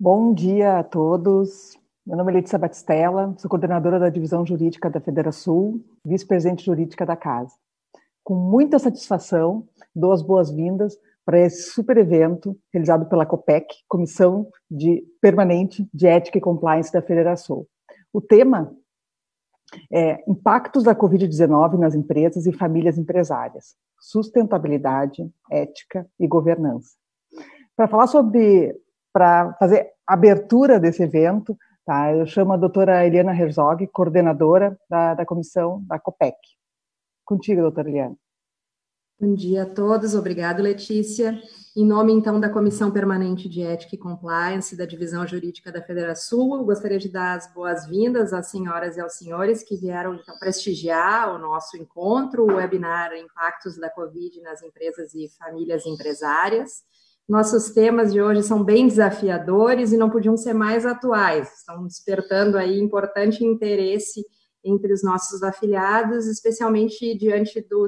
Bom dia a todos. Meu nome é Letícia Batistella, sou coordenadora da divisão jurídica da Federação, vice-presidente jurídica da casa. Com muita satisfação, dou as boas-vindas para esse super evento realizado pela COPEC, Comissão de Permanente de Ética e Compliance da Federação. O tema é Impactos da Covid-19 nas empresas e famílias empresárias, sustentabilidade, ética e governança. Para falar sobre para fazer a abertura desse evento, tá? eu chamo a doutora Eliana Herzog, coordenadora da, da comissão da COPEC. Contigo, doutora Eliana. Bom dia a todos, obrigado, Letícia. Em nome, então, da Comissão Permanente de Ética e Compliance da Divisão Jurídica da Federação, eu gostaria de dar as boas-vindas às senhoras e aos senhores que vieram então, prestigiar o nosso encontro, o webinar Impactos da Covid nas Empresas e Famílias Empresárias. Nossos temas de hoje são bem desafiadores e não podiam ser mais atuais, estão despertando aí importante interesse entre os nossos afiliados, especialmente diante do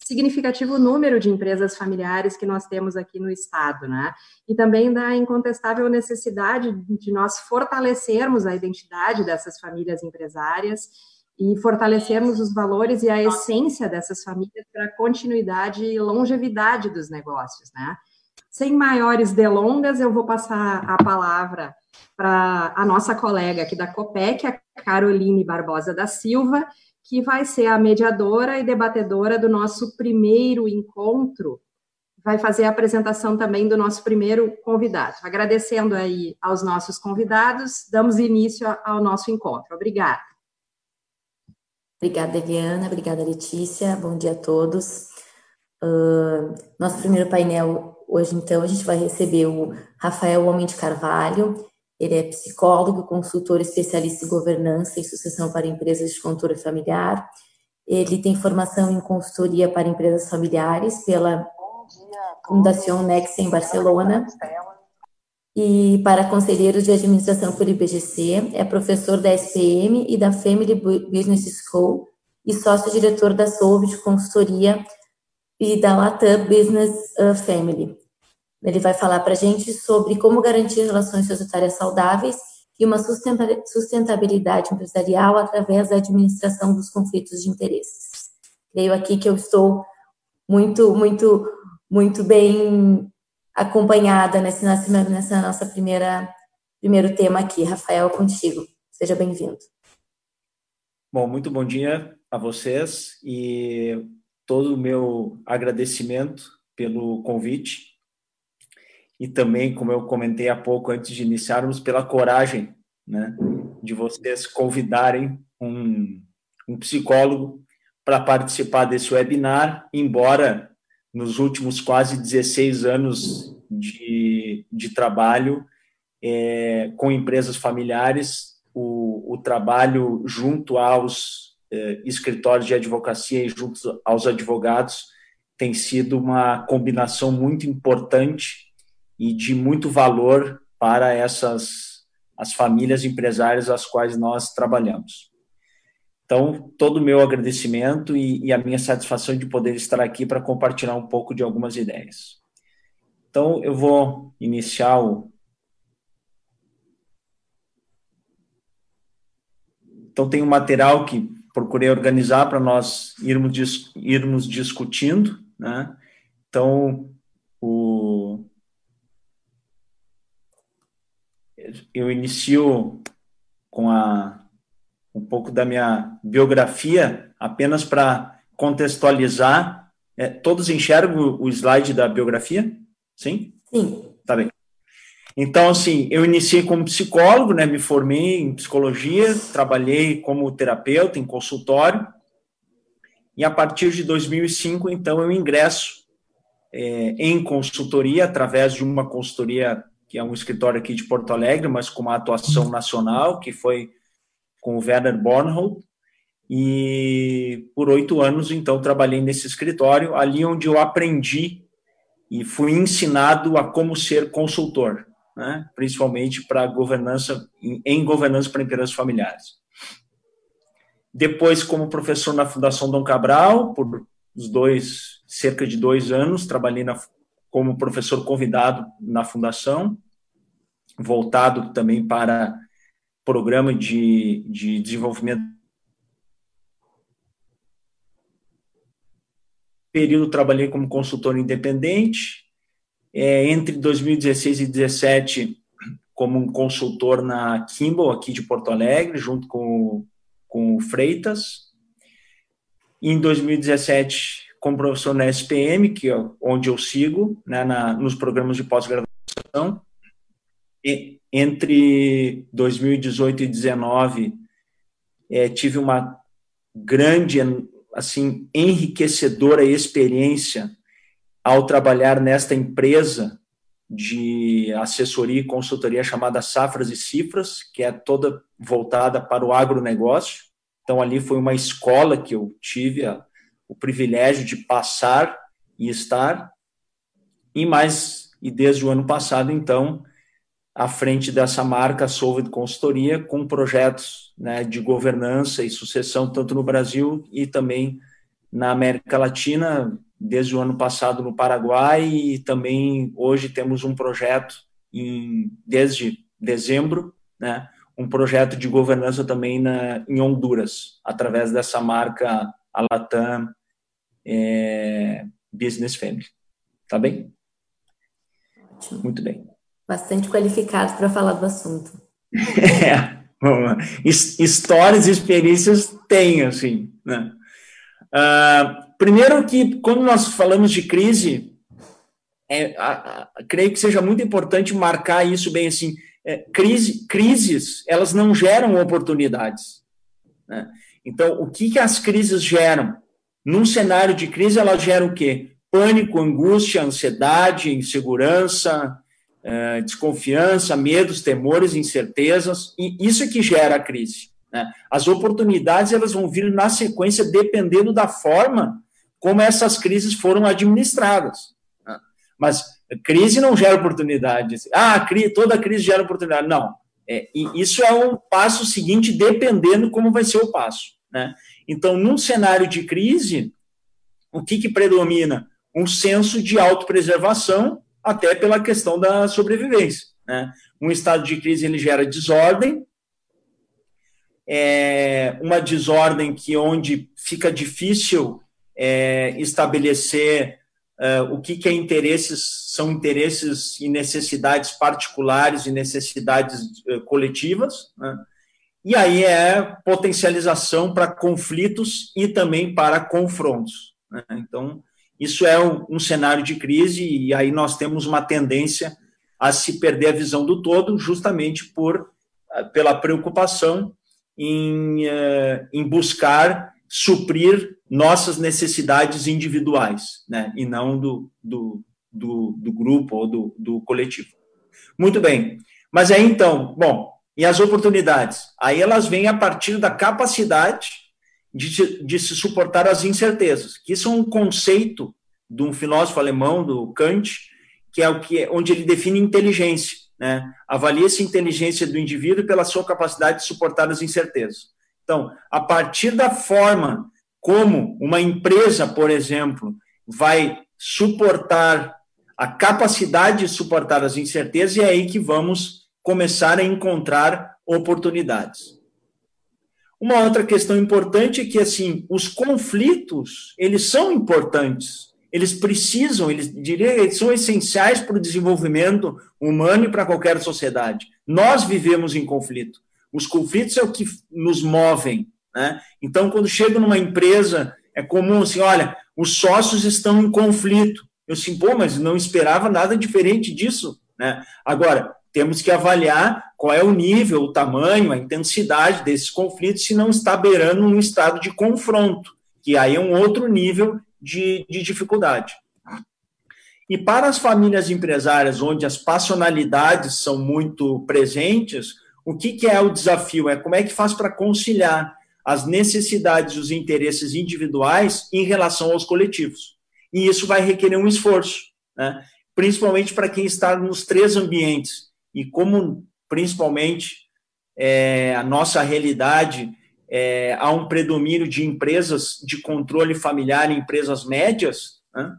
significativo número de empresas familiares que nós temos aqui no estado, né? E também da incontestável necessidade de nós fortalecermos a identidade dessas famílias empresárias e fortalecermos os valores e a essência dessas famílias para a continuidade e longevidade dos negócios, né? Sem maiores delongas, eu vou passar a palavra para a nossa colega aqui da COPEC, a Caroline Barbosa da Silva, que vai ser a mediadora e debatedora do nosso primeiro encontro. Vai fazer a apresentação também do nosso primeiro convidado. Agradecendo aí aos nossos convidados, damos início ao nosso encontro. Obrigada. Obrigada, Eliana. Obrigada, Letícia. Bom dia a todos. Uh, nosso primeiro painel hoje, então, a gente vai receber o Rafael Homem de Carvalho. Ele é psicólogo, consultor especialista em governança e sucessão para empresas de controle familiar. Ele tem formação em consultoria para empresas familiares pela Fundação Nexa em Barcelona. E para conselheiro de administração pelo IBGC, é professor da SPM e da Family Business School e sócio-diretor da Solve de consultoria e da Latam Business uh, Family. Ele vai falar para a gente sobre como garantir relações societárias saudáveis e uma sustentabilidade empresarial através da administração dos conflitos de interesses. Creio aqui que eu estou muito, muito, muito bem acompanhada nesse, nessa nossa primeira primeiro tema aqui. Rafael, contigo. Seja bem-vindo. Bom, muito bom dia a vocês e todo o meu agradecimento pelo convite e também, como eu comentei há pouco antes de iniciarmos, pela coragem né, de vocês convidarem um, um psicólogo para participar desse webinar, embora nos últimos quase 16 anos de, de trabalho é, com empresas familiares, o, o trabalho junto aos eh, escritórios de advocacia e junto aos advogados tem sido uma combinação muito importante e de muito valor para essas as famílias empresárias às quais nós trabalhamos. Então, todo o meu agradecimento e, e a minha satisfação de poder estar aqui para compartilhar um pouco de algumas ideias. Então, eu vou iniciar o, Então, tem um material que procurei organizar para nós irmos, irmos discutindo, né? Então, o, eu inicio com a, um pouco da minha biografia, apenas para contextualizar. É, todos enxergam o slide da biografia? Sim? Sim. Tá bem. Então, assim, eu iniciei como psicólogo, né? Me formei em psicologia, trabalhei como terapeuta em consultório. E a partir de 2005, então, eu ingresso é, em consultoria através de uma consultoria que é um escritório aqui de Porto Alegre, mas com uma atuação nacional, que foi com o Werner Bornhold. E por oito anos, então, trabalhei nesse escritório, ali onde eu aprendi e fui ensinado a como ser consultor né, principalmente para governança, em governança para empresas familiares. Depois, como professor na Fundação Dom Cabral, por dois, cerca de dois anos, trabalhei na, como professor convidado na Fundação. voltado também para programa de, de desenvolvimento. Período trabalhei como consultor independente. É, entre 2016 e 2017, como um consultor na Kimball, aqui de Porto Alegre, junto com, com o Freitas. Em 2017, como professor na SPM, que é onde eu sigo, né, na, nos programas de pós-graduação. Entre 2018 e 2019, é, tive uma grande, assim, enriquecedora experiência ao trabalhar nesta empresa de assessoria e consultoria chamada Safras e Cifras, que é toda voltada para o agronegócio. Então, ali foi uma escola que eu tive a, o privilégio de passar e estar, e mais, e desde o ano passado, então, à frente dessa marca Solved Consultoria, com projetos né, de governança e sucessão, tanto no Brasil e também na América Latina, desde o ano passado no Paraguai, e também hoje temos um projeto, em, desde dezembro, né, um projeto de governança também na, em Honduras, através dessa marca a Latam é, Business Family. Tá bem? Ótimo. Muito bem. Bastante qualificado para falar do assunto. é, histórias e experiências tem, assim, né? Uh, primeiro que, quando nós falamos de crise, é, a, a, creio que seja muito importante marcar isso bem assim, é, crise, crises, elas não geram oportunidades. Né? Então, o que, que as crises geram? Num cenário de crise, ela gera o quê? Pânico, angústia, ansiedade, insegurança, eh, desconfiança, medos, temores, incertezas, e isso é que gera a crise. Né? As oportunidades elas vão vir na sequência dependendo da forma como essas crises foram administradas. Né? Mas crise não gera oportunidade. Ah, toda crise gera oportunidade. Não. É, isso é um passo seguinte, dependendo como vai ser o passo. Né? Então, num cenário de crise, o que, que predomina? Um senso de autopreservação, até pela questão da sobrevivência. Né? Um estado de crise ele gera desordem, é uma desordem que onde fica difícil é, estabelecer é, o que, que é interesses são interesses e necessidades particulares e necessidades é, coletivas. Né? E aí é potencialização para conflitos e também para confrontos. Né? Então, isso é um, cenário de crise e aí nós temos uma tendência a se perder a visão do todo, justamente por eh, pela preocupação em, uh, em buscar suprir nossas necessidades individuais, né? e não do, do, do, do grupo ou do, do coletivo. Muito bem. Mas aí então, bom, e as oportunidades? Aí elas vêm a partir da capacidade de, de se suportar as incertezas, que isso é um conceito de um filósofo alemão, do Kant, que é o que onde ele define inteligência, né? Avalia-se a inteligência do indivíduo pela sua capacidade de suportar as incertezas. Então, a partir da forma como uma empresa, por exemplo, vai suportar a capacidade de suportar as incertezas, é aí que vamos começar a encontrar oportunidades. Uma outra questão importante é que assim, os conflitos, eles são importantes. Eles precisam, eles diria, eles são essenciais para o desenvolvimento humano e para qualquer sociedade. Nós vivemos em conflito. Os conflitos é o que nos movem, né? Então, quando chego numa empresa, é comum assim, olha, os sócios estão em conflito. Eu assim, pô, mas não esperava nada diferente disso, né? Agora, temos que avaliar qual é o nível, o tamanho, a intensidade desses conflitos, se não está beirando um estado de confronto, que aí é um outro nível de, de dificuldade. E para as famílias empresárias, onde as passionalidades são muito presentes, o que, que é o desafio? É como é que faz para conciliar as necessidades e os interesses individuais em relação aos coletivos. E isso vai requerer um esforço, né? principalmente para quem está nos três ambientes, e como, principalmente, é, a nossa realidade, é, há um predomínio de empresas de controle familiar, empresas médias, né?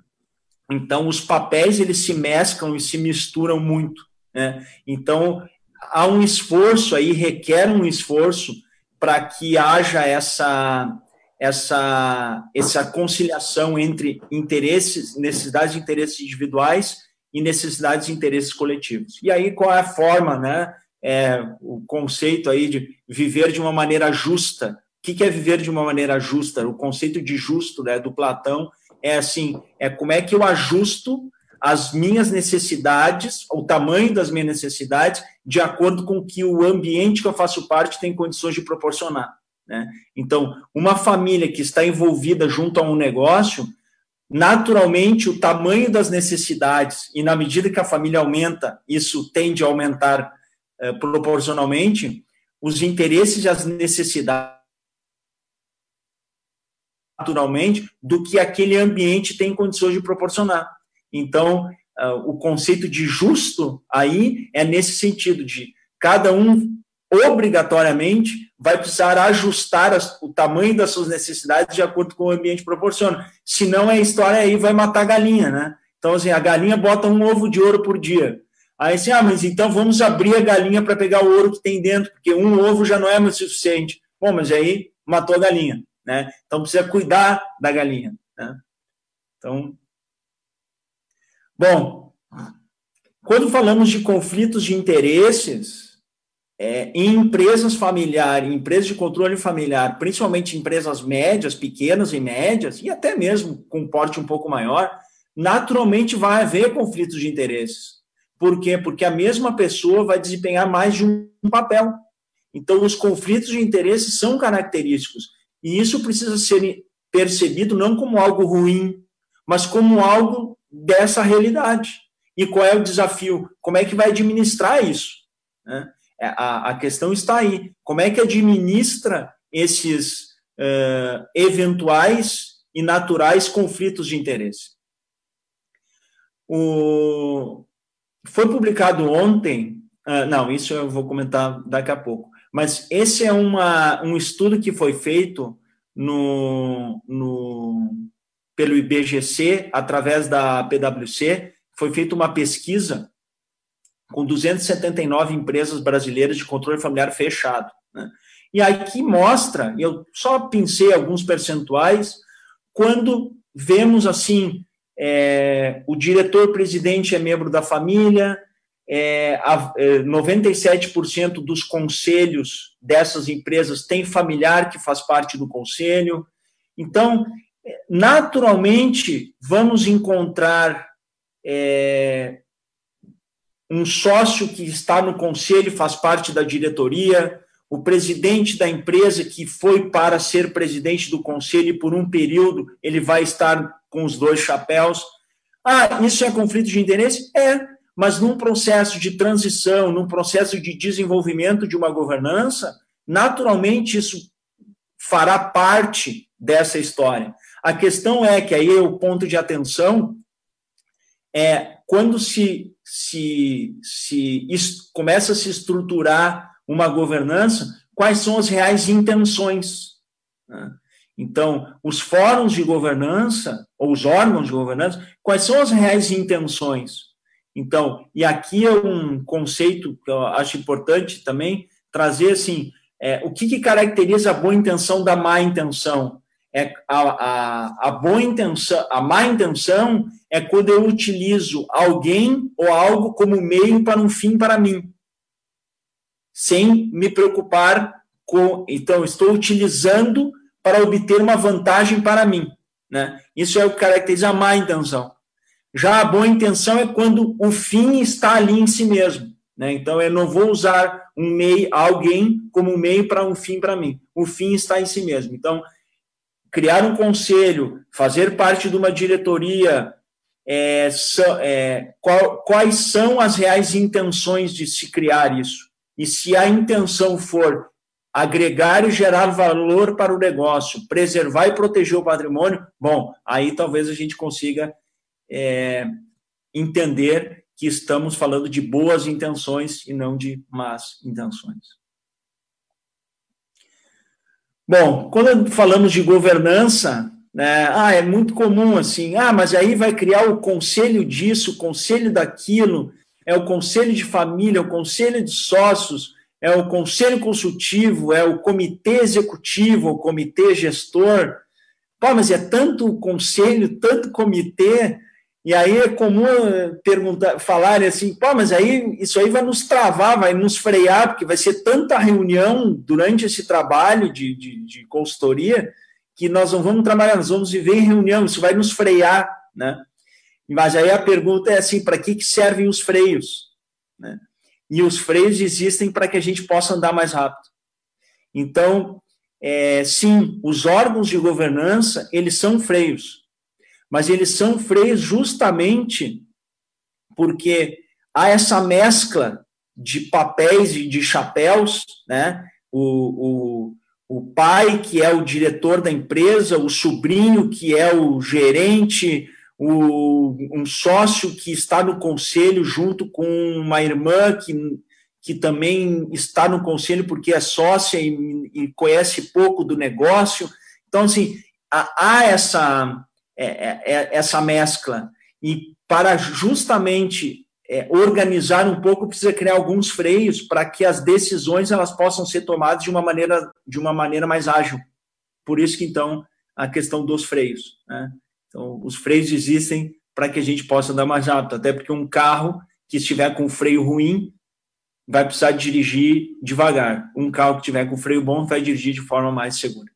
então os papéis eles se mesclam e se misturam muito. Né? Então, há um esforço aí, requer um esforço para que haja essa, essa, essa conciliação entre interesses, necessidades e interesses individuais e necessidades e interesses coletivos. E aí, qual é a forma, né? É, o conceito aí de viver de uma maneira justa. O que é viver de uma maneira justa? O conceito de justo né, do Platão é assim: é como é que eu ajusto as minhas necessidades, o tamanho das minhas necessidades, de acordo com que o ambiente que eu faço parte tem condições de proporcionar. Né? Então, uma família que está envolvida junto a um negócio, naturalmente o tamanho das necessidades, e na medida que a família aumenta, isso tende a aumentar eh, proporcionalmente, os interesses e as necessidades naturalmente do que aquele ambiente tem condições de proporcionar. Então, uh, o conceito de justo aí é nesse sentido de cada um obrigatoriamente vai precisar ajustar as, o tamanho das suas necessidades de acordo com o ambiente proporciona. Senão a história aí vai matar a galinha, né? Então, assim, a galinha bota um ovo de ouro por dia. Aí, assim, ah, mas então vamos abrir a galinha para pegar o ouro que tem dentro, porque um ovo já não é mais suficiente. Bom, mas aí matou a galinha, né? Então precisa cuidar da galinha, né? Então, Bom, quando falamos de conflitos de interesses, é, em empresas familiares, empresas de controle familiar, principalmente empresas médias, pequenas e médias, e até mesmo com porte um pouco maior, naturalmente vai haver conflitos de interesses. Por quê? Porque a mesma pessoa vai desempenhar mais de um papel. Então, os conflitos de interesses são característicos. E isso precisa ser percebido não como algo ruim, mas como algo dessa realidade. E qual é o desafio? Como é que vai administrar isso? Né? É, a, a questão está aí. Como é que administra esses uh, eventuais e naturais conflitos de interesse? O, foi publicado ontem, uh, não, isso eu vou comentar daqui a pouco, mas esse é uma, um estudo que foi feito no, no pelo IBGC, através da PwC, foi feita uma pesquisa com 279 empresas brasileiras de controle familiar fechado. Né? E aqui mostra, eu só pensei alguns percentuais, quando vemos assim, é, o diretor-presidente é membro da família, é, a, é, 97% dos conselhos dessas empresas tem familiar que faz parte do conselho. Então, naturalmente vamos encontrar é, um sócio que está no conselho, faz parte da diretoria, o presidente da empresa que foi para ser presidente do conselho por um período ele vai estar com os dois chapéus. Ah, isso é conflito de interesse? É, mas num processo de transição, num processo de desenvolvimento de uma governança, naturalmente isso fará parte dessa história. A questão é que aí o ponto de atenção é quando se, se, se começa a se estruturar uma governança, quais são as reais intenções. Né? Então, os fóruns de governança, ou os órgãos de governança, quais são as reais intenções? Então, e aqui é um conceito que eu acho importante também trazer assim, é, o que, que caracteriza a boa intenção da má intenção? É a, a, a boa intenção, a má intenção é quando eu utilizo alguém ou algo como meio para um fim para mim, sem me preocupar com. Então, estou utilizando para obter uma vantagem para mim. Né? Isso é o que caracteriza a má intenção. Já a boa intenção é quando o fim está ali em si mesmo. Né? Então, eu não vou usar um meio, alguém como meio para um fim para mim. O fim está em si mesmo. Então, criar um conselho, fazer parte de uma diretoria, é, é, qual, quais são as reais intenções de se criar isso? E se a intenção for agregar e gerar valor para o negócio, preservar e proteger o patrimônio, bom, aí talvez a gente consiga é, entender que estamos falando de boas intenções e não de más intenções. Bom, quando falamos de governança, né, ah, é muito comum assim, ah, mas aí vai criar o conselho disso, o conselho daquilo, é o conselho de família, é o conselho de sócios, é o conselho consultivo, é o comitê executivo, o comitê gestor. Pô, mas é tanto conselho, tanto comitê, e aí é comum perguntar, falarem assim, pô, mas aí isso aí vai nos travar, vai nos frear, porque vai ser tanta reunião durante esse trabalho de, de, de consultoria que nós não vamos trabalhar, nós vamos viver em reunião, isso vai nos frear, né? Mas aí a pergunta é assim, para que, que servem os freios? Né? E os freios existem para que a gente possa andar mais rápido. Então, é, sim, os órgãos de governança, eles são freios, mas eles são freios justamente porque há essa mescla de papéis e de chapéus, né? O, o, o pai, que é o diretor da empresa, o sobrinho, que é o gerente, o, um sócio que está no conselho junto com uma irmã que, que também está no conselho porque é sócia e, e conhece pouco do negócio. Então, assim, há, há essa, essa mescla. E para justamente é, organizar um pouco, precisa criar alguns freios para que as decisões elas possam ser tomadas de uma maneira, de uma maneira mais ágil. Por isso que, então, a questão dos freios. Né? Então, os freios existem para que a gente possa andar mais rápido, até porque um carro que estiver com freio ruim vai precisar dirigir devagar. Um carro que tiver com freio bom vai dirigir de forma mais segura.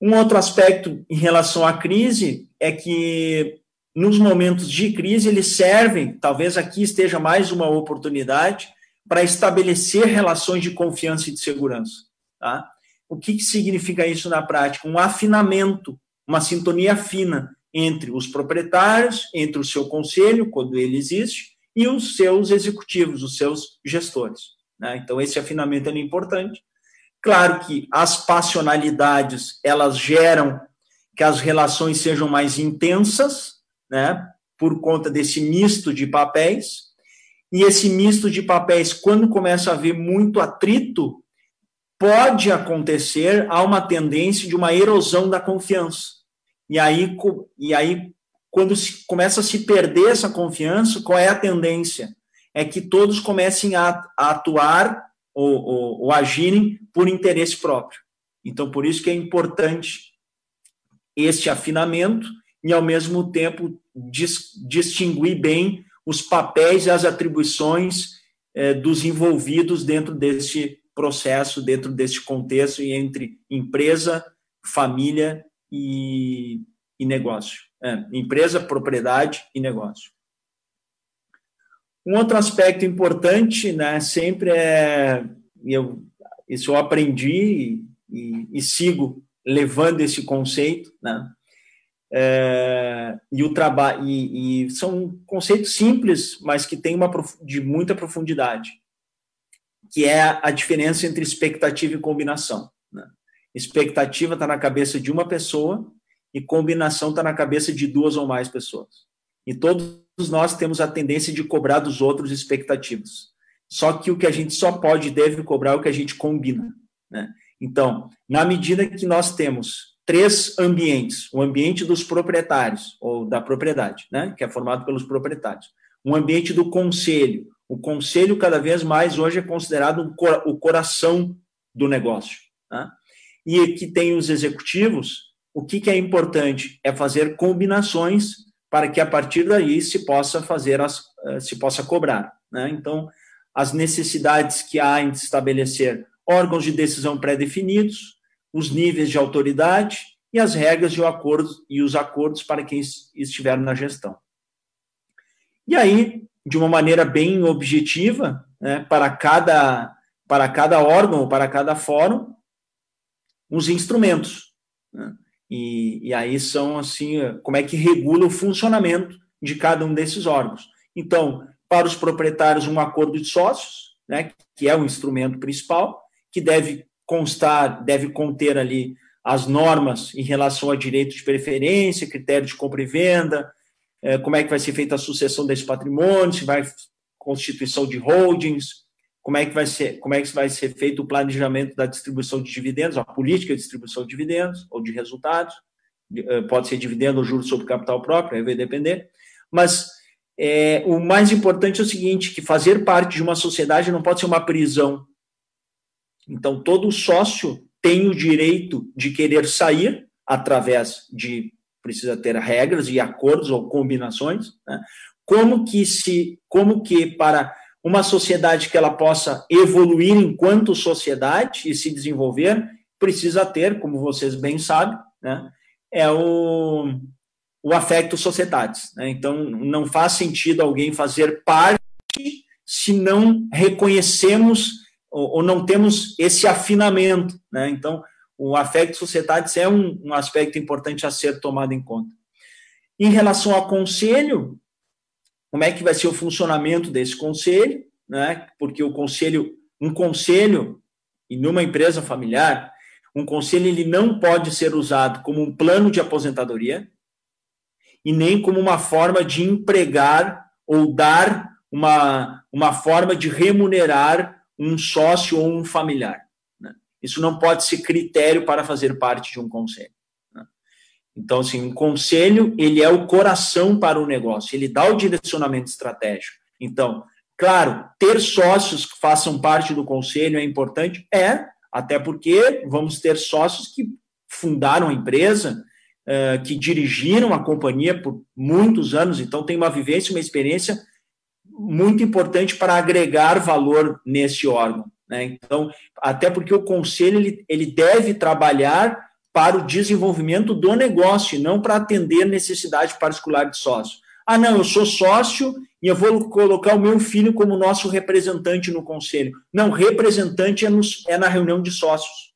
Um outro aspecto em relação à crise é que nos momentos de crise, eles servem, talvez aqui esteja mais uma oportunidade, para estabelecer relações de confiança e de segurança. Tá? O que, que significa isso na prática? Um afinamento, uma sintonia fina entre os proprietários, entre o seu conselho, quando ele existe, e os seus executivos, os seus gestores. Né? Então, esse afinamento é importante. Claro que as passionalidades, elas geram que as relações sejam mais intensas, né, por conta desse misto de papéis. E esse misto de papéis, quando começa a haver muito atrito, pode acontecer há uma tendência de uma erosão da confiança. E aí, e aí quando se começa a se perder essa confiança, qual é a tendência? É que todos comecem a, a atuar ou, ou, ou agirem por interesse próprio. Então, por isso que é importante este afinamento e, ao mesmo tempo, dis, distinguir bem os papéis e as atribuições eh, dos envolvidos dentro deste processo, dentro deste contexto e entre empresa, família e, e negócio. É, empresa, propriedade e negócio. Um outro aspecto importante, né, sempre é, eu, isso eu aprendi e, e, e sigo levando esse conceito, né, é, e o trabalho e, e, são conceitos simples, mas que têm uma de muita profundidade, que é a diferença entre expectativa e combinação. Né? Expectativa está na cabeça de uma pessoa e combinação está na cabeça de duas ou mais pessoas. E todos nós temos a tendência de cobrar dos outros expectativas. Só que o que a gente só pode e deve cobrar é o que a gente combina. Né? Então, na medida que nós temos três ambientes: o ambiente dos proprietários, ou da propriedade, né, que é formado pelos proprietários, um ambiente do conselho. O conselho, cada vez mais, hoje é considerado um, o coração do negócio. Né? E que tem os executivos, o que, que é importante? É fazer combinações para que, a partir daí, se possa fazer, as, eh, se possa cobrar. Né? Então, as necessidades que há em estabelecer órgãos de decisão pré-definidos, os níveis de autoridade e as regras e, acordo, e os acordos para quem estiver na gestão. E aí, de uma maneira bem objetiva, né, para, cada, para cada órgão, para cada fórum, os instrumentos. Né? E, e aí são assim, como é que regula o funcionamento de cada um desses órgãos. Então, para os proprietários, um acordo de sócios, né, que é o instrumento principal, que deve constar, deve conter ali as normas em relação a direito de preferência, critério de compra e venda, é, como é que vai ser feita a sucessão desse patrimônio, se vai constituição de holdings, como é que vai ser, como é que vai ser feito o planejamento da distribuição de dividendos, a política de distribuição de dividendos ou de resultados, é, pode ser dividendo ou juros sobre capital próprio, aí vai depender, mas é, o mais importante é o seguinte, que fazer parte de uma sociedade não pode ser uma prisão. Então, todo sócio tem o direito de querer sair através de precisa ter regras e acordos ou combinações, né? como que se como que para uma sociedade que ela possa evoluir enquanto sociedade e se desenvolver precisa ter, como vocês bem sabem, né? É o o afecto societatis, né? Então não faz sentido alguém fazer parte se não reconhecemos ou, ou não temos esse afinamento, né? Então o afecto societatis é um, um aspecto importante a ser tomado em conta. Em relação ao conselho, como é que vai ser o funcionamento desse conselho, né? Porque o conselho, um conselho e numa empresa familiar, um conselho ele não pode ser usado como um plano de aposentadoria e nem como uma forma de empregar ou dar uma, uma forma de remunerar um sócio ou um familiar. Isso não pode ser critério para fazer parte de um conselho. Então, assim, um conselho, ele é o coração para o negócio, ele dá o direcionamento estratégico. Então, claro, ter sócios que façam parte do conselho é importante? É, até porque vamos ter sócios que fundaram a empresa, eh, que dirigiram a companhia por muitos anos, então tem uma vivência, uma experiência muito importante para agregar valor nesse órgão. Né? Então, até porque o conselho ele, ele deve trabalhar para o desenvolvimento do negócio, não para atender necessidade particular de sócio. Ah, não, eu sou sócio e eu vou colocar o meu filho como nosso representante no conselho. Não, representante é, nos, é na reunião de sócios.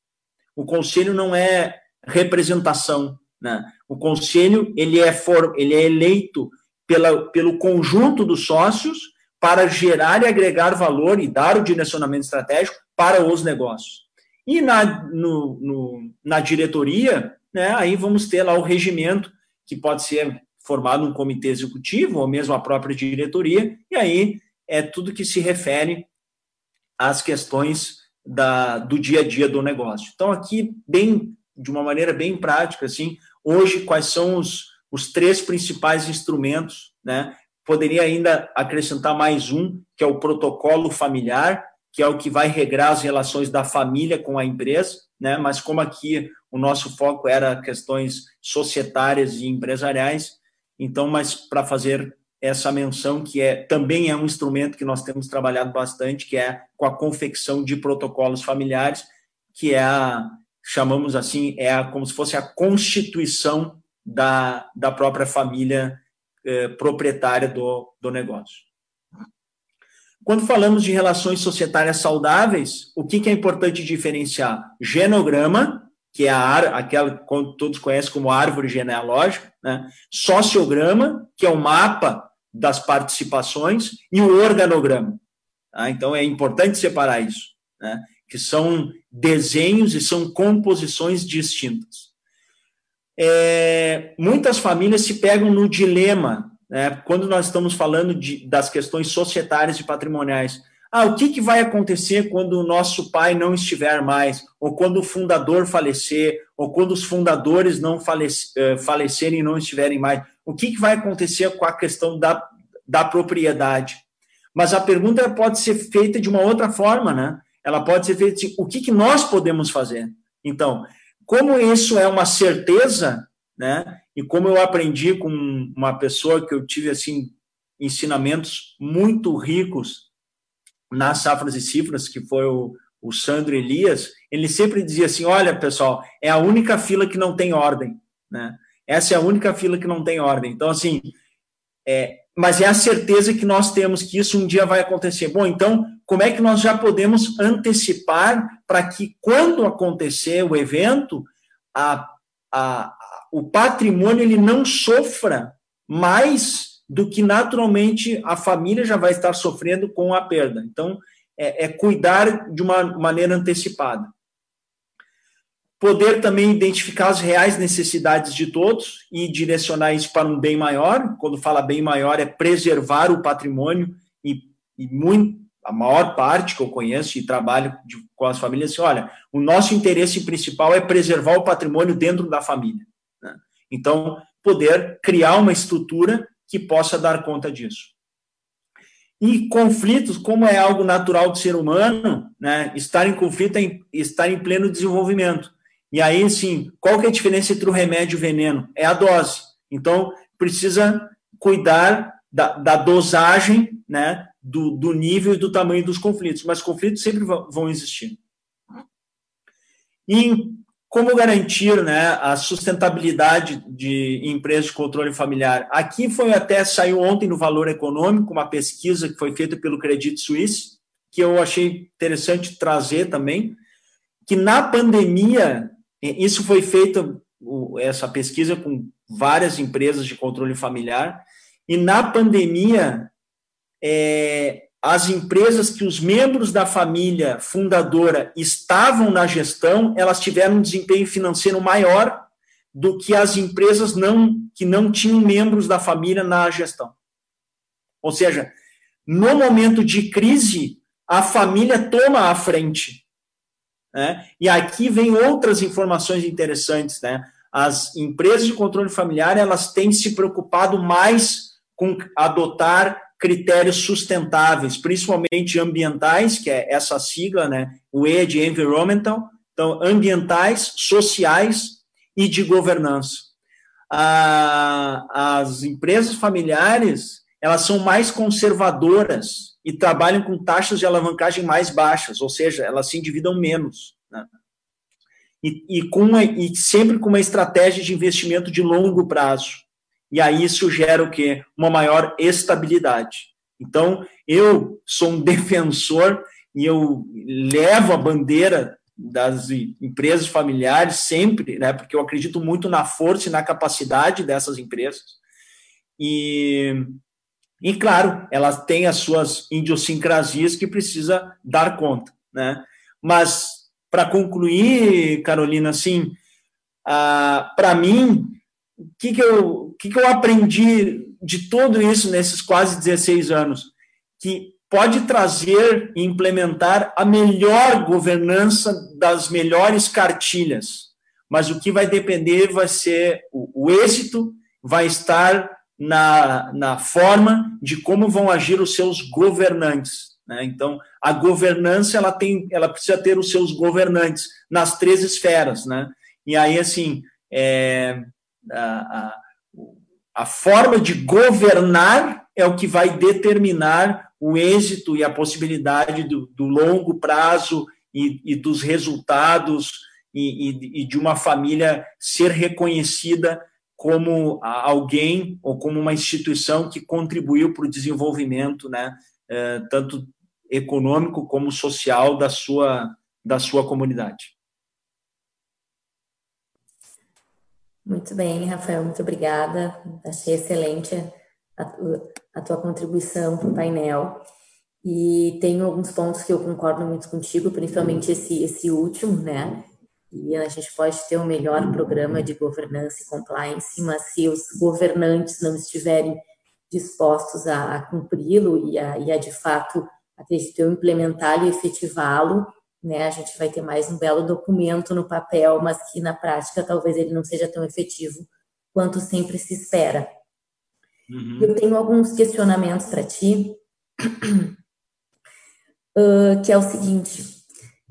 O conselho não é representação. Né? O conselho ele é, for, ele é eleito pela, pelo conjunto dos sócios para gerar e agregar valor e dar o direcionamento estratégico para os negócios. E na, no, no, na diretoria, né, aí vamos ter lá o regimento, que pode ser formado um comitê executivo ou mesmo a própria diretoria, e aí é tudo que se refere às questões da, do dia a dia do negócio. Então, aqui, bem, de uma maneira bem prática, assim, hoje, quais são os, os três principais instrumentos né, Poderia ainda acrescentar mais um, que é o protocolo familiar, que é o que vai regrar as relações da família com a empresa, né? Mas como aqui o nosso foco era questões societárias e empresariais, então, mas para fazer essa menção que é também é um instrumento que nós temos trabalhado bastante, que é com a confecção de protocolos familiares, que é a chamamos assim, é a, como se fosse a constituição da, da própria família eh, proprietária do, do negócio. Quando falamos de relações societárias saudáveis, o que, que é importante diferenciar? Genograma, que é a aquela que todos conhecem como árvore genealógica, né? sociograma, que é o mapa das participações, e o organograma. Tá? Então é importante separar isso, né? que são desenhos e são composições distintas é, muitas famílias se pegam no dilema, né, quando nós estamos falando de, das questões societárias e patrimoniais. Ah, o que, que vai acontecer quando o nosso pai não estiver mais, ou quando o fundador falecer, ou quando os fundadores não falece, eh, falecerem e não estiverem mais? O que, que vai acontecer com a questão da, da propriedade? Mas a pergunta pode ser feita de uma outra forma, né? Ela pode ser feita assim, o que, que nós podemos fazer? Então, como isso é uma certeza, né? E como eu aprendi com uma pessoa que eu tive assim ensinamentos muito ricos nas safras e cifras, que foi o, o Sandro Elias, ele sempre dizia assim: olha, pessoal, é a única fila que não tem ordem, né? Essa é a única fila que não tem ordem. Então, assim, é, mas é a certeza que nós temos que isso um dia vai acontecer. Bom, então, como é que nós já podemos antecipar para que, quando acontecer o evento, a, a, o patrimônio ele não sofra mais do que naturalmente a família já vai estar sofrendo com a perda. Então, é, é cuidar de uma maneira antecipada poder também identificar as reais necessidades de todos e direcionar isso para um bem maior. Quando fala bem maior, é preservar o patrimônio e, e muito, a maior parte que eu conheço e trabalho de, com as famílias, assim, olha, o nosso interesse principal é preservar o patrimônio dentro da família. Então, poder criar uma estrutura que possa dar conta disso. E conflitos, como é algo natural do ser humano, né, estar em conflito é estar em pleno desenvolvimento. E aí, sim, qual que é a diferença entre o remédio e o veneno? É a dose. Então, precisa cuidar da, da dosagem, né, do, do nível e do tamanho dos conflitos. Mas conflitos sempre vão existir. E como garantir né, a sustentabilidade de empresas de controle familiar? Aqui foi até, saiu ontem no Valor Econômico, uma pesquisa que foi feita pelo Credit Suisse, que eu achei interessante trazer também, que na pandemia, isso foi feito, essa pesquisa com várias empresas de controle familiar, e na pandemia, é, as empresas que os membros da família fundadora estavam na gestão, elas tiveram um desempenho financeiro maior do que as empresas não que não tinham membros da família na gestão. Ou seja, no momento de crise, a família toma a frente. Né? E aqui vem outras informações interessantes. Né? As empresas de controle familiar elas têm se preocupado mais com adotar critérios sustentáveis, principalmente ambientais, que é essa sigla, né? O E de environmental, então ambientais, sociais e de governança. as empresas familiares elas são mais conservadoras e trabalham com taxas de alavancagem mais baixas, ou seja, elas se endividam menos. Né? E, e, com uma, e sempre com uma estratégia de investimento de longo prazo e aí isso gera o quê? Uma maior estabilidade. Então, eu sou um defensor e eu levo a bandeira das empresas familiares sempre, né, porque eu acredito muito na força e na capacidade dessas empresas. E, e claro, elas têm as suas idiosincrasias que precisa dar conta, né? Mas para concluir, Carolina, assim, ah, para mim o que, que, eu, que, que eu aprendi de tudo isso nesses quase 16 anos? Que pode trazer e implementar a melhor governança das melhores cartilhas, mas o que vai depender vai ser o, o êxito, vai estar na, na forma de como vão agir os seus governantes. Né? Então, a governança ela tem, ela precisa ter os seus governantes nas três esferas, né? E aí, assim, é, a, a, forma de governar é o que vai determinar o êxito e a possibilidade do, do longo prazo e, e dos resultados e, e, e, de uma família ser reconhecida como alguém ou como uma instituição que contribuiu para o desenvolvimento, né, é, tanto econômico como social da sua, da sua comunidade. Muito bem, Rafael, muito obrigada. Achei excelente a, a tua contribuição para o painel. E tenho alguns pontos que eu concordo muito contigo, principalmente esse, esse último, né? E a gente pode ter um melhor programa de governança e compliance, mas se os governantes não estiverem dispostos a, a cumpri-lo e a, e a, de fato, acredito eu, implementá-lo e efetivá-lo, né? A gente vai ter mais um belo documento no papel, mas que na prática talvez ele não seja tão efetivo quanto sempre se espera. Uhum. Eu tenho alguns questionamentos para ti, uh, que é o seguinte: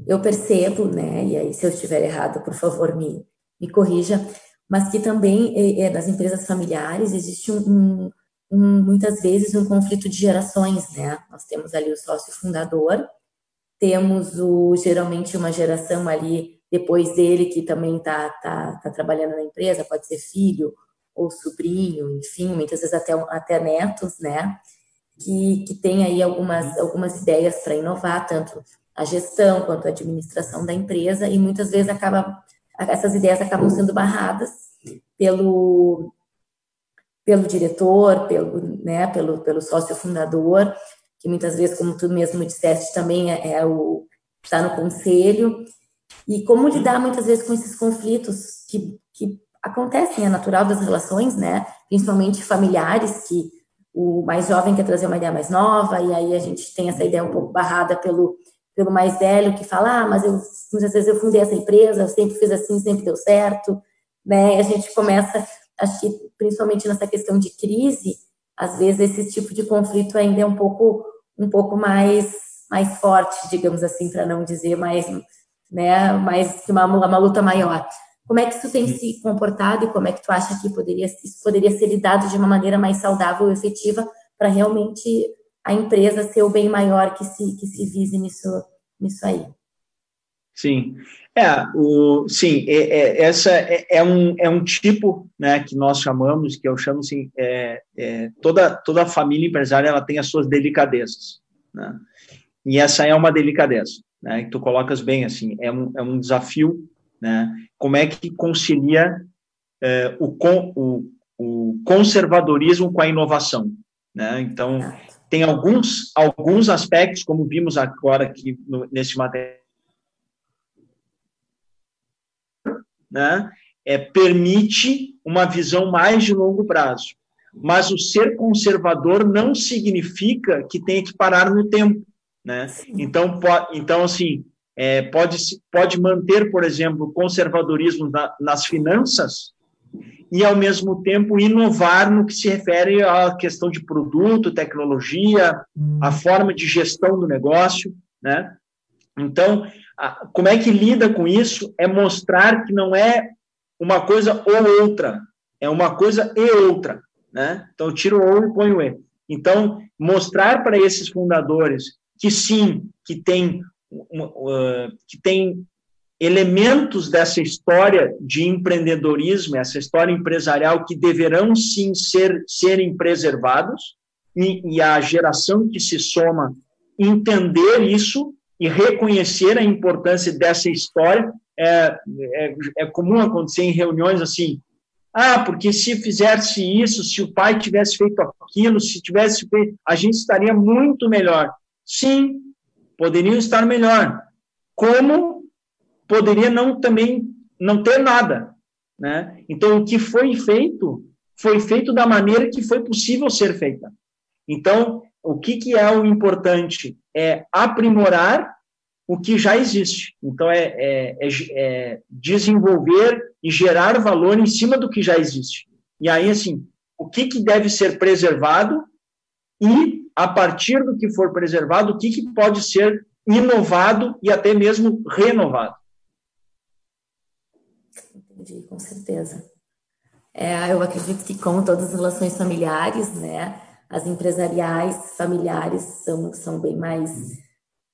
eu percebo, né? E aí, se eu estiver errado, por favor, me, me corrija, mas que também é, nas empresas familiares existe um, um, um, muitas vezes um conflito de gerações, né? Nós temos ali o sócio fundador temos o, geralmente uma geração ali depois dele que também está tá, tá trabalhando na empresa, pode ser filho ou sobrinho, enfim, muitas vezes até, até netos, né? Que, que tem aí algumas, algumas ideias para inovar, tanto a gestão quanto a administração da empresa, e muitas vezes acaba, essas ideias acabam sendo barradas pelo, pelo diretor, pelo, né, pelo, pelo sócio fundador, que muitas vezes, como tu mesmo disseste, também é, é o está no conselho, e como lidar muitas vezes com esses conflitos que, que acontecem, é natural das relações, né? Principalmente familiares, que o mais jovem quer trazer uma ideia mais nova, e aí a gente tem essa ideia um pouco barrada pelo, pelo mais velho, que fala, ah, mas eu, muitas vezes eu fundei essa empresa, eu sempre fiz assim, sempre deu certo, né? E a gente começa, acho que principalmente nessa questão de crise, às vezes esse tipo de conflito ainda é um pouco um pouco mais mais forte, digamos assim, para não dizer mais, né, mais uma, uma luta maior. Como é que isso tem se comportado e como é que tu acha que poderia isso poderia ser lidado de uma maneira mais saudável e efetiva para realmente a empresa ser o bem maior que se que se vise nisso nisso aí? Sim, é, o, sim, é, é, essa é, é, um, é um tipo, né, que nós chamamos, que eu chamo assim, é, é, toda, toda família empresária, ela tem as suas delicadezas, né, e essa é uma delicadeza, né, que tu colocas bem, assim, é um, é um desafio, né, como é que concilia é, o, o, o conservadorismo com a inovação, né, então, tem alguns, alguns aspectos, como vimos agora aqui no, nesse material, né, é, permite uma visão mais de longo prazo. Mas o ser conservador não significa que tenha que parar no tempo. Né? Então, então, assim, é, pode, pode manter, por exemplo, conservadorismo na, nas finanças e, ao mesmo tempo, inovar no que se refere à questão de produto, tecnologia, a forma de gestão do negócio. Né? Então, como é que lida com isso? É mostrar que não é uma coisa ou outra, é uma coisa e outra, né? Então, eu tiro o ou e ponho o e. Então, mostrar para esses fundadores que sim, que tem, que tem elementos dessa história de empreendedorismo, essa história empresarial que deverão sim ser serem preservados e, e a geração que se soma entender isso e reconhecer a importância dessa história. É, é, é, comum acontecer em reuniões assim, ah, porque se fizesse isso, se o pai tivesse feito aquilo, se tivesse feito, a gente estaria muito melhor. Sim, poderiam estar melhor. Como poderia não também não ter nada, né? Então o que foi feito foi feito da maneira que foi possível ser feita. Então, o que, que é o importante? É aprimorar o que já existe. Então, é, é, é, é, desenvolver e gerar valor em cima do que já existe. E aí, assim, o que, que deve ser preservado e, a partir do que for preservado, o que, que pode ser inovado e até mesmo renovado. Entendi, com certeza. É, eu acredito que, como todas as relações familiares, né, as empresariais familiares são, são bem mais,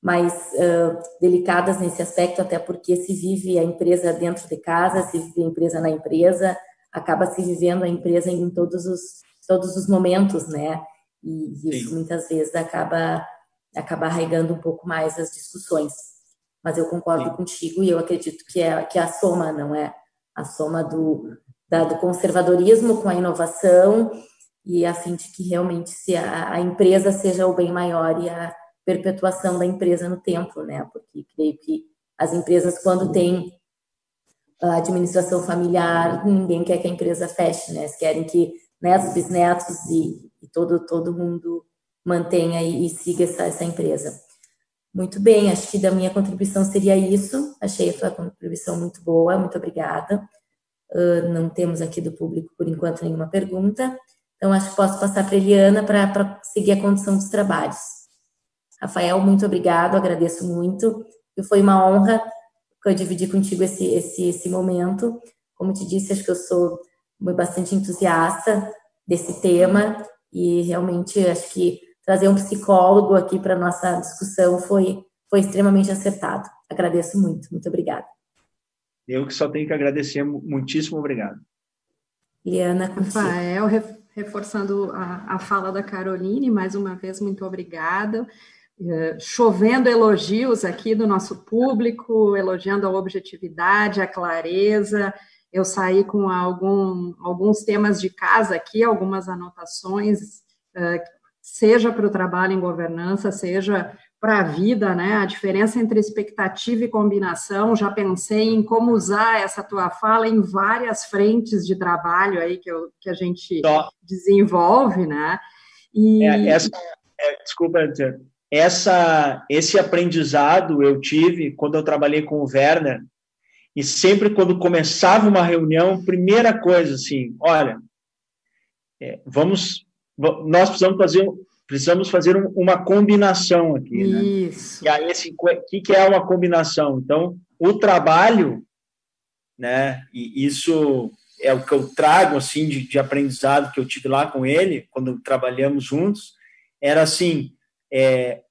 mais uh, delicadas nesse aspecto, até porque se vive a empresa dentro de casa, se vive a empresa na empresa, acaba se vivendo a empresa em todos os, todos os momentos, né? E, e isso muitas vezes acaba, acaba arraigando um pouco mais as discussões. Mas eu concordo Sim. contigo e eu acredito que é, que é a soma, não é? A soma do, da, do conservadorismo com a inovação e a fim de que realmente se a, a, empresa seja o bem maior e a perpetuação da empresa no tempo, né? Porque creio que as empresas quando têm a administração familiar, ninguém quer que a empresa feche, né? Eles querem que netos, bisnetos e, e todo todo mundo mantenha e, e siga essa, essa empresa. Muito bem, acho que da minha contribuição seria isso. Achei a tua contribuição muito boa, muito obrigada. Uh, não temos aqui do público, por enquanto, nenhuma pergunta. Então, acho que posso passar para a Eliana para seguir a condução dos trabalhos. Rafael, muito obrigado, agradeço muito. E foi uma honra que eu dividi contigo esse, esse, esse momento. Como te disse, acho que eu sou bastante entusiasta desse tema e realmente acho que trazer um psicólogo aqui para nossa discussão foi, foi extremamente acertado. Agradeço muito, muito obrigada. Eu que só tenho que agradecer, muitíssimo obrigado. Liana, Rafael, reforçando a, a fala da Caroline, mais uma vez, muito obrigada. Uh, chovendo elogios aqui do nosso público, elogiando a objetividade, a clareza. Eu saí com algum, alguns temas de casa aqui, algumas anotações, uh, seja para o trabalho em governança, seja para a vida, né? A diferença entre expectativa e combinação. Já pensei em como usar essa tua fala em várias frentes de trabalho aí que, eu, que a gente Só. desenvolve, né? E... É, essa, é, desculpa, essa, esse aprendizado eu tive quando eu trabalhei com o Werner, e sempre quando começava uma reunião, primeira coisa assim, olha, é, vamos nós precisamos fazer, precisamos fazer uma combinação aqui, né? Isso. Que aí, esse, que, que é uma combinação? Então, o trabalho, né? E isso é o que eu trago, assim, de, de aprendizado que eu tive lá com ele, quando trabalhamos juntos, era assim, é,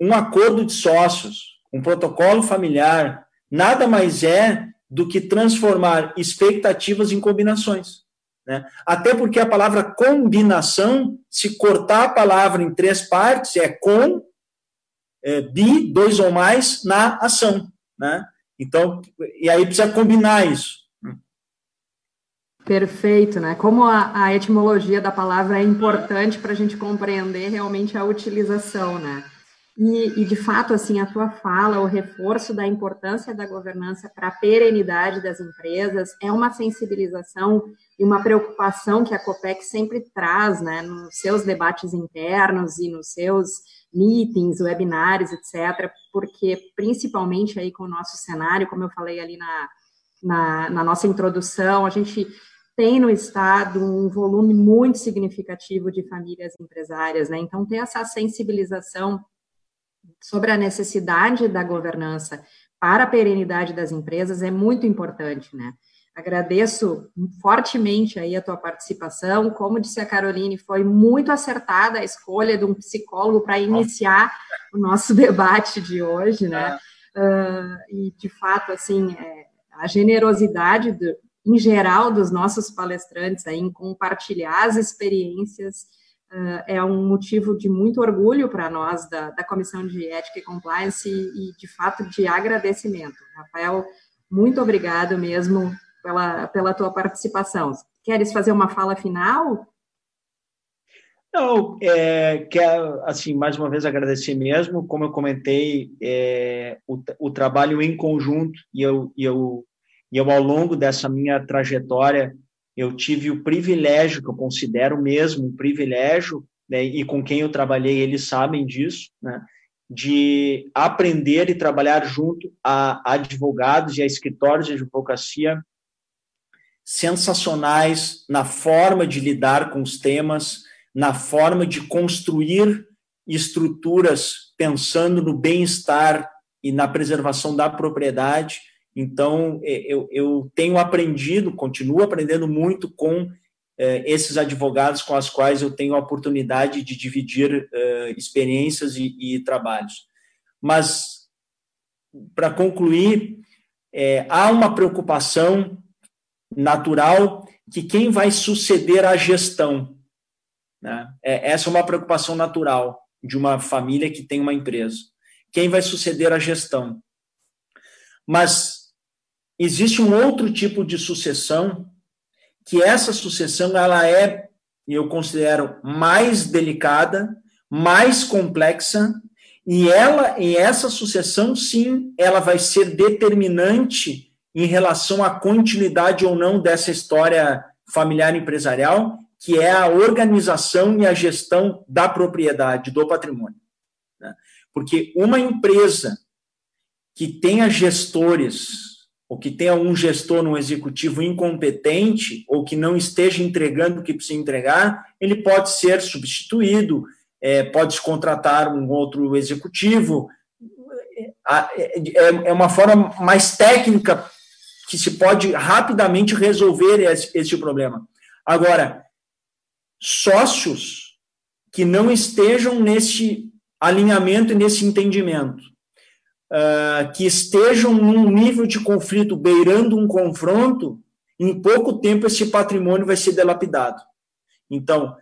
um acordo de sócios, um protocolo familiar, nada mais é do que transformar expectativas em combinações. Né? Até porque a palavra combinação, se cortar a palavra em três partes, é com, é, bi, dois ou mais, na ação. Né? Então, e aí precisa combinar isso. Perfeito, né? Como a, a etimologia da palavra é importante para a gente compreender realmente a utilização, né? E, e, de fato, assim, a tua fala, o reforço da importância da governança para a perenidade das empresas é uma sensibilização e uma preocupação que a COPEC sempre traz, né, nos seus debates internos e nos seus meetings, webinários, etc., porque principalmente aí com o nosso cenário, como eu falei ali na, na, na nossa introdução, a gente tem no estado um volume muito significativo de famílias empresárias, né? Então, ter essa sensibilização sobre a necessidade da governança para a perenidade das empresas é muito importante, né? Agradeço fortemente aí a tua participação. Como disse a Caroline, foi muito acertada a escolha de um psicólogo para iniciar o nosso debate de hoje, né? Uh, e de fato, assim, é, a generosidade do, em geral dos nossos palestrantes aí em compartilhar as experiências uh, é um motivo de muito orgulho para nós da, da Comissão de Ética e Compliance e, e, de fato, de agradecimento. Rafael, muito obrigado mesmo pela, pela tua participação. Queres fazer uma fala final? Não, é, quero, assim, mais uma vez agradecer mesmo, como eu comentei, é, o, o trabalho em conjunto, e eu, e, eu, e eu, ao longo dessa minha trajetória, eu tive o privilégio, que eu considero mesmo um privilégio, né, e com quem eu trabalhei, eles sabem disso, né, de aprender e trabalhar junto a advogados e a escritórios de advocacia sensacionais na forma de lidar com os temas, na forma de construir estruturas pensando no bem-estar e na preservação da propriedade então, é, eu, eu tenho aprendido, continuo aprendendo muito com é, esses advogados com os quais eu tenho a oportunidade de dividir é, experiências e, e, trabalhos. Mas, para concluir, é, há uma preocupação natural que quem vai suceder a gestão. Né? É, essa é uma preocupação natural de uma família que tem uma empresa. Quem vai suceder a gestão? Mas existe um outro tipo de sucessão, que essa sucessão ela é, eu considero, mais delicada, mais complexa, e ela, e essa sucessão, sim, ela vai ser determinante em relação à continuidade ou não dessa história familiar empresarial, que é a organização e a gestão da propriedade, do patrimônio. Né? Porque uma empresa que tenha gestores ou que tenha um gestor no executivo incompetente ou que não esteja entregando o que precisa entregar, ele pode ser substituído, é, pode contratar um outro executivo. É, é, é uma forma mais técnica que se pode rapidamente resolver esse, esse problema. Agora, sócios que não estejam nesse alinhamento e nesse entendimento, uh, que estejam num nível de conflito beirando um confronto, em pouco tempo esse patrimônio vai ser delapidado. Então,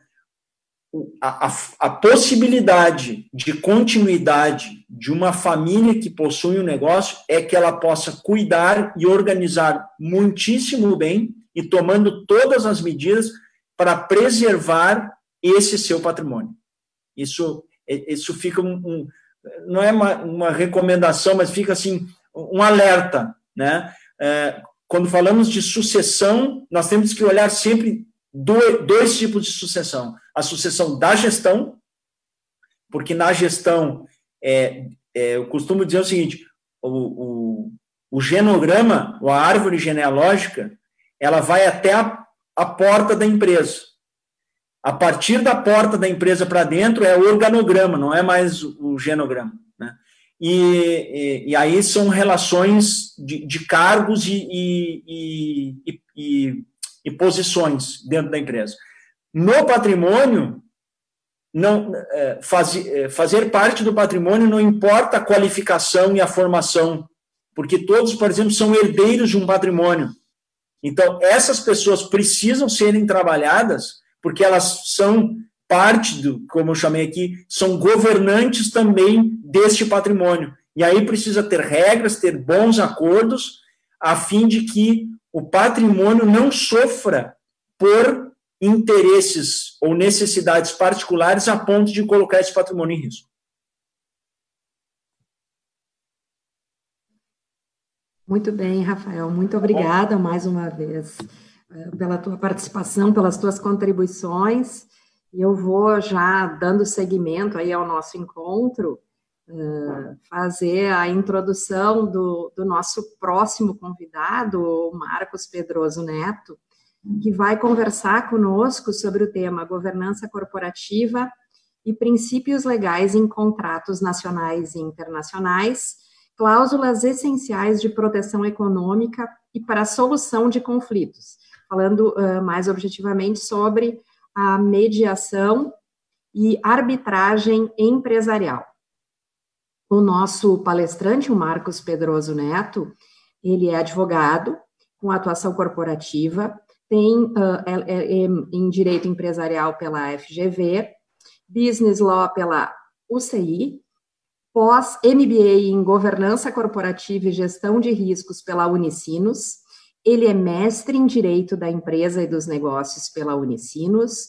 a, a, possibilidade de continuidade de uma família que possui um negócio é que ela possa cuidar e organizar muitíssimo bem e tomando todas as medidas para preservar esse seu patrimônio. Isso, isso fica um, um não é uma, uma recomendação, mas fica assim um alerta, né? É, quando falamos de sucessão, nós temos que olhar sempre dois, tipos de sucessão: a sucessão da gestão, porque na gestão é, é, eu costumo dizer o seguinte: o, o, o genograma, ou a árvore genealógica, ela vai até a, a porta da empresa. a partir da porta da empresa para dentro é organograma, não é mais o genograma. Né? E, e, e aí são relações de, de cargos e, e, e, posições dentro da empresa. No patrimônio, não é, faz, é, fazer parte do patrimônio não importa a qualificação e a formação, porque todos, por exemplo, são herdeiros de um patrimônio. Então, essas pessoas precisam serem trabalhadas porque elas são parte do, como eu chamei aqui, são governantes também deste patrimônio. E aí precisa ter regras, ter bons acordos, a fim de que o patrimônio não sofra por interesses ou necessidades particulares a ponto de colocar esse patrimônio em risco. Muito bem, Rafael. Muito obrigada mais uma vez pela tua participação, pelas tuas contribuições. E eu vou já dando seguimento aí ao nosso encontro, fazer a introdução do, do nosso próximo convidado, o Marcos Pedroso Neto, que vai conversar conosco sobre o tema governança corporativa e princípios legais em contratos nacionais e internacionais, cláusulas essenciais de proteção econômica e para a solução de conflitos, falando uh, mais objetivamente sobre a mediação e arbitragem empresarial. O nosso palestrante, o Marcos Pedroso Neto, ele é advogado com atuação corporativa, tem uh, em direito empresarial pela FGV, business law pela UCI, pós MBA em governança corporativa e gestão de riscos pela Unicinos, ele é mestre em Direito da Empresa e dos Negócios pela Unicinos,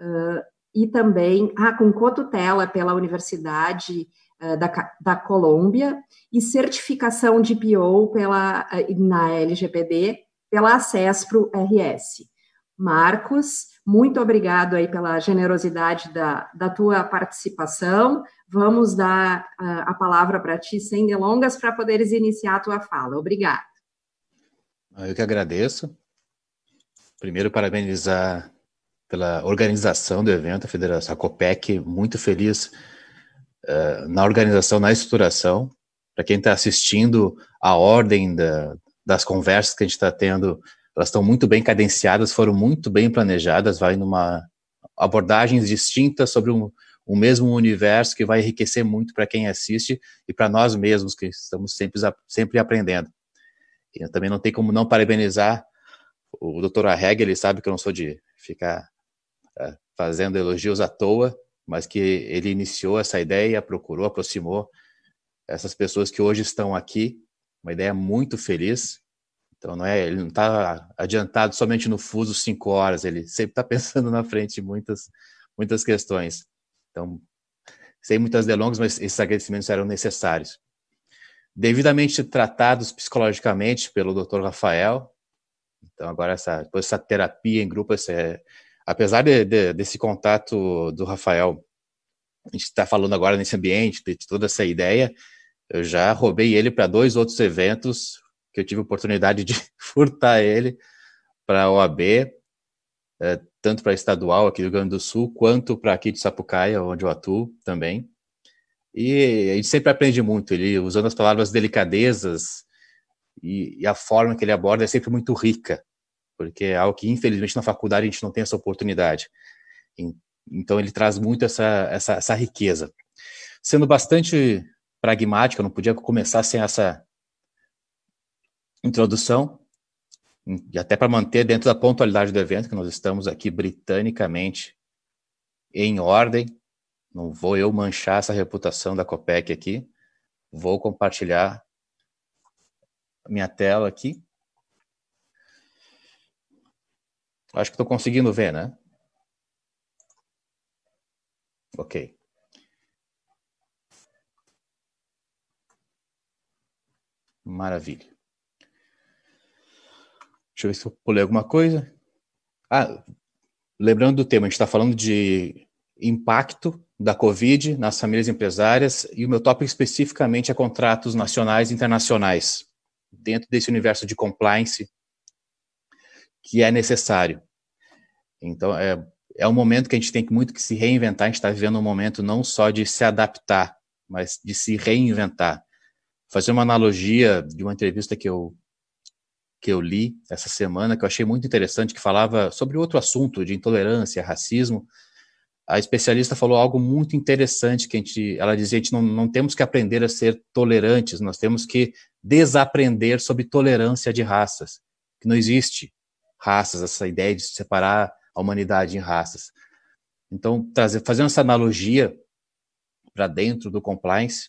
uh, e também ah, com cotutela pela Universidade da, da Colômbia, e certificação de PO pela, uh, na LGPD pela Acespro RS. Marcos, muito obrigado aí pela generosidade da, da tua participação. Vamos dar a palavra para ti, sem delongas, para poderes iniciar a tua fala. Obrigada. Eu que agradeço. Primeiro, parabenizar pela organização do evento, a Federação a COPEC, muito feliz uh, na organização, na estruturação. Para quem está assistindo, a ordem da, das conversas que a gente está tendo, elas estão muito bem cadenciadas, foram muito bem planejadas, vai numa abordagens distintas sobre um, um mesmo universo que vai enriquecer muito para quem assiste e para nós mesmos que estamos sempre, sempre aprendendo. Eu também não tem como não parabenizar o Dr. Arreg, ele sabe que eu não sou de ficar é, fazendo elogios à toa, mas que ele iniciou essa ideia, procurou, aproximou essas pessoas que hoje estão aqui, uma ideia muito feliz. Então não é, ele não está adiantado somente no fuso cinco horas, ele sempre está pensando na frente de muitas, muitas questões. Então, sem muitas delongas, mas esses agradecimentos eram necessários devidamente tratados psicologicamente pelo Dr. Rafael. Então, agora, essa, depois essa terapia em grupo, esse, apesar de, de, desse contato do Rafael, a gente está falando agora nesse ambiente, de toda essa ideia, eu já roubei ele para dois outros eventos que eu tive oportunidade de furtar ele para a OAB, é, tanto para a estadual aqui do Rio Grande do Sul, quanto para aqui de Sapucaia, onde eu atuo também. E a gente sempre aprende muito, ele usando as palavras delicadezas e, e, a forma que ele aborda é sempre muito rica, porque é algo que infelizmente na faculdade a gente não tem essa oportunidade. Então ele traz muito essa, essa, essa riqueza. Sendo bastante pragmático, eu não podia começar sem essa introdução, e até para manter dentro da pontualidade do evento, que nós estamos aqui britanicamente em ordem, não vou eu manchar essa reputação da Copec aqui. Vou compartilhar minha tela aqui. Acho que estou conseguindo ver, né? Ok. Maravilha. Deixa eu ver se eu pulei alguma coisa. Ah, lembrando do tema, a gente está falando de impacto da Covid nas famílias empresárias e o meu tópico especificamente é contratos nacionais e internacionais, dentro desse universo de compliance que é necessário. Então, é, é um momento que a gente tem muito que se reinventar. A gente está vivendo um momento não só de se adaptar, mas de se reinventar. Fazer uma analogia de uma entrevista que eu que eu li essa semana, que eu achei muito interessante, que falava sobre outro assunto de intolerância, racismo. A especialista falou algo muito interessante que a gente, ela dizia, a gente não, não temos que aprender a ser tolerantes, nós temos que desaprender sobre tolerância de raças, que não existe raças, essa ideia de separar a humanidade em raças. Então, trazer, fazendo essa analogia para dentro do compliance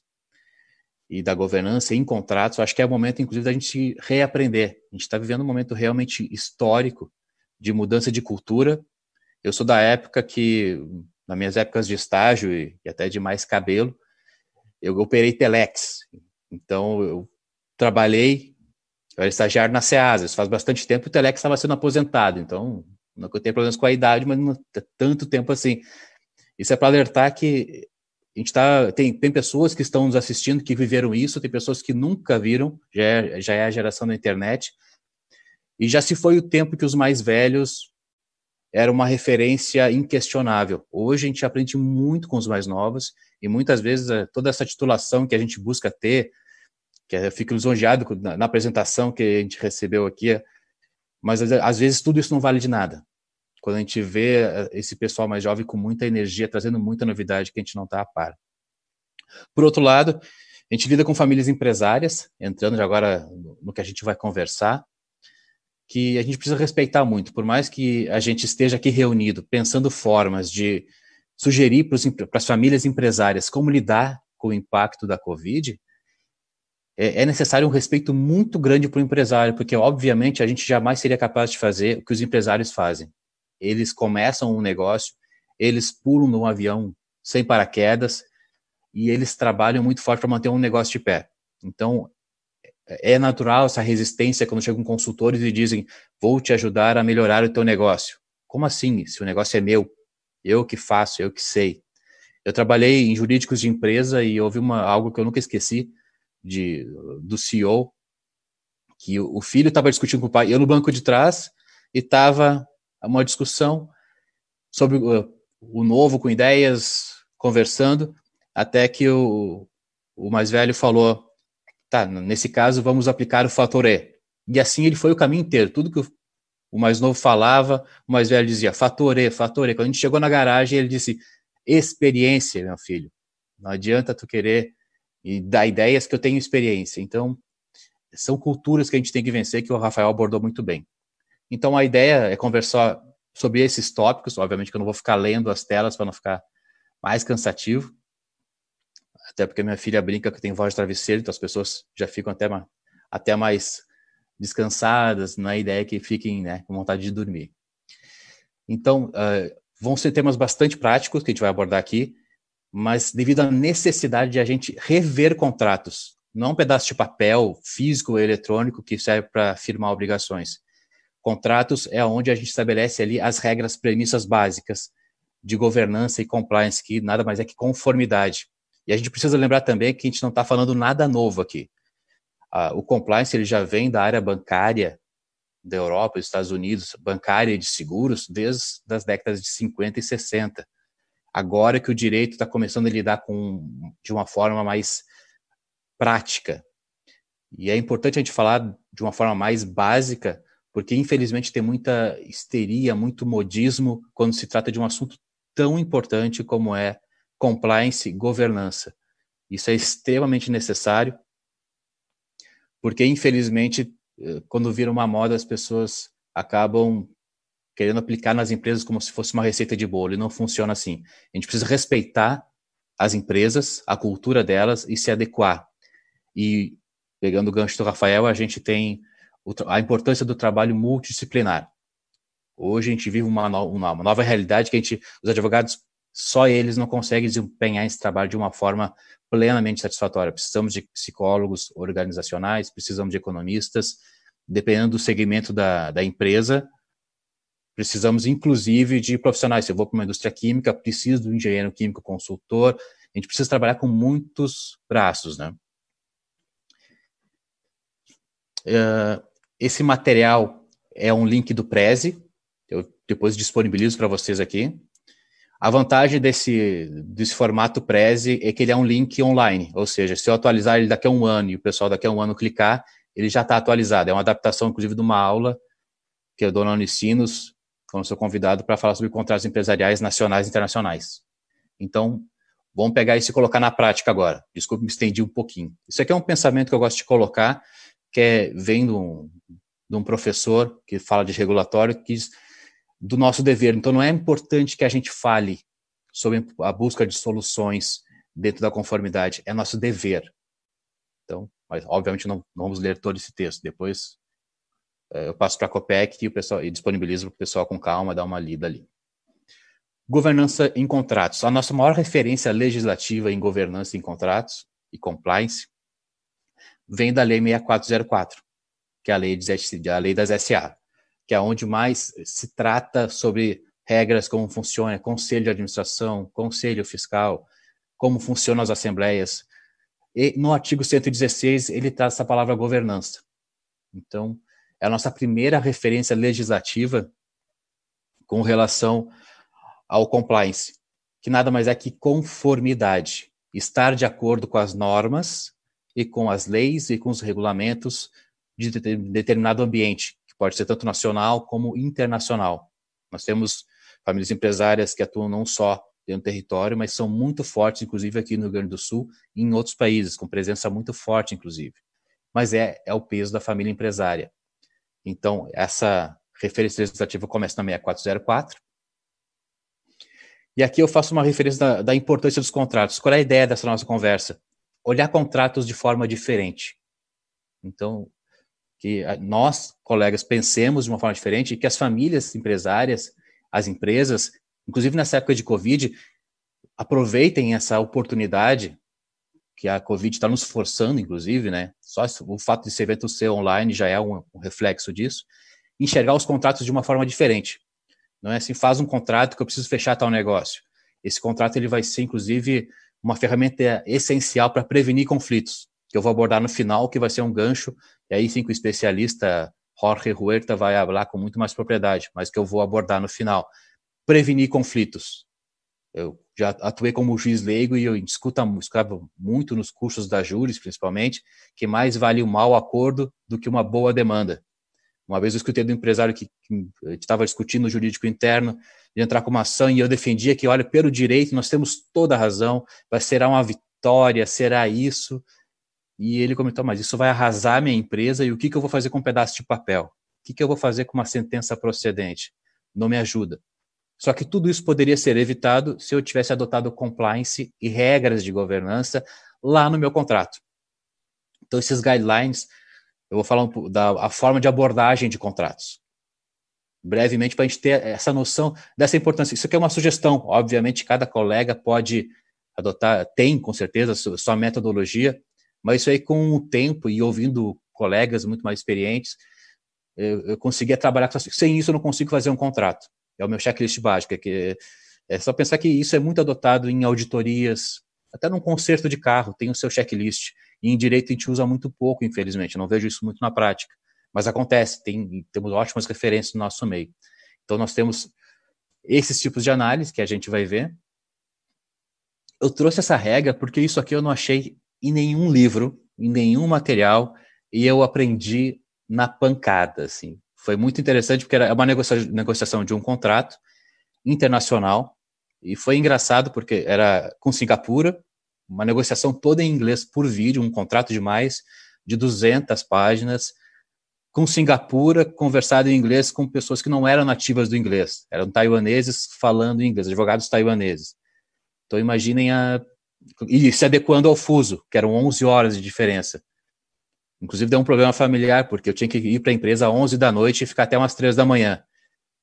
e da governança em contratos, acho que é o momento, inclusive, da gente reaprender. A gente está vivendo um momento realmente histórico de mudança de cultura. Eu sou da época que, nas minhas épocas de estágio e, e até de mais cabelo, eu operei telex. Então, eu trabalhei, eu era estagiário na SEASA, isso faz bastante tempo, o telex estava sendo aposentado, então não que eu tenha problemas com a idade, mas não tanto tempo assim. Isso é para alertar que a gente tá, tem, tem pessoas que estão nos assistindo que viveram isso, tem pessoas que nunca viram, já é, já é a geração da internet, e já se foi o tempo que os mais velhos era uma referência inquestionável. Hoje a gente aprende muito com os mais novos, e muitas vezes eh, toda essa titulação que a gente busca ter, que eu fico lisonjeado na, na apresentação que a gente recebeu aqui, mas às vezes tudo isso não vale de nada. Quando a gente vê eh, esse pessoal mais jovem com muita energia, trazendo muita novidade que a gente não está a par. Por outro lado, a gente lida com famílias empresárias, entrando agora no que a gente vai conversar, que a gente precisa respeitar muito. Por mais que a gente esteja aqui reunido pensando formas de sugerir para as famílias empresárias como lidar com o impacto da Covid, é, é necessário um respeito muito grande para o empresário, porque, obviamente, a gente jamais seria capaz de fazer o que os empresários fazem. Eles começam um negócio, eles pulam num avião sem paraquedas e eles trabalham muito forte para manter um negócio de pé. Então, é natural essa resistência quando chegam consultores e dizem: vou te ajudar a melhorar o teu negócio. Como assim? Se o negócio é meu, eu que faço, eu que sei. Eu trabalhei em jurídicos de empresa e houve uma, algo que eu nunca esqueci de, do CEO, que o filho estava discutindo com o pai, eu no banco de trás, e estava uma discussão sobre o, o, novo com ideias, conversando, até que o, o mais velho falou, tá, nesse caso vamos aplicar o fator E. E assim ele foi o caminho inteiro, tudo que o, o mais novo falava, o mais velho dizia, fator E, fator E. Quando a gente chegou na garagem, ele disse, experiência, meu filho. Não adianta tu querer e dar ideias que eu tenho experiência. Então, são culturas que a gente tem que vencer, que o Rafael abordou muito bem. Então, a ideia é conversar sobre esses tópicos. Obviamente que eu não vou ficar lendo as telas para não ficar mais cansativo. Até porque minha filha brinca que tem voz de travesseiro, então as pessoas já ficam até, até mais descansadas, na ideia que fiquem né, com vontade de dormir. Então, uh, vão ser temas bastante práticos que a gente vai abordar aqui mas devido à necessidade de a gente rever contratos, não um pedaço de papel físico ou eletrônico que serve para firmar obrigações. Contratos é onde a gente estabelece ali as regras, premissas básicas de governança e compliance, que nada mais é que conformidade. E a gente precisa lembrar também que a gente não está falando nada novo aqui. Ah, o compliance ele já vem da área bancária da Europa, dos Estados Unidos, bancária e de seguros, desde as décadas de 50 e 60 agora que o direito está começando a lidar com de uma forma mais prática. E é importante a gente falar de uma forma mais básica, porque infelizmente tem muita histeria, muito modismo quando se trata de um assunto tão importante como é compliance governança. Isso é extremamente necessário, porque infelizmente eh, quando vira uma moda as pessoas acabam querendo aplicar nas empresas como se fosse uma receita de bolo, e não funciona assim. A gente precisa respeitar as empresas, a cultura delas e se adequar. E, pegando o gancho do Rafael, a gente tem a importância do trabalho multidisciplinar. Hoje a gente vive uma, no, uma nova realidade que a gente, os advogados, só eles não conseguem desempenhar esse trabalho de uma forma plenamente satisfatória. Precisamos de psicólogos organizacionais, precisamos de economistas, dependendo do segmento da, da empresa, Precisamos, inclusive, de profissionais. Se eu vou para uma indústria química, preciso do engenheiro químico consultor. A gente precisa trabalhar com muitos braços, né? Uh, esse material é um link do Prezi. Eu depois disponibilizo para vocês aqui. A vantagem desse, desse formato Prezi é que ele é um link online, ou seja, se eu atualizar ele daqui a um ano e o pessoal daqui a um ano clicar, ele já está atualizado. É uma adaptação, inclusive, de uma aula que eu dou na Unicinos, quando sou convidado para falar sobre contratos empresariais nacionais e internacionais. Então, vamos pegar isso e colocar na prática agora. Desculpe, me estendi um pouquinho. Isso aqui é um pensamento que eu gosto de colocar, que é, vem de um, de um professor que fala de regulatório, que diz do nosso dever. Então, não é importante que a gente fale sobre a busca de soluções dentro da conformidade, é nosso dever. Então, mas obviamente não, não vamos ler todo esse texto. Depois eu passo para a COPEC e, o pessoal, e disponibilizo para o pessoal com calma dar uma lida ali. Governança em contratos. A nossa maior referência legislativa em governança em contratos e compliance vem da Lei 6404, que é a lei, de, a lei das SA que é onde mais se trata sobre regras, como funciona conselho de administração, conselho fiscal, como funcionam as assembleias. E no artigo 116 ele traz essa palavra governança. Então, é a nossa primeira referência legislativa com relação ao compliance, que nada mais é que conformidade, estar de acordo com as normas e com as leis e com os regulamentos de determinado ambiente, pode ser tanto nacional como internacional. Nós temos famílias empresárias que atuam não só dentro do território, mas são muito fortes, inclusive aqui no Rio Grande do Sul e em outros países, com presença muito forte, inclusive. Mas é, é o peso da família empresária. Então, essa referência legislativa começa na 6404. E aqui eu faço uma referência da, da importância dos contratos. Qual é a ideia dessa nossa conversa? Olhar contratos de forma diferente. Então, que nós, colegas, pensemos de uma forma diferente e que as famílias empresárias, as empresas, inclusive nessa época de Covid, aproveitem essa oportunidade que a Covid está nos forçando, inclusive, né? Só o fato de esse evento ser online já é um, um reflexo disso. Enxergar os contratos de uma forma diferente. Não é assim, faz um contrato que eu preciso fechar tal negócio. Esse contrato ele vai ser, inclusive, uma ferramenta essencial para prevenir conflitos que eu vou abordar no final, que vai ser um gancho, e aí sim que o especialista Jorge Huerta vai falar com muito mais propriedade, mas que eu vou abordar no final. Prevenir conflitos. Eu já atuei como juiz leigo e eu escuto, escrevo muito nos cursos da Juris, principalmente, que mais vale um mau acordo do que uma boa demanda. Uma vez eu escutei do empresário que, estava discutindo o jurídico interno de entrar com uma ação e eu defendia que, olha, pelo direito nós temos toda a razão, vai ser uma vitória, será isso. E ele comentou, mas isso vai arrasar minha empresa e o que, que eu vou fazer com um pedaço de papel? O que, que eu vou fazer com uma sentença procedente? Não me ajuda. Só que tudo isso poderia ser evitado se eu tivesse adotado compliance e regras de governança lá no meu contrato. Então, esses guidelines, eu vou falar um, da forma de abordagem de contratos. Brevemente, para a gente ter essa noção dessa importância. Isso aqui é uma sugestão. Obviamente, cada colega pode adotar, tem com certeza sua metodologia, mas isso aí, com o tempo e ouvindo colegas muito mais experientes, eu, eu conseguia trabalhar com Sem isso, eu não consigo fazer um contrato. É o meu checklist básico. É, que é só pensar que isso é muito adotado em auditorias, até num conserto de carro, tem o seu checklist. E em direito a gente usa muito pouco, infelizmente. Eu não vejo isso muito na prática. Mas acontece, tem, temos ótimas referências no nosso meio. Então, nós temos esses tipos de análise que a gente vai ver. Eu trouxe essa regra porque isso aqui eu não achei em nenhum livro, em nenhum material, e eu aprendi na pancada, assim. Foi muito interessante porque era uma negocia negociação de um contrato internacional e foi engraçado porque era com Singapura, uma negociação toda em inglês por vídeo, um contrato de mais de 200 páginas, com Singapura, conversado em inglês com pessoas que não eram nativas do inglês, eram taiwaneses falando inglês, advogados taiwaneses. Então imaginem a e se adequando ao fuso, que eram 11 horas de diferença. Inclusive deu um problema familiar, porque eu tinha que ir para a empresa às 11 da noite e ficar até umas 3 da manhã.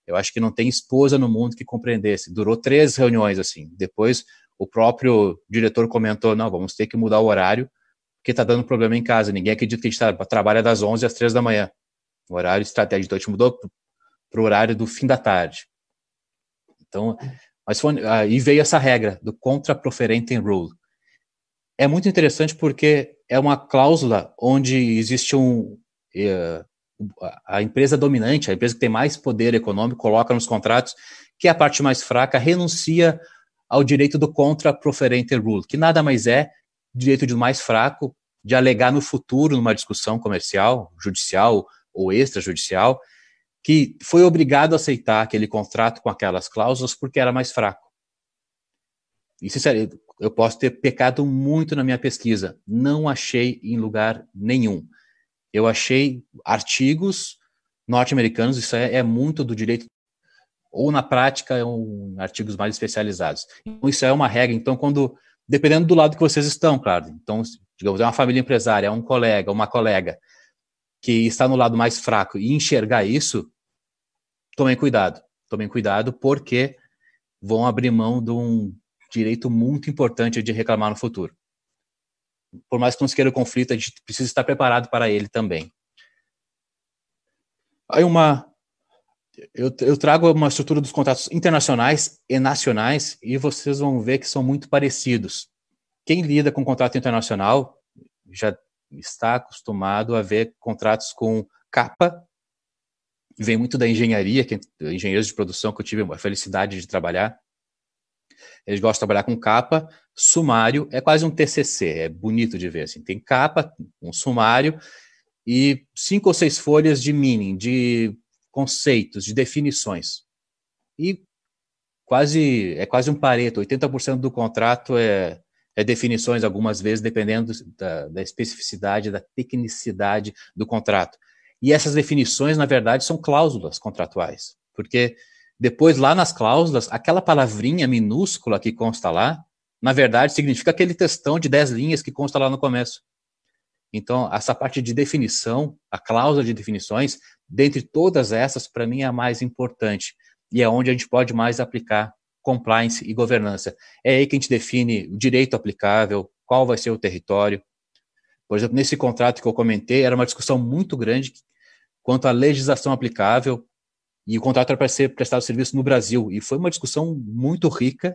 Eu acho que não tem esposa no mundo que compreendesse. Durou três reuniões assim. Depois o próprio diretor comentou: não, vamos ter que mudar o horário, porque está dando problema em casa. Ninguém acredita que a gente tá, trabalha das 11 às 3 da manhã. O horário estratégico. Então a gente mudou para o horário do fim da tarde. Então, mas foi, aí veio essa regra do contra profferentem rule. É muito interessante porque é uma cláusula onde existe um, uh, a empresa dominante, a empresa que tem mais poder econômico, coloca nos contratos que a parte mais fraca renuncia ao direito do contra proferente rule, que nada mais é direito do mais fraco de alegar no futuro numa discussão comercial, judicial ou extrajudicial, que foi obrigado a aceitar aquele contrato com aquelas cláusulas porque era mais fraco. E, sinceramente, eu posso ter pecado muito na minha pesquisa. Não achei em lugar nenhum. Eu achei artigos norte-americanos, isso é, é, muito do direito, ou na prática, ou em artigos mais especializados. Então, isso é uma regra. Então, quando, dependendo do lado que vocês estão, claro. Então, digamos, é uma família empresária, é um colega, uma colega, que está no lado mais fraco e enxergar isso, tomem cuidado. Tomem cuidado, porque vão abrir mão de um direito muito importante de reclamar no futuro. Por mais que não se queira o conflito, a gente precisa estar preparado para ele também. Aí uma eu, eu, trago uma estrutura dos contratos internacionais e nacionais e vocês vão ver que são muito parecidos. Quem lida com contrato internacional já está acostumado a ver contratos com capa, vem muito da engenharia, que, engenheiros de produção que eu tive a felicidade de trabalhar, eles gostam de trabalhar com capa. Sumário é quase um TCC, é bonito de ver. Assim. Tem capa, um sumário e cinco ou seis folhas de meaning, de conceitos, de definições. E quase é quase um pareto, 80% do contrato é, é definições, algumas vezes, dependendo da, da especificidade, da tecnicidade do contrato. E essas definições, na verdade, são cláusulas contratuais, porque depois, lá nas cláusulas, aquela palavrinha minúscula que consta lá, na verdade, significa aquele textão de 10 linhas que consta lá no começo. Então, essa parte de definição, a cláusula de definições, dentre todas essas, para mim é a mais importante. E é onde a gente pode mais aplicar compliance e governança. É aí que a gente define o direito aplicável, qual vai ser o território. Por exemplo, nesse contrato que eu comentei, era uma discussão muito grande quanto à legislação aplicável, e o contrato era para ser prestado serviço no Brasil. E foi uma discussão muito rica,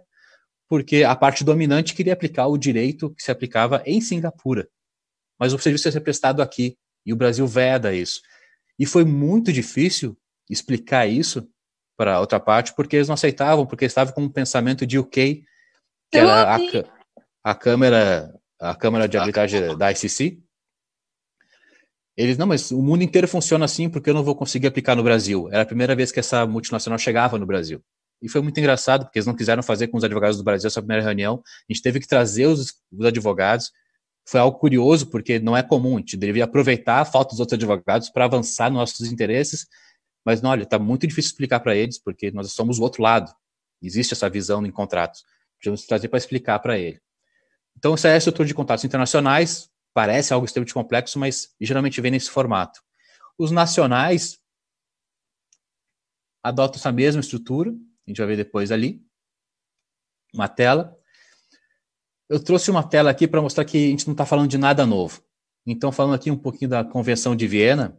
porque a parte dominante queria aplicar o direito que se aplicava em Singapura. Mas o serviço ia ser prestado aqui, e o Brasil veda isso. E foi muito difícil explicar isso para a outra parte, porque eles não aceitavam, porque estavam com um pensamento de UK, que era a, a Câmara, a Câmara de Arbitragem da ICC, eles, não, mas o mundo inteiro funciona assim porque eu não vou conseguir aplicar no Brasil. Era a primeira vez que essa multinacional chegava no Brasil. E foi muito engraçado, porque eles não quiseram fazer com os advogados do Brasil essa primeira reunião. A gente teve que trazer os, os advogados. Foi algo curioso, porque não é comum. A gente deveria aproveitar a falta dos outros advogados para avançar nos nossos interesses. Mas, não, olha, está muito difícil explicar para eles, porque nós somos o outro lado. Existe essa visão em contratos. Precisamos trazer para explicar para ele. Então, essa é a estrutura de contratos internacionais. Parece algo extremamente complexo, mas geralmente vem nesse formato. Os nacionais adotam essa mesma estrutura, a gente vai ver depois ali, uma tela. Eu trouxe uma tela aqui para mostrar que a gente não está falando de nada novo. Então, falando aqui um pouquinho da Convenção de Viena,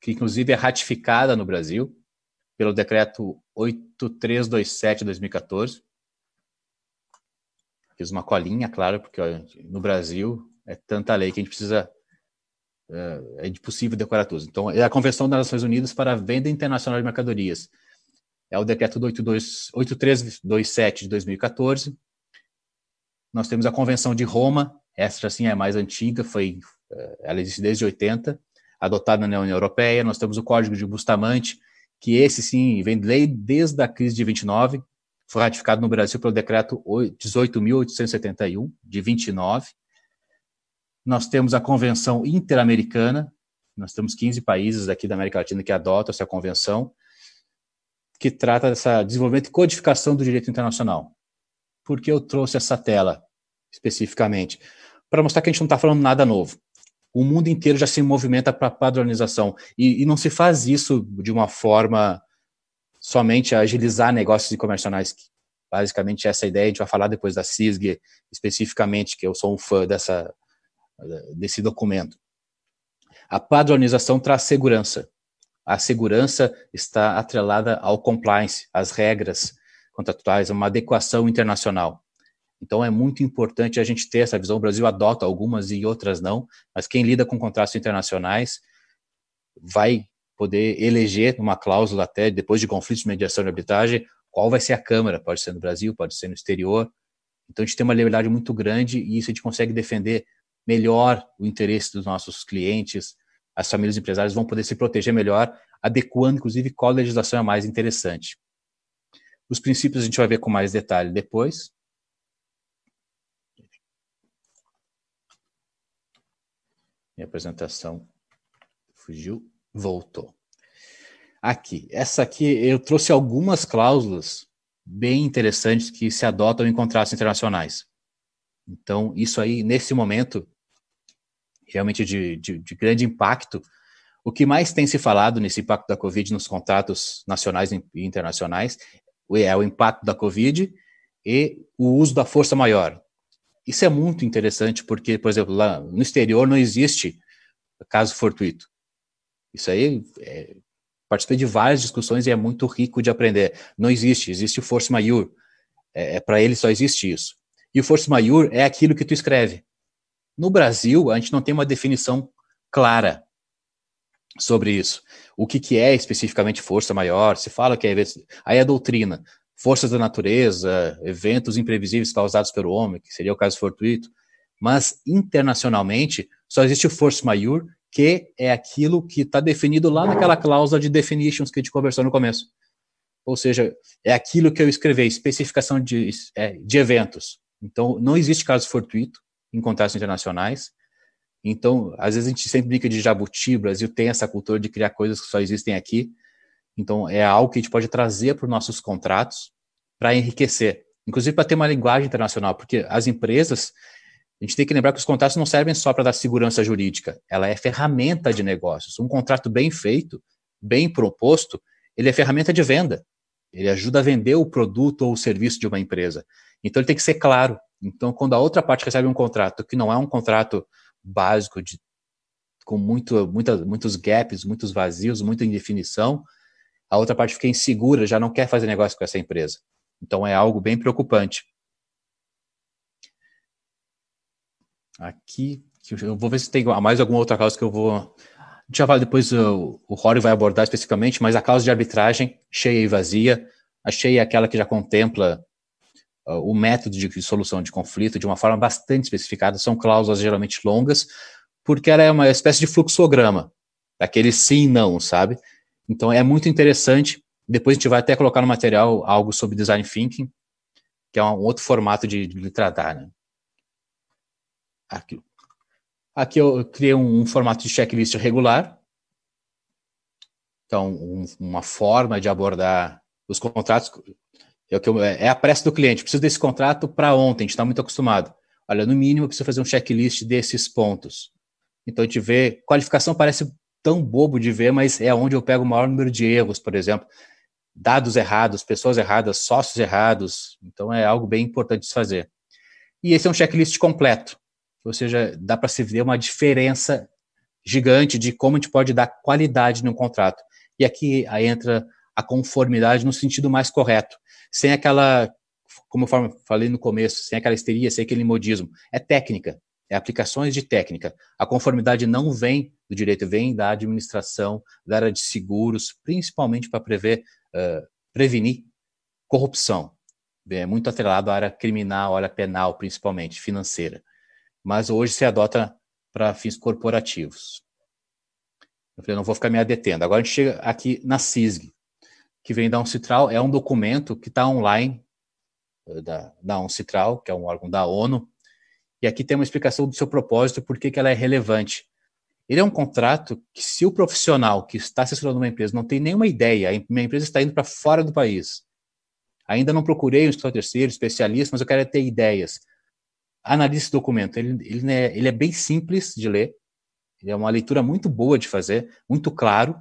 que inclusive é ratificada no Brasil pelo decreto 8327 de 2014. Fiz uma colinha, claro, porque no Brasil é tanta lei que a gente precisa é, é impossível decorar tudo. Então, é a Convenção das Nações Unidas para a Venda Internacional de Mercadorias. É o decreto 8327 de 2014. Nós temos a Convenção de Roma, essa assim é mais antiga, foi, é, ela existe desde 80, adotada na União Europeia. Nós temos o Código de Bustamante, que esse sim vem desde a crise de 29, foi ratificado no Brasil pelo decreto 18.871 de 29 nós temos a Convenção Interamericana, nós temos 15 países aqui da América Latina que adotam essa convenção, que trata dessa desenvolvimento e codificação do direito internacional. Por que eu trouxe essa tela especificamente? Para mostrar que a gente não está falando nada novo. O mundo inteiro já se movimenta para padronização. E, e, não se faz isso de uma forma somente a agilizar negócios comerciais. Basicamente, essa ideia, a gente vai falar depois da CISG especificamente, que eu sou um fã dessa, desse documento. A padronização traz segurança. A segurança está atrelada ao compliance, às regras contratuais, a uma adequação internacional. Então é muito importante a gente ter essa visão. O Brasil adota algumas e outras não, mas quem lida com contratos internacionais vai poder eleger uma cláusula até depois de conflitos de mediação de arbitragem qual vai ser a Câmara, pode ser no Brasil, pode ser no exterior. Então a gente tem uma liberdade muito grande e isso a gente consegue defender melhor o interesse dos nossos clientes, as famílias empresárias vão poder se proteger melhor, adequando inclusive qual legislação é mais interessante. Os princípios a gente vai ver com mais detalhe depois. Minha apresentação fugiu, voltou. Aqui, essa aqui eu trouxe algumas cláusulas bem interessantes que se adotam em contratos internacionais. Então, isso aí, nesse momento, realmente de, de, de, grande impacto. O que mais tem se falado nesse impacto da Covid nos contratos nacionais e internacionais é o impacto da Covid e o uso da força maior. Isso é muito interessante porque, por exemplo, lá no exterior não existe caso fortuito. Isso aí, é, participei de várias discussões e é muito rico de aprender. Não existe, existe o força maior. É, é para ele só existe isso. E o força maior é aquilo que tu escreve. No Brasil, a gente não tem uma definição clara sobre isso. O que, que é especificamente força maior? Se fala que é. Aí a doutrina, forças da natureza, eventos imprevisíveis causados pelo homem, que seria o caso fortuito. Mas internacionalmente, só existe o força maior, que é aquilo que está definido lá naquela cláusula de definitions que a gente conversou no começo. Ou seja, é aquilo que eu escrevi, especificação de, é, de eventos. Então, não existe caso fortuito em contratos internacionais. Então, às vezes a gente sempre brinca de jabuti, o Brasil tem essa cultura de criar coisas que só existem aqui. Então, é algo que a gente pode trazer para os nossos contratos para enriquecer, inclusive para ter uma linguagem internacional, porque as empresas, a gente tem que lembrar que os contratos não servem só para dar segurança jurídica, ela é ferramenta de negócios. Um contrato bem feito, bem proposto, ele é ferramenta de venda. Ele ajuda a vender o produto ou o serviço de uma empresa. Então, ele tem que ser claro. Então, quando a outra parte recebe um contrato que não é um contrato básico, de, com muito, muita, muitos gaps, muitos vazios, muita indefinição, a outra parte fica insegura, já não quer fazer negócio com essa empresa. Então, é algo bem preocupante. Aqui, eu vou ver se tem mais alguma outra causa que eu vou. Já vai depois o, o Rory vai abordar especificamente, mas a causa de arbitragem, cheia e vazia. A cheia é aquela que já contempla o método de solução de conflito de uma forma bastante especificada. São cláusulas geralmente longas, porque ela é uma espécie de fluxograma, daquele sim não, sabe? Então é muito interessante. Depois a gente vai até colocar no material algo sobre design thinking, que é um outro formato de, de tratar, né? Aqui. Aqui eu criei um, um formato de checklist regular. Então, um, uma forma de abordar os contratos é, o que eu, é a pressa do cliente. Preciso desse contrato para ontem, a gente está muito acostumado. Olha, no mínimo, eu preciso fazer um checklist desses pontos. Então, a gente vê, qualificação parece tão bobo de ver, mas é onde eu pego o maior número de erros, por exemplo. Dados errados, pessoas erradas, sócios errados. Então, é algo bem importante de se fazer. E esse é um checklist completo. Ou seja, dá para se ver uma diferença gigante de como a gente pode dar qualidade no contrato. E aqui entra a conformidade no sentido mais correto sem aquela, como eu falei no começo, sem aquela histeria, sem aquele modismo. É técnica, é aplicações de técnica. A conformidade não vem do direito, vem da administração, da área de seguros, principalmente para prever, uh, prevenir corrupção. É muito atrelado à área criminal, à área penal, principalmente, financeira. Mas hoje se adota para fins corporativos. Eu falei, não vou ficar me adetendo. Agora a gente chega aqui na CISG que vem da Uncitral, é um documento que está online eh, da, da Uncitral, que é um órgão da ONU, e aqui tem uma explicação do seu propósito, por que ela é relevante. Ele é um contrato que, se o profissional que está assessorando uma empresa não tem nenhuma ideia, a minha empresa está indo para fora do país, ainda não procurei um escritório terceiro, especialista, mas eu quero ter ideias. Analise esse documento. Ele, ele, é, ele é bem simples de ler, ele é uma leitura muito boa de fazer, muito claro,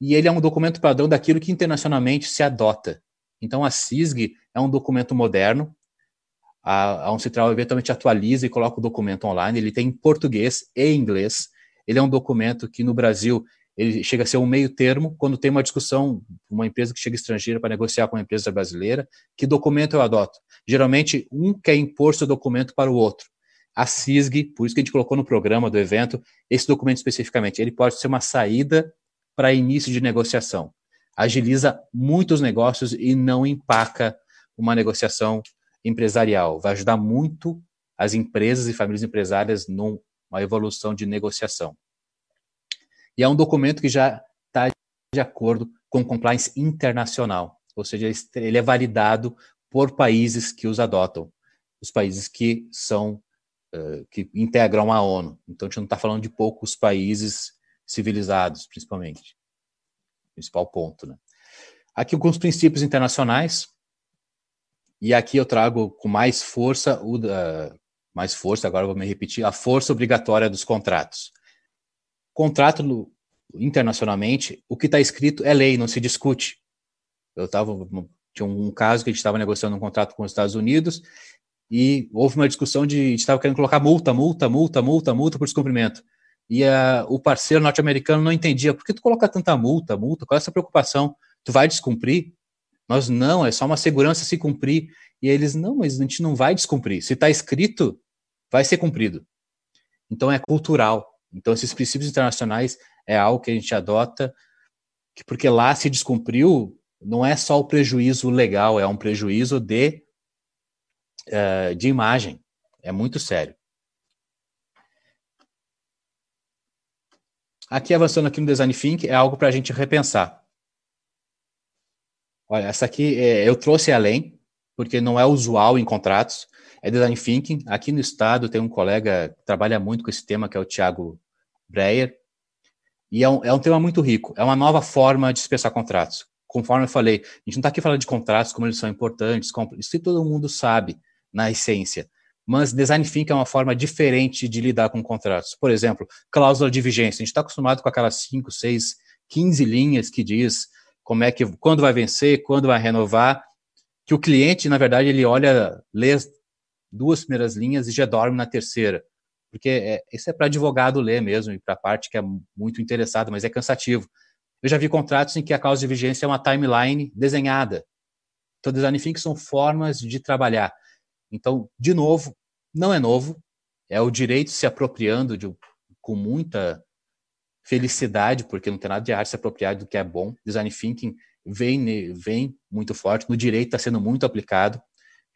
e ele é um documento padrão daquilo que internacionalmente se adota. Então, a CISG é um documento moderno, a, a Uncitral eventualmente atualiza e coloca o documento online, ele tem português e inglês, ele é um documento que no Brasil ele chega a ser um meio termo quando tem uma discussão, uma empresa que chega estrangeira para negociar com uma empresa brasileira, que documento eu adoto? Geralmente, um quer impor seu documento para o outro. a CISG, por isso que a gente colocou no programa do evento esse documento especificamente. Ele pode ser uma saída para início de negociação. Agiliza muitos negócios e não empaca uma negociação empresarial. Vai ajudar muito as empresas e famílias empresárias numa evolução de negociação. E é um documento que já está de acordo com compliance internacional, ou seja, ele é validado por países que os adotam, os países que são uh, que integram a ONU. Então a gente não está falando de poucos países civilizados, principalmente. Principal ponto, né? Aqui alguns princípios internacionais e aqui eu trago com mais força o mais força. Agora vou me repetir a força obrigatória dos contratos. Contrato internacionalmente, o que está escrito é lei, não se discute. Eu estava tinha um caso que a gente estava negociando um contrato com os Estados Unidos e houve uma discussão de a gente estava querendo colocar multa, multa, multa, multa, multa por descumprimento. E a, o parceiro norte-americano não entendia por que tu coloca tanta multa, multa, qual é essa preocupação? Tu vai descumprir? Nós não, é só uma segurança se cumprir. E eles, não, mas a gente não vai descumprir. Se está escrito, vai ser cumprido. Então é cultural. Então esses princípios internacionais é algo que a gente adota, que porque lá se descumpriu, não é só o prejuízo legal, é um prejuízo de, uh, de imagem. É muito sério. Aqui, avançando aqui no Design Think, é algo para a gente repensar. Olha, essa aqui é, eu trouxe além, porque não é usual em contratos, é Design Thinking. Aqui no estado tem um colega que trabalha muito com esse tema, que é o Thiago Breyer, e é um, é um tema muito rico. É uma nova forma de expressar contratos. Conforme eu falei, a gente não está aqui falando de contratos, como eles são importantes, isso que todo mundo sabe na essência. Mas design thinking é uma forma diferente de lidar com contratos. Por exemplo, cláusula de vigência. A gente está acostumado com aquelas 5, 6, 15 linhas que diz como é que, quando vai vencer, quando vai renovar, que o cliente, na verdade, ele olha, lê duas primeiras linhas e já dorme na terceira porque é, isso é para advogado ler mesmo e para a parte que é muito interessada, mas é cansativo. Eu já vi contratos em que a causa de vigência é uma timeline desenhada. Então, design thinking são formas de trabalhar. Então, de novo, não é novo, é o direito se apropriando de, com muita felicidade, porque não tem nada de arte se apropriar do que é bom. Design thinking vem, vem muito forte, no direito está sendo muito aplicado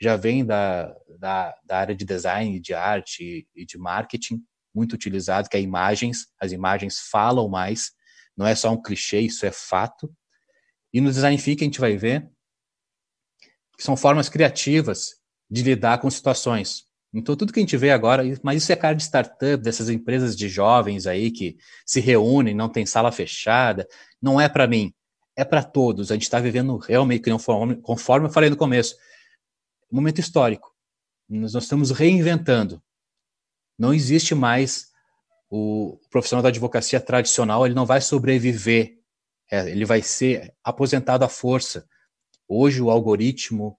já vem da, da, da área de design, de arte e de marketing, muito utilizado, que é imagens. As imagens falam mais, não é só um clichê, isso é fato. E no design thinking a gente vai ver que são formas criativas de lidar com situações. Então, tudo que a gente vê agora, mas isso é cara de startup, dessas empresas de jovens aí que se reúnem, não tem sala fechada, não é para mim, é para todos. A gente está vivendo realmente, conforme eu falei no começo, momento histórico. Nós, nós estamos reinventando. Não existe mais o profissional da advocacia tradicional, ele não vai sobreviver, é, ele vai ser aposentado à força. Hoje o algoritmo,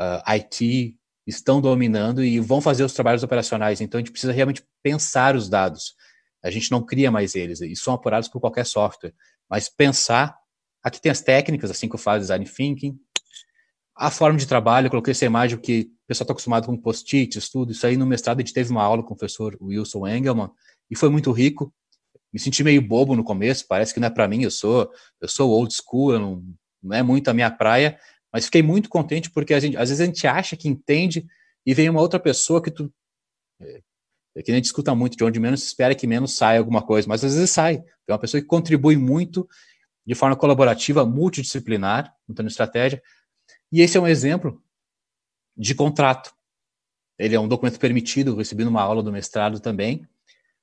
uh, IT estão dominando e vão fazer os trabalhos operacionais. Então a gente precisa realmente pensar os dados. A gente não cria mais eles, e são apurados por qualquer software. Mas pensar, aqui tem as técnicas, assim que eu faço design thinking, a forma de trabalho, eu coloquei essa imagem porque o pessoal está acostumado com post-its, tudo. Isso aí no mestrado a gente teve uma aula com o professor Wilson Engelman e foi muito rico. Me senti meio bobo no começo, parece que não é para mim, eu sou eu sou old school, não, não é muito a minha praia, mas fiquei muito contente porque gente, às vezes a gente acha que entende e vem uma outra pessoa que tu é, é que a gente escuta muito, de onde menos espera que menos saia alguma coisa, mas às vezes sai. É uma pessoa que contribui muito de forma colaborativa, multidisciplinar, montando estratégia, e esse é um exemplo de contrato. Ele é um documento permitido, recebi numa aula do mestrado também.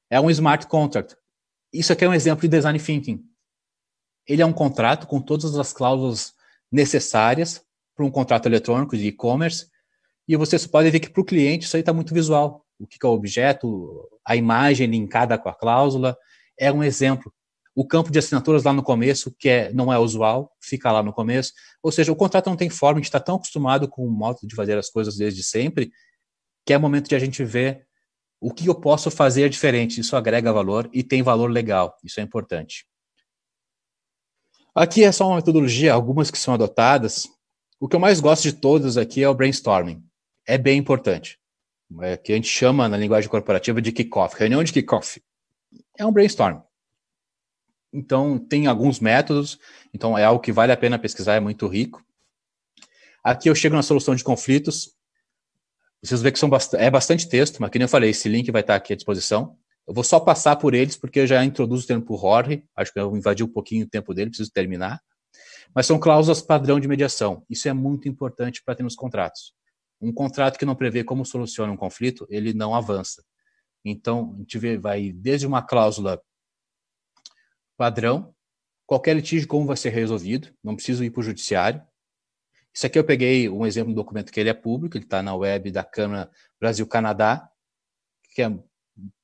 É um smart contract. Isso aqui é um exemplo de design thinking. Ele é um contrato com todas as cláusulas necessárias para um contrato eletrônico de e-commerce. E você pode ver que para o cliente isso aí está muito visual. O que é o objeto, a imagem linkada com a cláusula. É um exemplo. O campo de assinaturas lá no começo, que é, não é usual, fica lá no começo. Ou seja, o contrato não tem forma, a gente está tão acostumado com o modo de fazer as coisas desde sempre, que é momento de a gente ver o que eu posso fazer diferente. Isso agrega valor e tem valor legal. Isso é importante. Aqui é só uma metodologia, algumas que são adotadas. O que eu mais gosto de todas aqui é o brainstorming. É bem importante. é, que a gente chama na linguagem corporativa de kickoff, reunião de kickoff. É um brainstorm. Então, tem alguns métodos, então é algo que vale a pena pesquisar, é muito rico. Aqui eu chego na solução de conflitos. Vocês veem que são bast é bastante texto, mas como eu falei, esse link vai estar aqui à disposição. Eu vou só passar por eles, porque eu já introduzo o termo para o Jorge, acho que eu invadi um pouquinho o tempo dele, preciso terminar. Mas são cláusulas padrão de mediação. Isso é muito importante para ter nos contratos. Um contrato que não prevê como soluciona um conflito, ele não avança. Então, a gente vê, vai desde uma cláusula padrão, qualquer litígio como vai ser resolvido, não preciso ir para o judiciário. Isso aqui eu peguei um exemplo do documento que ele é público, ele está na web da Câmara Brasil-Canadá, que é,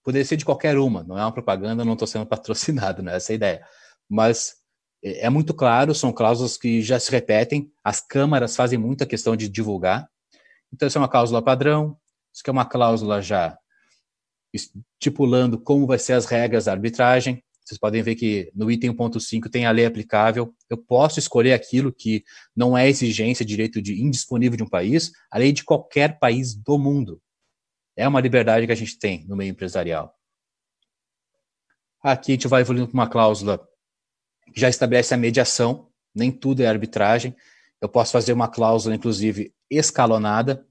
poderia ser de qualquer uma, não é uma propaganda, não estou sendo patrocinado, não é essa a ideia. Mas é, é muito claro, são cláusulas que já se repetem, as câmaras fazem muita questão de divulgar. Então, isso é uma cláusula padrão, isso é uma cláusula já estipulando como vai ser as regras da arbitragem. Vocês podem ver que no item 1.5 tem a lei aplicável. Eu posso escolher aquilo que não é exigência, direito de indisponível de um país, a lei de qualquer país do mundo. É uma liberdade que a gente tem no meio empresarial. Aqui a gente vai evoluindo para uma cláusula que já estabelece a mediação, nem tudo é arbitragem. Eu posso fazer uma cláusula, inclusive, escalonada,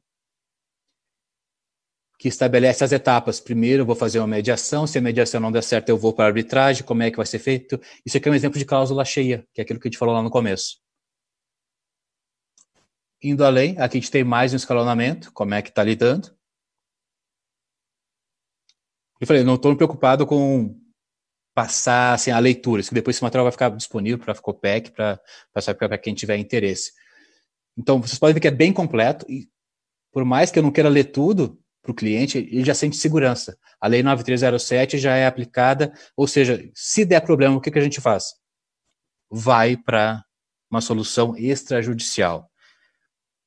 que estabelece as etapas. Primeiro, eu vou fazer uma mediação. Se a mediação não der certo, eu vou para a arbitragem. Como é que vai ser feito? Isso aqui é um exemplo de cláusula cheia, que é aquilo que a gente falou lá no começo. Indo além, aqui a gente tem mais um escalonamento. Como é que está lidando? Eu falei, não estou preocupado com passar assim, a leitura, que depois esse material vai ficar disponível para a Copec, para passar para quem tiver interesse. Então, vocês podem ver que é bem completo e por mais que eu não queira ler tudo para o cliente, ele já sente segurança. A Lei 9307 já é aplicada, ou seja, se der problema, o que, que a gente faz? Vai para uma solução extrajudicial.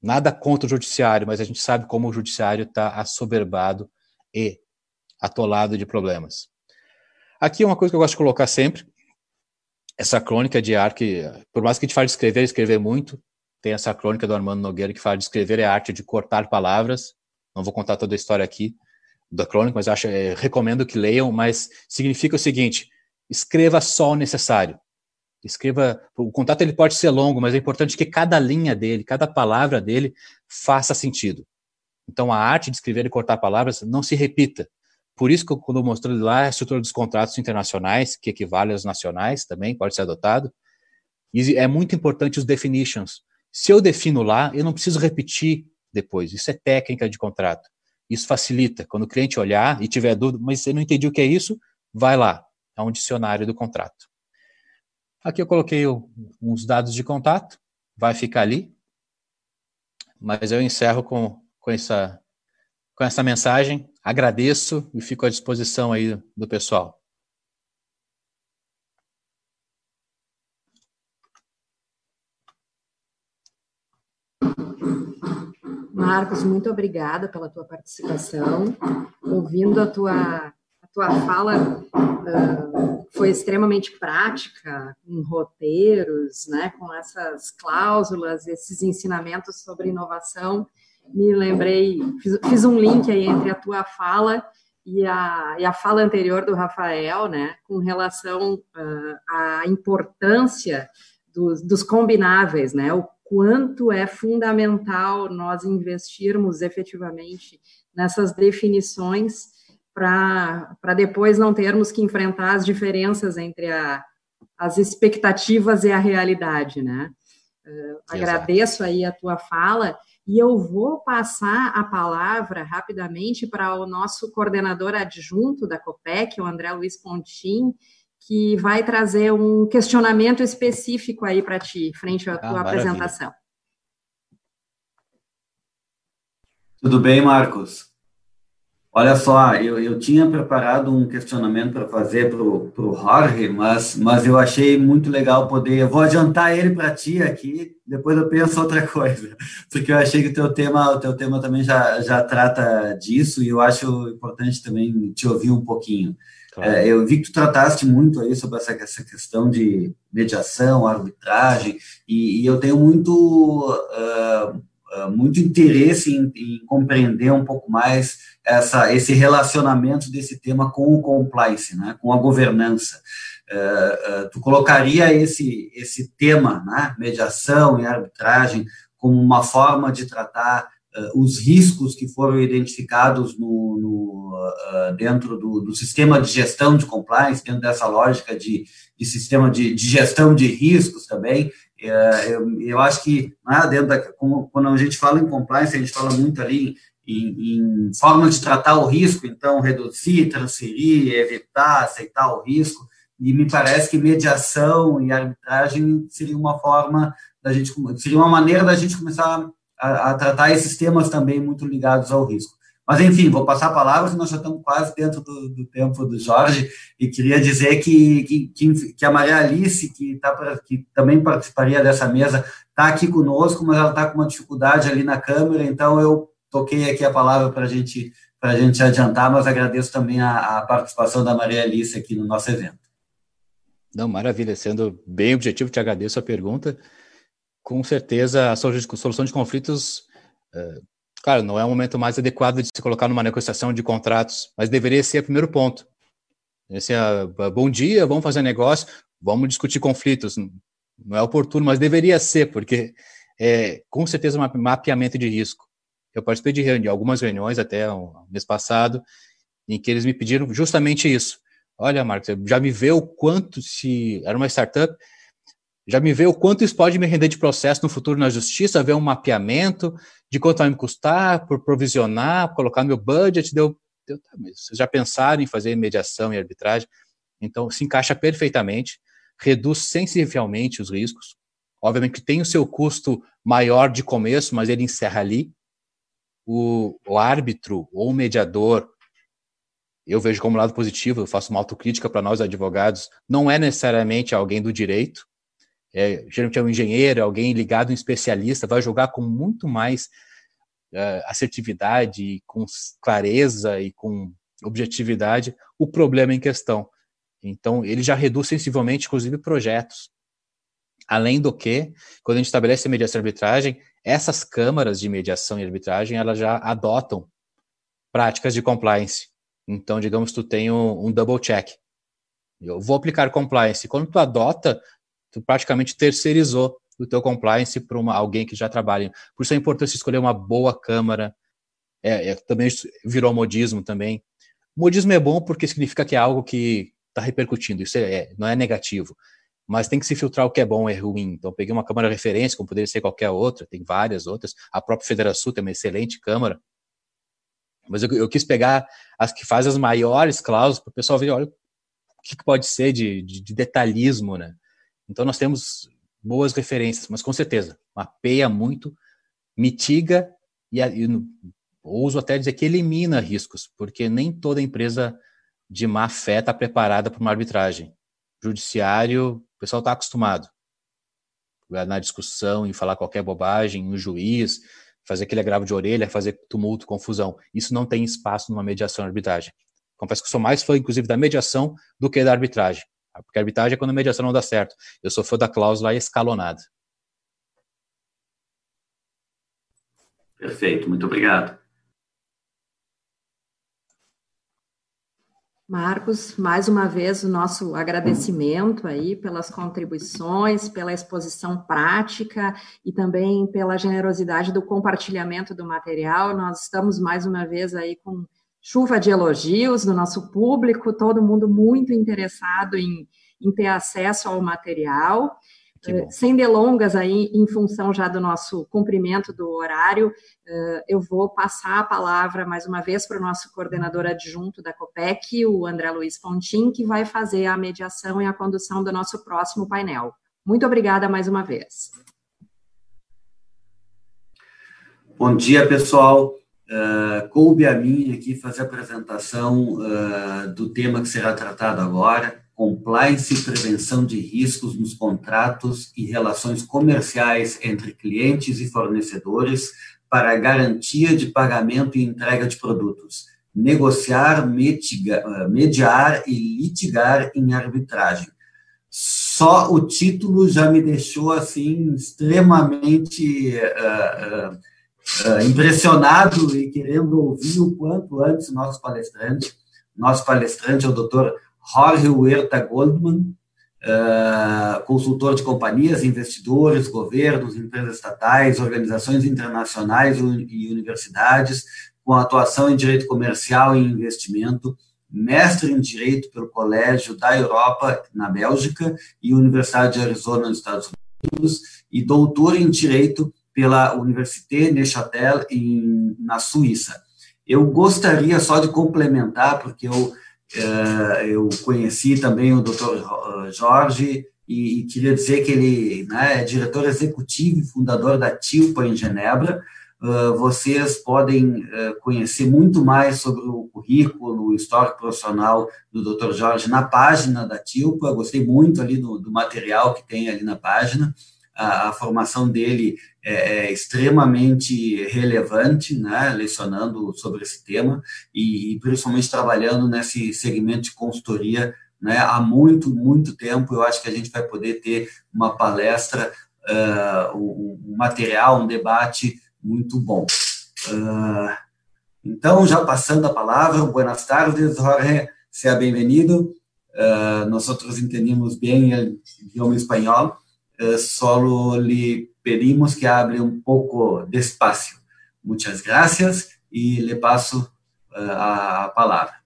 Nada contra o judiciário, mas a gente sabe como o judiciário está assoberbado e atolado de problemas. Aqui é uma coisa que eu gosto de colocar sempre, essa crônica de arte, por mais que a gente fale de escrever, escrever muito, tem essa crônica do Armando Nogueira que fala de escrever é a arte de cortar palavras. Não vou contar toda a história aqui da crônica, mas acho, é, recomendo que leiam. Mas significa o seguinte: escreva só o necessário. Escreva. O contato ele pode ser longo, mas é importante que cada linha dele, cada palavra dele, faça sentido. Então, a arte de escrever e cortar palavras não se repita. Por isso que quando eu mostrei lá a estrutura dos contratos internacionais, que equivale aos nacionais também, pode ser adotado. E é muito importante os definitions. Se eu defino lá, eu não preciso repetir depois. Isso é técnica de contrato. Isso facilita. Quando o cliente olhar e tiver dúvida, mas você não entendi o que é isso, vai lá. É um dicionário do contrato. Aqui eu coloquei uns dados de contato, vai ficar ali. Mas eu encerro com, com, essa, com essa mensagem. Agradeço e fico à disposição aí do pessoal. Marcos, muito obrigada pela tua participação. Ouvindo a tua, a tua fala, uh, foi extremamente prática, com roteiros, né, com essas cláusulas, esses ensinamentos sobre inovação. Me lembrei, fiz, fiz um link aí entre a tua fala e a, e a fala anterior do Rafael, né, com relação uh, à importância dos, dos combináveis, né, o quanto é fundamental nós investirmos efetivamente nessas definições para depois não termos que enfrentar as diferenças entre a, as expectativas e a realidade, né? Uh, agradeço aí a tua fala e eu vou passar a palavra rapidamente para o nosso coordenador adjunto da COPEC, o André Luiz Pontin, que vai trazer um questionamento específico aí para ti, frente à ah, tua maravilha. apresentação. Tudo bem, Marcos? Olha só, eu, eu tinha preparado um questionamento para fazer para o Jorge, mas, mas eu achei muito legal poder. Eu vou adiantar ele para ti aqui, depois eu penso outra coisa, porque eu achei que o teu tema, o teu tema também já, já trata disso e eu acho importante também te ouvir um pouquinho. Claro. É, eu vi que tu trataste muito aí sobre essa, essa questão de mediação, arbitragem, e, e eu tenho muito uh, muito interesse em, em, compreender um pouco mais essa, esse relacionamento desse tema com o compliance, né, com a governança. Uh, tu colocaria esse, esse tema, né, mediação e arbitragem, como uma forma de tratar os riscos que foram identificados no, no dentro do, do, sistema de gestão de compliance, dentro dessa lógica de, de sistema de, de gestão de riscos também, eu, eu, acho que né, dentro da, quando a gente fala em compliance, a gente fala muito ali em, em formas de tratar o risco, então reduzir, transferir, evitar, aceitar o risco, e me parece que mediação e arbitragem seria uma forma da gente, seria uma maneira da gente começar a, a tratar esses temas também muito ligados ao risco. Mas, enfim, vou passar a palavra, nós já estamos quase dentro do, do tempo do Jorge, e queria dizer que, que, que a Maria Alice, que, tá, que também participaria dessa mesa, está aqui conosco, mas ela está com uma dificuldade ali na câmera, então eu toquei aqui a palavra para gente, a gente adiantar, mas agradeço também a, a participação da Maria Alice aqui no nosso evento. Não, maravilha, sendo bem objetivo, te agradeço a pergunta. Com certeza, a solução de conflitos uh, Claro, não é o momento mais adequado de se colocar numa negociação de contratos, mas deveria ser o primeiro ponto. Esse é, bom dia, vamos fazer negócio, vamos discutir conflitos. Não é oportuno, mas deveria ser, porque é com certeza um mapeamento de risco. Eu participei de, reuni algumas reuniões até um mês passado, em que eles me pediram justamente isso. Olha, Marcos, já me vê o quanto, se era uma startup, já me vê o quanto isso pode me render de processo no futuro na justiça, ver um mapeamento, de quanto vai me custar por provisionar, colocar no meu budget, deu, deu tá, vocês já pensaram em fazer mediação e arbitragem? Então, se encaixa perfeitamente, reduz sensivelmente os riscos. Obviamente que tem o seu custo maior de começo, mas ele encerra ali. O, o árbitro ou o mediador, eu vejo como lado positivo, eu faço uma autocrítica para nós advogados, não é necessariamente alguém do direito, é, geralmente é um engenheiro, alguém ligado, um especialista, vai jogar com muito mais uh, assertividade, com clareza e com objetividade o problema em questão. Então, ele já reduz sensivelmente, inclusive, projetos. Além do que, quando a gente estabelece a mediação arbitragem, essas câmaras de mediação e arbitragem, elas já adotam práticas de compliance. Então, digamos, tu tem um, um double check. Eu vou aplicar compliance. Quando tu adota tu praticamente terceirizou o teu compliance para alguém que já trabalha. Por isso é importante escolher uma boa câmara. É, é, também virou modismo também. Modismo é bom porque significa que é algo que está repercutindo. Isso é, é, não é negativo. Mas tem que se filtrar o que é bom e é ruim. Então, peguei uma câmara referência, como poderia ser qualquer outra, tem várias outras. A própria Federação tem uma excelente câmara. Mas eu, eu quis pegar as que fazem as maiores cláusulas para o pessoal ver, olha, o que, que pode ser de, de, de detalhismo, né? Então nós temos boas referências, mas com certeza mapeia muito, mitiga e, e ouso até dizer que elimina riscos, porque nem toda empresa de má fé está preparada para uma arbitragem. Judiciário, o pessoal está acostumado na discussão, em falar qualquer bobagem, um juiz, fazer aquele agravo de orelha, fazer tumulto, confusão. Isso não tem espaço numa mediação e arbitragem. Confesso que sou mais fã, inclusive, da mediação do que da arbitragem. Porque a arbitragem é quando a mediação não dá certo. Eu sou fã da cláusula escalonada. Perfeito, muito obrigado. Marcos, mais uma vez o nosso agradecimento aí pelas contribuições, pela exposição prática e também pela generosidade do compartilhamento do material. Nós estamos mais uma vez aí com chuva de elogios do nosso público, todo mundo muito interessado em, em ter acesso ao material. Uh, sem delongas aí, em função já do nosso cumprimento do horário, uh, eu vou passar a palavra mais uma vez para o nosso coordenador adjunto da COPEC, o André Luiz Pontin, que vai fazer a mediação e a condução do nosso próximo painel. Muito obrigada mais uma vez. Bom dia, pessoal. Uh, coube a mim aqui fazer a apresentação uh, do tema que será tratado agora, compliance e prevenção de riscos nos contratos e relações comerciais entre clientes e fornecedores para garantia de pagamento e entrega de produtos, negociar, uh, mediar e litigar em arbitragem. Só o título já me deixou assim extremamente uh, impressionado e querendo ouvir o quanto antes nosso palestrante. Nosso palestrante é o Dr. Jorge Huerta Goldman, uh, consultor de companhias, investidores, governos, empresas estatais, organizações internacionais e universidades, com atuação em direito comercial e investimento, mestre em direito pelo Colégio da Europa, na Bélgica, e Universidade de Arizona, nos Estados Unidos, e doutor em direito pela Université Neuchâtel, em, na Suíça. Eu gostaria só de complementar, porque eu eu conheci também o Dr. Jorge e, queria dizer que ele né, é diretor executivo e fundador da TILPA em Genebra. Uh, vocês podem conhecer muito mais sobre o currículo, o histórico profissional do Dr. Jorge na página da TILPA. Gostei muito ali do, do material que tem ali na página a, a formação dele é, é, extremamente relevante, né, lecionando sobre esse tema e, e, principalmente trabalhando nesse segmento de consultoria né, há muito, muito tempo. Eu acho que a gente vai poder ter uma palestra, uh, um, material, um debate muito bom. Uh, então, já passando a palavra, buenas tardes, Jorge, seja bem-vindo. Uh, nós entendemos bem o idioma espanhol eh, solo le pedimos que hable un poco despacio. Muchas gracias y le paso eh, a palabra.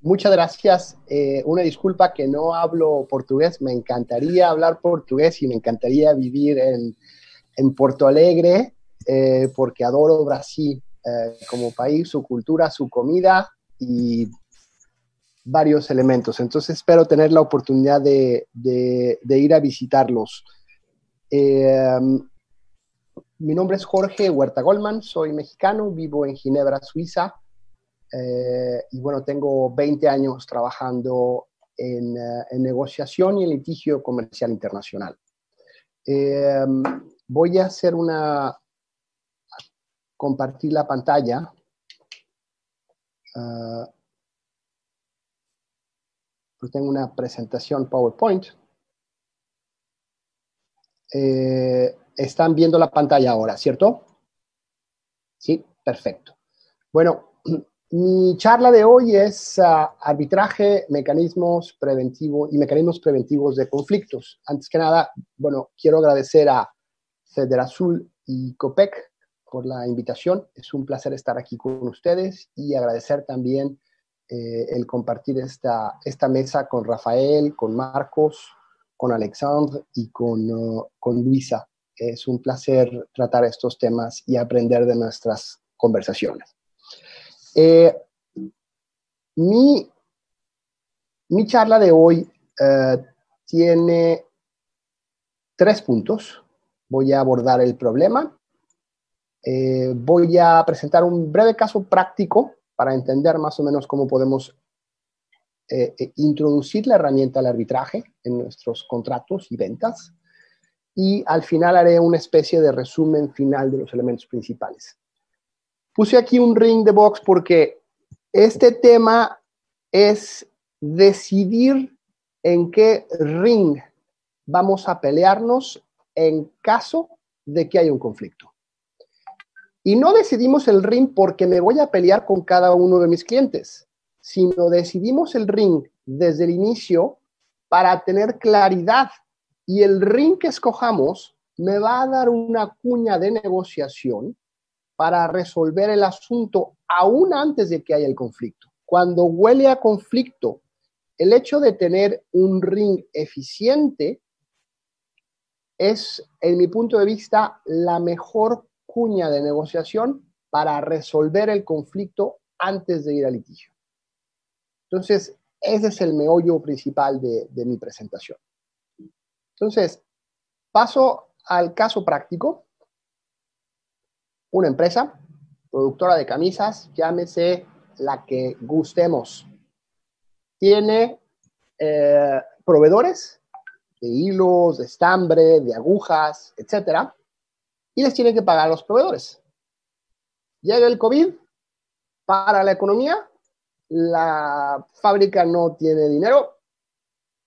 Muchas gracias. Eh, una disculpa que no hablo portugués. Me encantaría hablar portugués y me encantaría vivir en, en Porto Alegre porque adoro Brasil como país, su cultura, su comida y varios elementos. Entonces espero tener la oportunidad de, de, de ir a visitarlos. Eh, mi nombre es Jorge Huerta Goldman, soy mexicano, vivo en Ginebra, Suiza, eh, y bueno, tengo 20 años trabajando en, eh, en negociación y en litigio comercial internacional. voy a hacer una, compartir la pantalla. Uh, tengo una presentación PowerPoint. Eh, están viendo la pantalla ahora, ¿cierto? Sí, perfecto. Bueno, mi charla de hoy es ah, arbitraje, mecanismos preventivos y mecanismos preventivos de conflictos. Antes que nada, bueno, quiero agradecer a Federazul y COPEC por la invitación. Es un placer estar aquí con ustedes y agradecer también eh, el compartir esta, esta mesa con Rafael, con Marcos, con Alexandre y con, uh, con Luisa. Es un placer tratar estos temas y aprender de nuestras conversaciones. Eh, mi, mi, charla de hoy uh, tiene tres puntos. Voy a abordar el problema, eh, voy a presentar un breve caso práctico para entender más o menos cómo podemos eh, eh, introducir la herramienta del arbitraje en nuestros contratos y ventas. Y al final haré una especie de resumen final de los elementos principales. Puse aquí un ring de box porque este tema es decidir en qué ring vamos a pelearnos en caso de que haya un conflicto. Y no decidimos el ring porque me voy a pelear con cada uno de mis clientes sino decidimos el ring desde el inicio para tener claridad y el ring que escojamos me va a dar una cuña de negociación para resolver el asunto aún antes de que haya el conflicto. Cuando huele a conflicto, el hecho de tener un ring eficiente es, en mi punto de vista, la mejor cuña de negociación para resolver el conflicto antes de ir al litigio. Entonces, ese es el meollo principal de, mi presentación. Entonces, paso al caso práctico. Una empresa, productora de camisas, llámese la que gustemos, tiene eh, proveedores de hilos, de estambre, de agujas, etcétera, y les tiene que pagar a los proveedores. Llega el COVID para la economía la fábrica no tiene dinero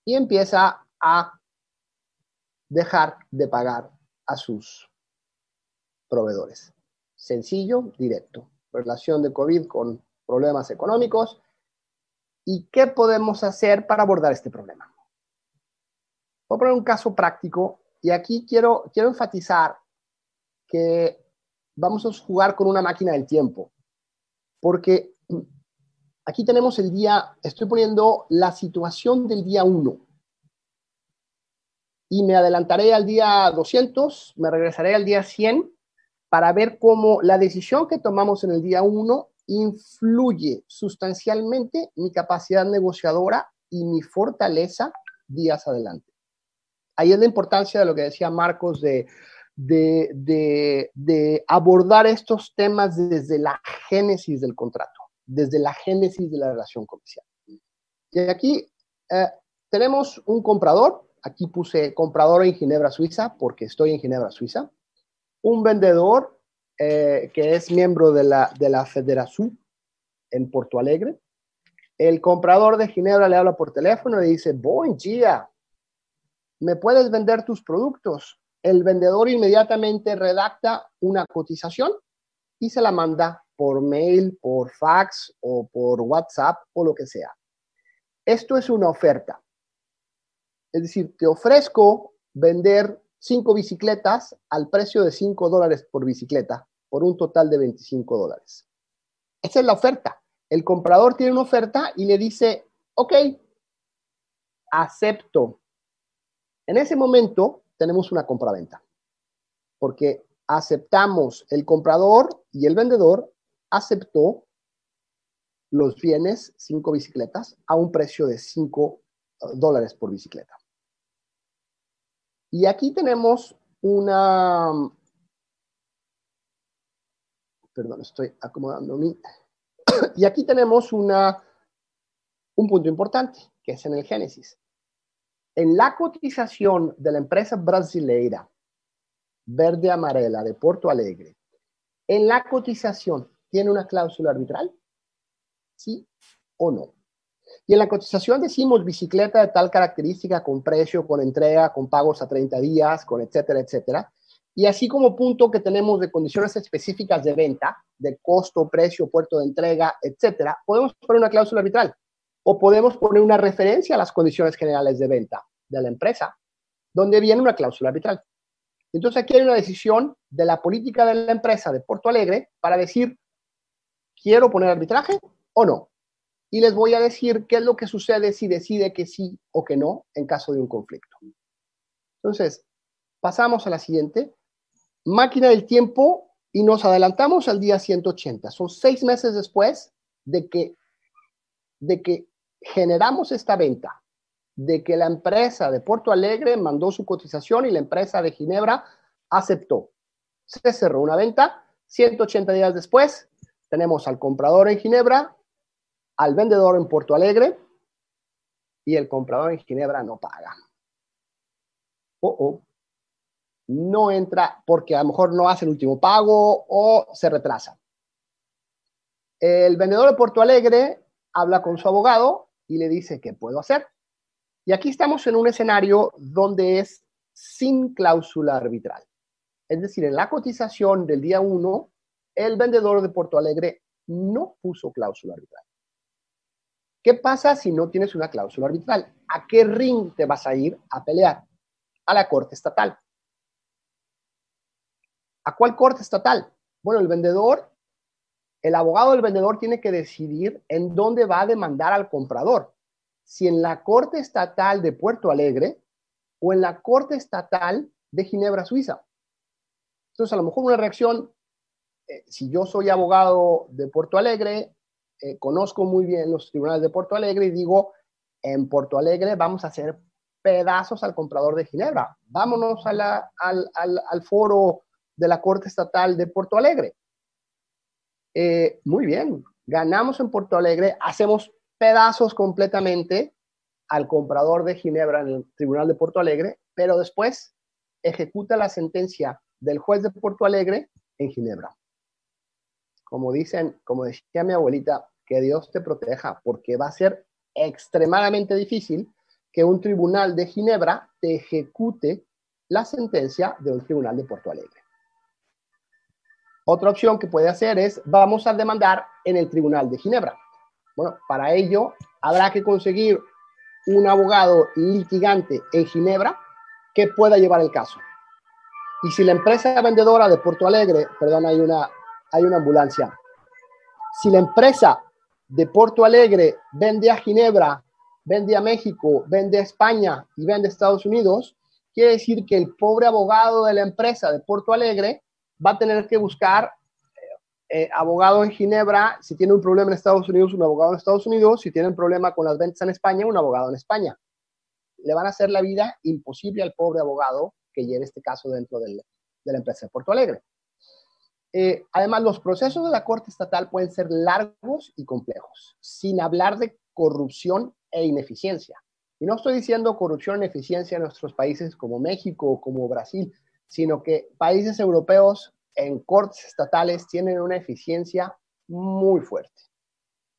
y empieza a dejar de pagar a sus proveedores. sencillo, directo. Relación de COVID con problemas económicos. ¿Y qué podemos hacer para abordar este problema? Voy a poner un caso práctico y aquí quiero, quiero enfatizar que vamos a jugar con una máquina del tiempo, porque aquí tenemos el día, estoy poniendo la situación del día 1 y me adelantaré al día 200, me regresaré al día 100 para ver cómo la decisión que tomamos en el día 1 influye sustancialmente mi capacidad negociadora y mi fortaleza días adelante. Ahí es la importancia de lo que decía Marcos de, abordar estos temas desde la génesis del contrato, desde la génesis de la relación comercial. Y aquí eh, tenemos un comprador, aquí puse comprador en Ginebra, Suiza, porque estoy en Ginebra, Suiza, un vendedor eh, que es miembro de la, de la en Porto Alegre. El comprador de Ginebra le habla por teléfono y dice, buen día, ¿me puedes vender tus productos? El vendedor inmediatamente redacta una cotización y se la manda por mail, por fax o por WhatsApp o lo que sea. Esto es una oferta. Es decir, te ofrezco vender cinco bicicletas al precio de 5 dólares por bicicleta, por un total de 25 dólares. Esa es la oferta. El comprador tiene una oferta y le dice, ok, acepto. En ese momento tenemos una compraventa, porque aceptamos, el comprador y el vendedor aceptó los bienes, cinco bicicletas, a un precio de 5 dólares por bicicleta. Y aquí tenemos una... Perdón, estoy acomodando mi... y aquí tenemos una, un punto importante, que es en el Génesis. En la cotización de la empresa brasileira Verde Amarela de Porto Alegre, en la cotización, ¿tiene una cláusula arbitral? ¿Sí o no? Y en la cotización decimos bicicleta de tal característica, con precio, con entrega, con pagos a 30 días, con etcétera, etcétera. Y así como punto que tenemos de condiciones específicas de venta, de costo, precio, puerto de entrega, etcétera, podemos poner una cláusula arbitral o podemos poner una referencia a las condiciones generales de venta de la empresa, donde viene una cláusula arbitral. Entonces aquí hay una decisión de la política de la empresa de Porto Alegre para decir, ¿quiero poner arbitraje o no? y les voy a decir qué es lo que sucede si decide que sí o que no en caso de un conflicto. Entonces, pasamos a la siguiente. Máquina del tiempo y nos adelantamos al día 180. Son seis meses después de que, de que generamos esta venta, de que la empresa de Porto Alegre mandó su cotización y la empresa de Ginebra aceptó. Se cerró una venta. 180 días después, tenemos al comprador en Ginebra al vendedor en Porto Alegre y el comprador en Ginebra no paga. O oh, no entra porque a lo mejor no hace el último pago o se retrasa. El vendedor de Porto Alegre habla con su abogado y le dice qué puedo hacer. Y aquí estamos en un escenario donde es sin cláusula arbitral. Es decir, en la cotización del día 1, el vendedor de Porto Alegre no puso cláusula arbitral. ¿Qué pasa si no tienes una cláusula arbitral? ¿A qué ring te vas a ir a pelear? A la corte estatal. ¿A cuál corte estatal? Bueno, el vendedor, el abogado del vendedor tiene que decidir en dónde va a demandar al comprador. Si en la corte estatal de Puerto Alegre o en la corte estatal de Ginebra, Suiza. Entonces, a lo mejor una reacción, eh, si yo soy abogado de Puerto Alegre, eh, conozco muy bien los tribunales de Porto Alegre y digo, en Porto Alegre vamos a hacer pedazos al comprador de Ginebra. Vámonos al, al, foro de la Corte Estatal de Porto Alegre. Eh, muy bien, ganamos en Porto Alegre, hacemos pedazos completamente al comprador de Ginebra en el Tribunal de Porto Alegre, pero después ejecuta la sentencia del juez de Porto Alegre en Ginebra como dicen, como decía mi abuelita, que Dios te proteja, porque va a ser extremadamente difícil que un tribunal de Ginebra te ejecute la sentencia de un tribunal de Porto Alegre. Otra opción que puede hacer es, vamos a demandar en el Tribunal de Ginebra. Bueno, para ello habrá que conseguir un abogado litigante en Ginebra que pueda llevar el caso. Y si la empresa vendedora de Porto Alegre, perdón, hay una, hay una ambulancia, si la empresa de Porto Alegre vende a Ginebra, vende a México, vende a España y vende a Estados Unidos, quiere decir que el pobre abogado de la empresa de Porto Alegre va a tener que buscar eh, eh, abogado en Ginebra, si tiene un problema en Estados Unidos, un abogado en Estados Unidos, si tiene un problema con las ventas en España, un abogado en España. Le van a hacer la vida imposible al pobre abogado que lleve este caso dentro de la empresa de Porto Alegre. Eh, además, los procesos de la Corte Estatal pueden ser largos y complejos, sin hablar de corrupción e ineficiencia. Y no estoy diciendo corrupción e ineficiencia en nuestros países como México o como Brasil, sino que países europeos en cortes estatales tienen una eficiencia muy fuerte.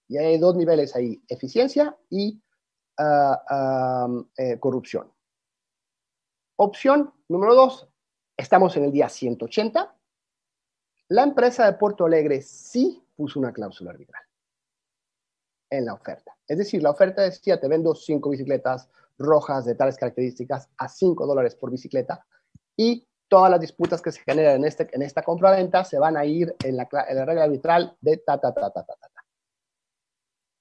Y hay dos niveles ahí, eficiencia y ah, eh, corrupción. Opción número dos, estamos en el día 180 la empresa de Porto Alegre sí puso una cláusula arbitral en la oferta. Es decir, la oferta decía, te vendo cinco bicicletas rojas de tales características a 5 dólares por bicicleta y todas las disputas que se generan en, este, en esta compra-venta se van a ir en la, regla arbitral de ta, ta, ta, ta, ta, ta.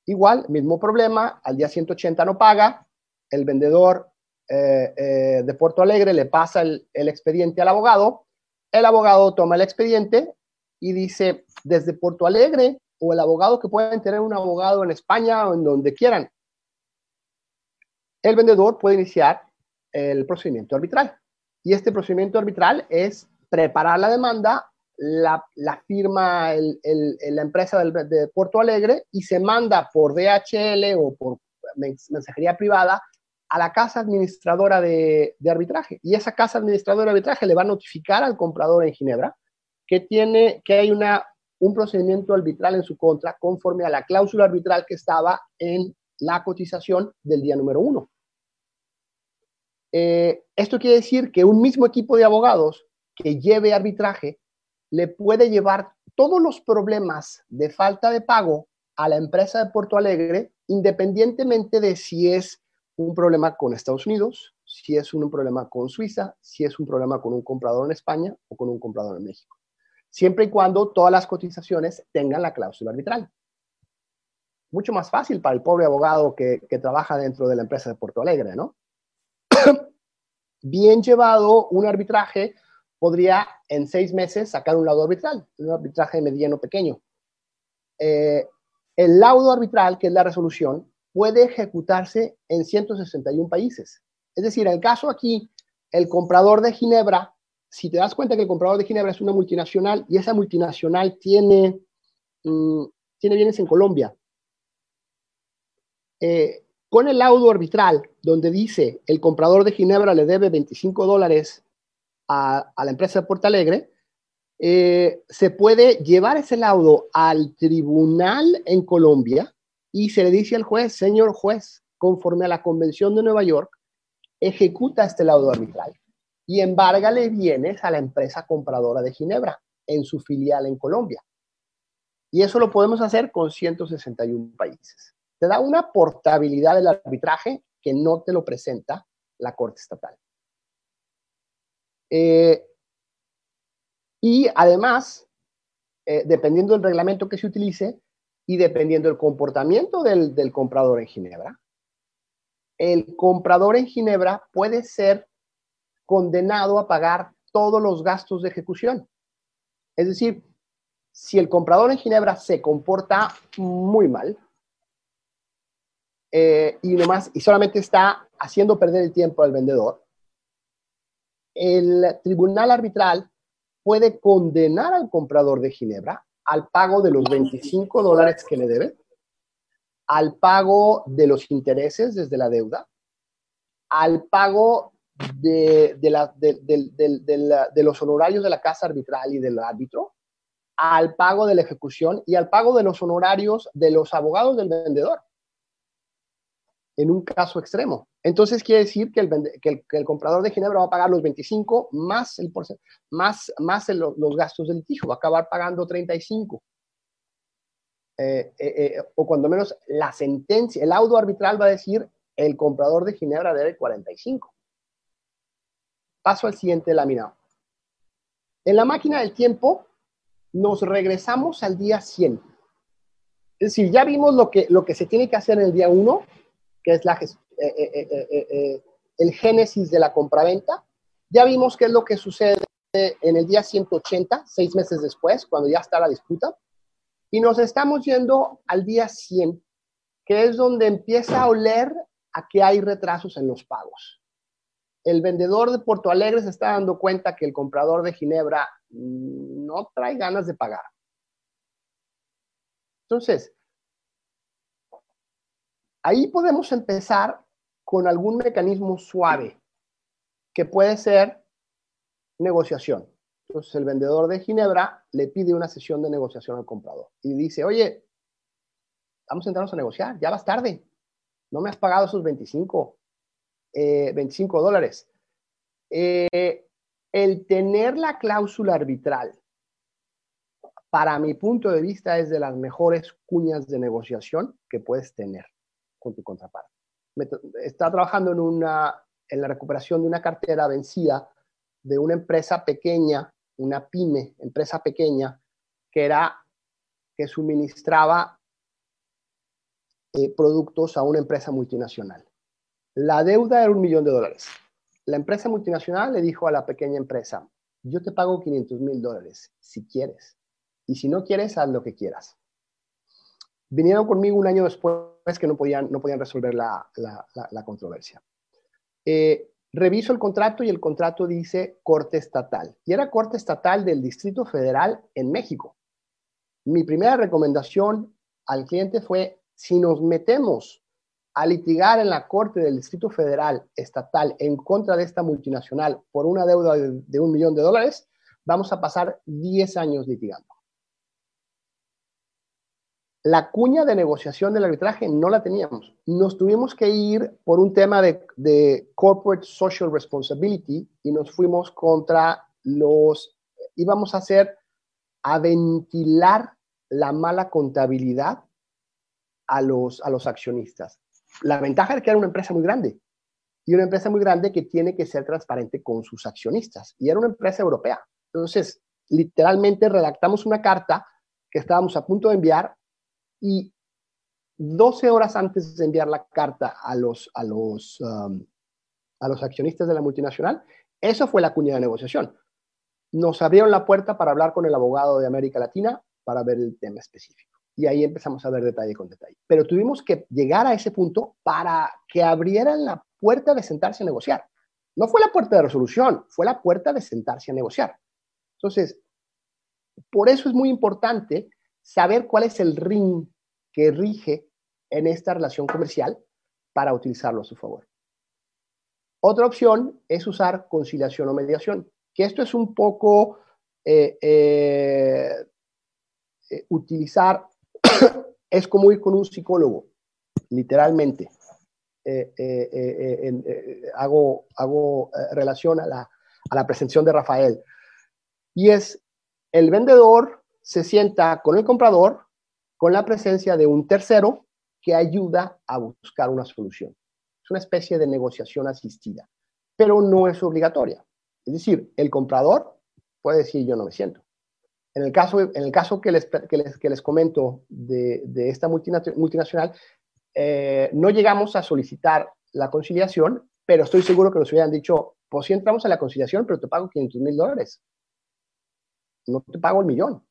Igual, mismo problema, al día 180 no paga, el vendedor eh, eh, de Porto Alegre le pasa el expediente al abogado, el abogado toma el expediente y dice, desde Porto Alegre o el abogado que pueden tener un abogado en España o en donde quieran, el vendedor puede iniciar el procedimiento arbitral. Y este procedimiento arbitral es preparar la demanda, la, firma la empresa de Porto Alegre y se manda por DHL o por mensajería privada a la casa administradora de, de, arbitraje. Y esa casa administradora de arbitraje le va a notificar al comprador en Ginebra que, tiene, que hay una, un procedimiento arbitral en su contra conforme a la cláusula arbitral que estaba en la cotización del día número uno. Eh, esto quiere decir que un mismo equipo de abogados que lleve arbitraje le puede llevar todos los problemas de falta de pago a la empresa de Porto Alegre, independientemente de si es un problema con Estados Unidos, si es un problema con Suiza, si es un problema con un comprador en España o con un comprador en México siempre y cuando todas las cotizaciones tengan la cláusula arbitral. Mucho más fácil para el pobre abogado que, trabaja dentro de la empresa de Porto Alegre, ¿no? Bien llevado, un arbitraje podría en seis meses sacar un laudo arbitral, un arbitraje mediano pequeño. Eh, el laudo arbitral, que es la resolución, puede ejecutarse en 161 países. Es decir, en el caso aquí, el comprador de Ginebra si te das cuenta que el comprador de Ginebra es una multinacional y esa multinacional tiene, mm, tiene bienes en Colombia, eh, con el laudo arbitral donde dice el comprador de Ginebra le debe 25 dólares a, la empresa de Porto Alegre, eh, se puede llevar ese laudo al tribunal en Colombia y se le dice al juez, señor juez, conforme a la Convención de Nueva York, ejecuta este laudo arbitral y embárgale bienes a la empresa compradora de Ginebra en su filial en Colombia. Y eso lo podemos hacer con 161 países. Te da una portabilidad del arbitraje que no te lo presenta la Corte Estatal. Eh, y además, eh, dependiendo del reglamento que se utilice y dependiendo del comportamiento del, del comprador en Ginebra, el comprador en Ginebra puede ser condenado a pagar todos los gastos de ejecución. Es decir, si el comprador en Ginebra se comporta muy mal eh, y, nomás, y solamente está haciendo perder el tiempo al vendedor, el tribunal arbitral puede condenar al comprador de Ginebra al pago de los 25 dólares que le debe, al pago de los intereses desde la deuda, al pago de, los honorarios de la casa arbitral y del árbitro, al pago de la ejecución y al pago de los honorarios de los abogados del vendedor. en un caso extremo. Entonces quiere decir que el, comprador de Ginebra va a pagar los 25 más, el más, más los gastos del litigio, va a acabar pagando 35. Eh, eh, eh, o cuando menos la sentencia, el auto arbitral va a decir el comprador de Ginebra debe 45. Paso al siguiente laminado. En la máquina del tiempo nos regresamos al día 100. Es decir, ya vimos lo que, lo que se tiene que hacer en el día 1, que es la, el génesis de la compraventa. Ya vimos qué es lo que sucede en el día 180, seis meses después, cuando ya está la disputa. Y nos estamos yendo al día 100, que es donde empieza a oler a que hay retrasos en los pagos. El vendedor de Porto Alegre se está dando cuenta que el comprador de Ginebra no trae ganas de pagar. Entonces, ahí podemos empezar con algún mecanismo suave, que puede ser negociación. Entonces el vendedor de Ginebra le pide una sesión de negociación al comprador y dice, oye, vamos a sentarnos a negociar, ya vas tarde, no me has pagado esos 25, 25 eh, dólares. Eh, el tener la cláusula arbitral, para mi punto de vista, es de las mejores cuñas de negociación que puedes tener con tu contraparte. Está trabajando en, una, en la recuperación de una cartera vencida de una empresa pequeña una pyme, empresa pequeña, que era que suministraba eh, productos a una empresa multinacional. La deuda era un millón de dólares. La empresa multinacional le dijo a la pequeña empresa, yo te pago 500 mil dólares si quieres. Y si no quieres, haz lo que quieras. Vinieron conmigo un año después que no podían, no podían resolver la, controversia. Eh, Reviso el contrato y el contrato dice Corte Estatal. Y era Corte Estatal del Distrito Federal en México. Mi primera recomendación al cliente fue, si nos metemos a litigar en la Corte del Distrito Federal Estatal en contra de esta multinacional por una deuda de, un millón de dólares, vamos a pasar 10 años litigando la cuña de negociación del arbitraje no la teníamos. Nos tuvimos que ir por un tema de, corporate social responsibility y nos fuimos contra los, íbamos a hacer, a ventilar la mala contabilidad a los, a los accionistas. La ventaja es que era una empresa muy grande y una empresa muy grande que tiene que ser transparente con sus accionistas y era una empresa europea. Entonces, literalmente redactamos una carta que estábamos a punto de enviar y 12 horas antes de enviar la carta a los, a los, um, a los accionistas de la multinacional, eso fue la cuña de negociación. Nos abrieron la puerta para hablar con el abogado de América Latina para ver el tema específico. Y ahí empezamos a ver detalle con detalle. Pero tuvimos que llegar a ese punto para que abrieran la puerta de sentarse a negociar. No fue la puerta de resolución, fue la puerta de sentarse a negociar. Entonces, por eso es muy importante saber cuál es el ring que rige en esta relación comercial para utilizarlo a su favor. Otra opción es usar conciliación o mediación, que esto es un poco eh, eh, eh, utilizar, es como ir con un psicólogo, literalmente. hago hago relación a la, a la presentación de Rafael. Y es el vendedor se sienta con el comprador con la presencia de un tercero que ayuda a buscar una solución. Es una especie de negociación asistida, pero no es obligatoria. Es decir, el comprador puede decir yo no me siento. En el caso, en el caso que, les, que, les, comento de, esta multinacional, eh, no llegamos a solicitar la conciliación, pero estoy seguro que nos hubieran dicho, pues si entramos a la conciliación, pero te pago 500 mil dólares. No te pago el millón.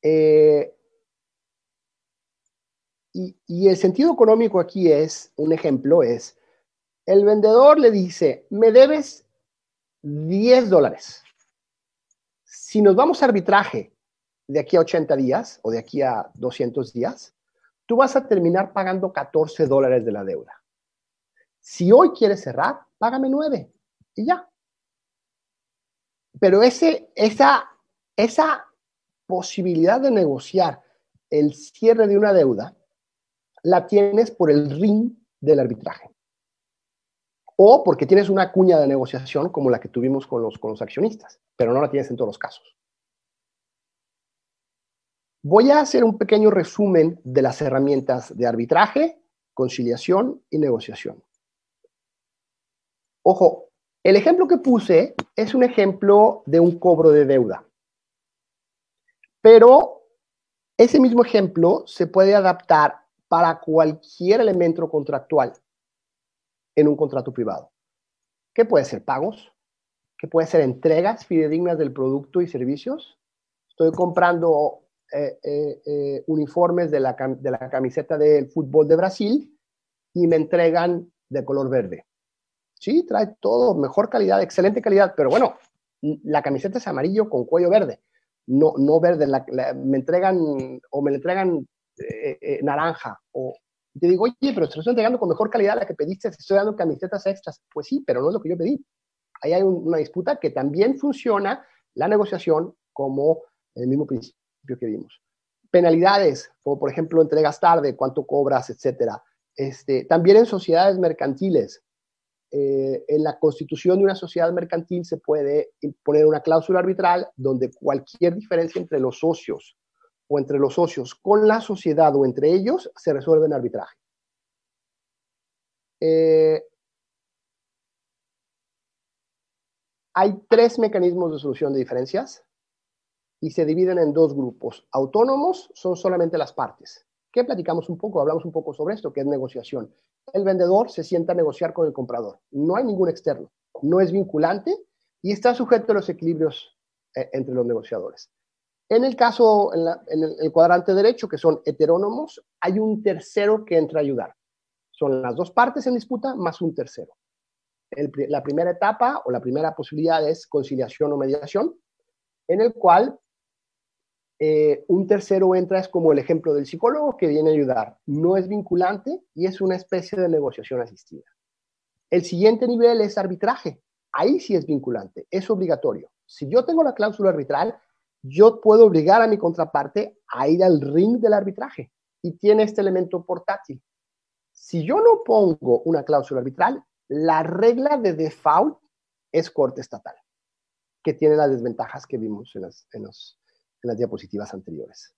Eh, y, el sentido económico aquí es, un ejemplo es, el vendedor le dice, me debes 10 dólares. Si nos vamos a arbitraje de aquí a 80 días o de aquí a 200 días, tú vas a terminar pagando 14 dólares de la deuda. Si hoy quieres cerrar, págame 9 y ya. Pero ese, esa, esa posibilidad de negociar el cierre de una deuda la tienes por el ring del arbitraje. O porque tienes una cuña de negociación como la que tuvimos con los, con los accionistas, pero no la tienes en todos los casos. Voy a hacer un pequeño resumen de las herramientas de arbitraje, conciliación y negociación. Ojo, el ejemplo que puse es un ejemplo de un cobro de deuda. Pero ese mismo ejemplo se puede adaptar para cualquier elemento contractual en un contrato privado. ¿Qué puede ser pagos? ¿Qué puede ser entregas fidedignas del producto y servicios? Estoy comprando eh, eh, eh, uniformes de la, de la camiseta del fútbol de Brasil y me entregan de color verde. Sí, trae todo, mejor calidad, excelente calidad, pero bueno, la camiseta es amarillo con cuello verde, no, no verde, me entregan o me le entregan naranja o te digo, oye, pero te estoy entregando con mejor calidad la que pediste, te estoy dando camisetas extras. Pues sí, pero no es lo que yo pedí. Ahí hay una disputa que también funciona la negociación como el mismo principio que vimos. Penalidades, como por ejemplo entregas tarde, cuánto cobras, etcétera. Este, también en sociedades mercantiles, eh, en la constitución de una sociedad mercantil se puede poner una cláusula arbitral donde cualquier diferencia entre los socios o entre los socios con la sociedad o entre ellos se resuelve en arbitraje. Eh, hay tres mecanismos de solución de diferencias y se dividen en dos grupos. Autónomos son solamente las partes. ¿Qué platicamos un poco? Hablamos un poco sobre esto, que es negociación el vendedor se sienta a negociar con el comprador. No hay ningún externo, no es vinculante y está sujeto a los equilibrios eh, entre los negociadores. En el caso, en, el, cuadrante derecho, que son heterónomos, hay un tercero que entra a ayudar. Son las dos partes en disputa más un tercero. la primera etapa o la primera posibilidad es conciliación o mediación, en el cual eh, un tercero entra es como el ejemplo del psicólogo que viene a ayudar. No es vinculante y es una especie de negociación asistida. El siguiente nivel es arbitraje. Ahí sí es vinculante, es obligatorio. Si yo tengo la cláusula arbitral, yo puedo obligar a mi contraparte a ir al ring del arbitraje y tiene este elemento portátil. Si yo no pongo una cláusula arbitral, la regla de default es corte estatal, que tiene las desventajas que vimos en, las diapositivas anteriores.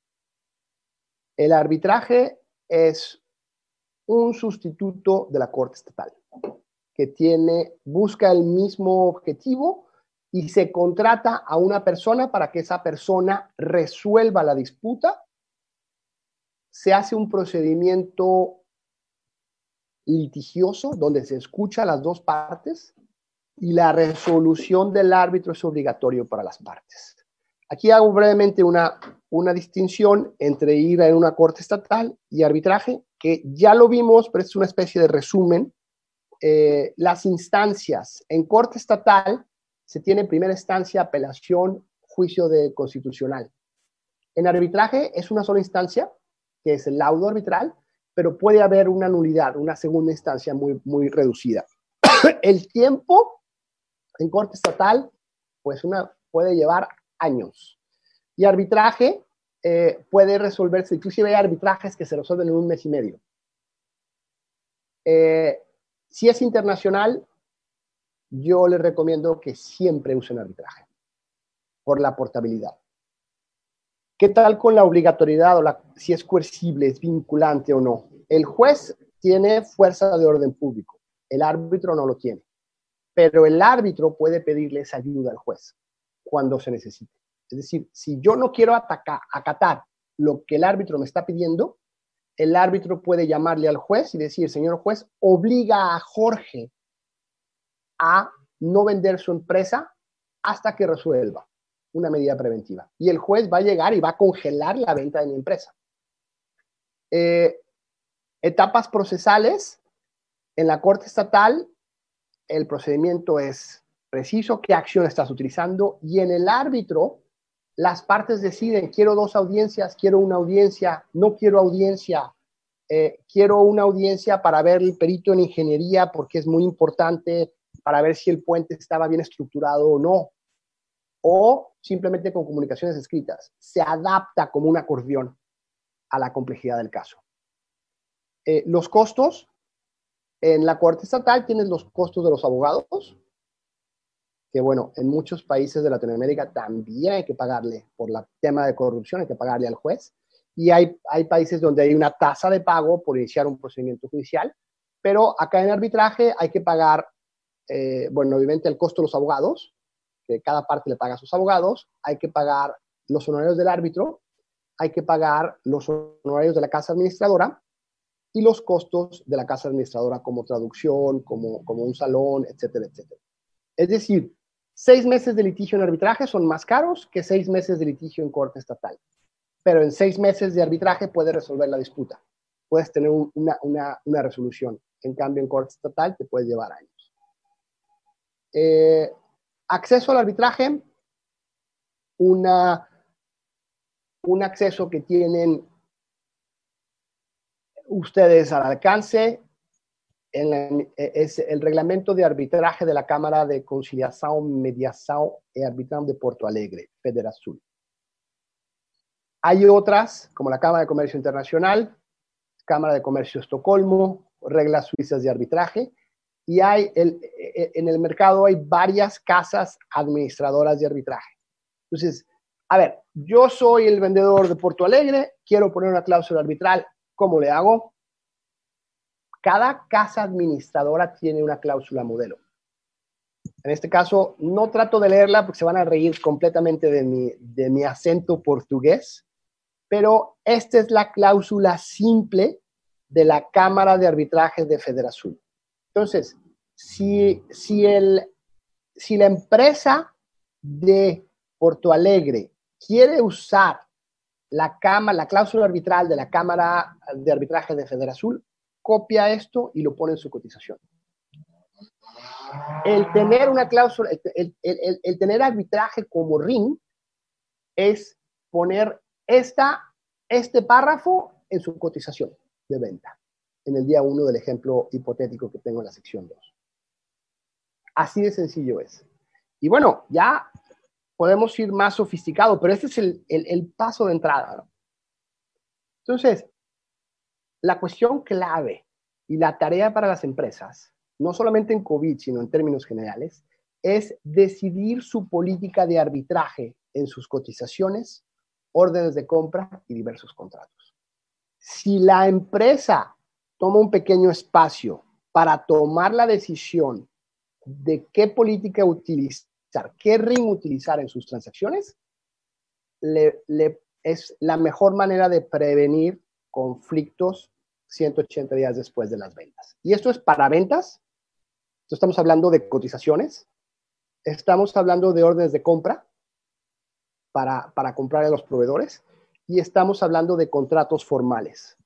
El arbitraje es un sustituto de la Corte Estatal que tiene, busca el mismo objetivo y se contrata a una persona para que esa persona resuelva la disputa. Se hace un procedimiento litigioso donde se escucha a las dos partes y la resolución del árbitro es obligatorio para las partes. Aquí hago brevemente una, una distinción entre ir a una corte estatal y arbitraje, que ya lo vimos, pero es una especie de resumen. Eh, las instancias en corte estatal se tiene en primera instancia apelación, juicio de constitucional. En arbitraje es una sola instancia, que es el laudo arbitral, pero puede haber una nulidad, una segunda instancia muy, muy reducida. el tiempo en corte estatal, pues puede llevar años. Y arbitraje eh, puede resolverse, inclusive hay arbitrajes que se resuelven en un mes y medio. Eh, si es internacional, yo les recomiendo que siempre usen arbitraje por la portabilidad. ¿Qué tal con la obligatoriedad o la, si es coercible, es vinculante o no? El juez tiene fuerza de orden público, el árbitro no lo tiene, pero el árbitro puede pedirles ayuda al juez cuando se necesite. Es decir, si yo no quiero atacar, acatar lo que el árbitro me está pidiendo, el árbitro puede llamarle al juez y decir, señor juez, obliga a Jorge a no vender su empresa hasta que resuelva una medida preventiva. Y el juez va a llegar y va a congelar la venta de mi empresa. Eh, etapas procesales. En la Corte Estatal, el procedimiento es preciso, qué acción estás utilizando, y en el árbitro, las partes deciden, quiero dos audiencias, quiero una audiencia, no quiero audiencia, eh, quiero una audiencia para ver el perito en ingeniería porque es muy importante para ver si el puente estaba bien estructurado o no, o simplemente con comunicaciones escritas. Se adapta como un acordeón a la complejidad del caso. Eh, los costos, en la Corte Estatal tienes los costos de los abogados, que bueno, en muchos países de Latinoamérica también hay que pagarle por el tema de corrupción, hay que pagarle al juez. Y hay, hay países donde hay una tasa de pago por iniciar un procedimiento judicial, pero acá en arbitraje hay que pagar, eh, bueno, obviamente el costo de los abogados, que cada parte le paga a sus abogados, hay que pagar los honorarios del árbitro, hay que pagar los honorarios de la casa administradora y los costos de la casa administradora como traducción, como, como un salón, etcétera, etcétera. Es decir, seis meses de litigio en arbitraje son más caros que seis meses de litigio en corte estatal. Pero en seis meses de arbitraje puedes resolver la disputa. Puedes tener una, una, una, resolución. En cambio, en corte estatal te puede llevar años. Eh, acceso al arbitraje, una, un acceso que tienen ustedes al alcance es el reglamento de arbitraje de la Cámara de Conciliación, Mediación y Arbitraje de Porto Alegre, Federación. Hay otras, como la Cámara de Comercio Internacional, Cámara de Comercio Estocolmo, reglas suizas de arbitraje, y hay el, en el mercado hay varias casas administradoras de arbitraje. Entonces, a ver, yo soy el vendedor de Porto Alegre, quiero poner una cláusula arbitral, ¿cómo le hago? Cada casa administradora tiene una cláusula modelo. En este caso, no trato de leerla porque se van a reír completamente de mi, de mi acento portugués, pero esta es la cláusula simple de la Cámara de Arbitraje de Federación. Entonces, si, si, el, si la empresa de Porto Alegre quiere usar la, cama, la cláusula arbitral de la Cámara de Arbitraje de Federación, copia esto y lo pone en su cotización. El tener una cláusula, el, tener arbitraje como ring es poner esta, este párrafo en su cotización de venta, en el día 1 del ejemplo hipotético que tengo en la sección 2. Así de sencillo es. Y bueno, ya podemos ir más sofisticado, pero este es el, paso de entrada. Entonces, la cuestión clave y la tarea para las empresas, no solamente en COVID, sino en términos generales, es decidir su política de arbitraje en sus cotizaciones, órdenes de compra y diversos contratos. Si la empresa toma un pequeño espacio para tomar la decisión de qué política utilizar, qué ring utilizar en sus transacciones, es la mejor manera de prevenir conflictos 180 días después de las ventas. Y esto es para ventas. estamos hablando de cotizaciones. Estamos hablando de órdenes de compra para, para comprar a los proveedores. Y estamos hablando de contratos formales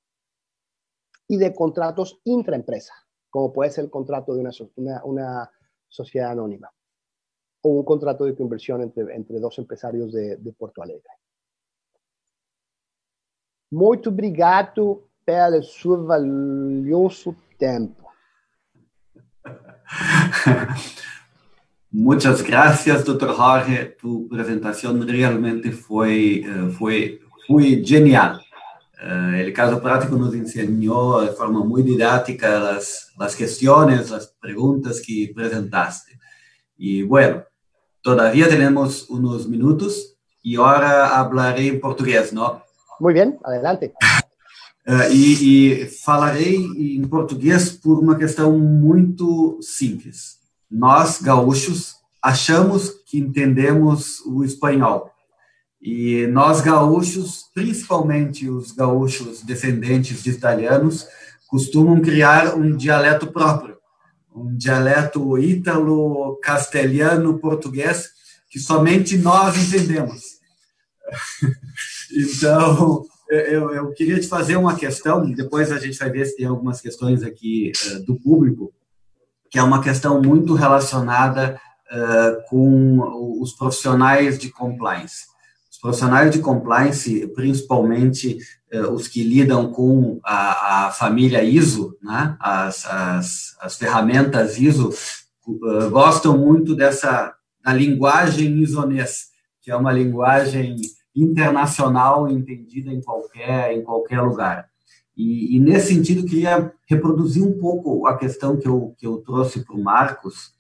y de contratos intraempresa, como puede ser el contrato de una, una, sociedad anónima o un contrato de conversión entre, entre dos empresarios de, de Porto Alegre. Muito obrigado pelo seu valioso tempo. Muchas gracias, doctor Jorge. Tu presentación realmente fue, eh, fue, fue genial. Uh, el caso práctico nos enseñó de forma muy didáctica las, las cuestiones, las preguntas que presentaste. Y bueno, todavía tenemos unos minutos y ahora hablaré en portugués, ¿no? Muy bien, adelante. Uh, e, e, falarei em português por uma questão muito simples. Nós, gaúchos, achamos que entendemos o espanhol. E nós, gaúchos, principalmente os gaúchos descendentes de italianos, costumam criar um dialeto próprio, um dialeto ítalo, português, que somente nós entendemos. então, eu, eu, queria te fazer uma questão, depois a gente vai ver se tem algumas questões aqui uh, do público, que é uma questão muito relacionada uh, com os profissionais de compliance. Profissionais de compliance, principalmente uh, os que lidam com a, a família ISO, né, as, as, as ferramentas ISO, gostam muito dessa da linguagem isonês, que é uma linguagem internacional entendida em qualquer, em qualquer lugar. E, e, nesse sentido, queria reproduzir um pouco a questão que eu, que eu trouxe para o Marcos,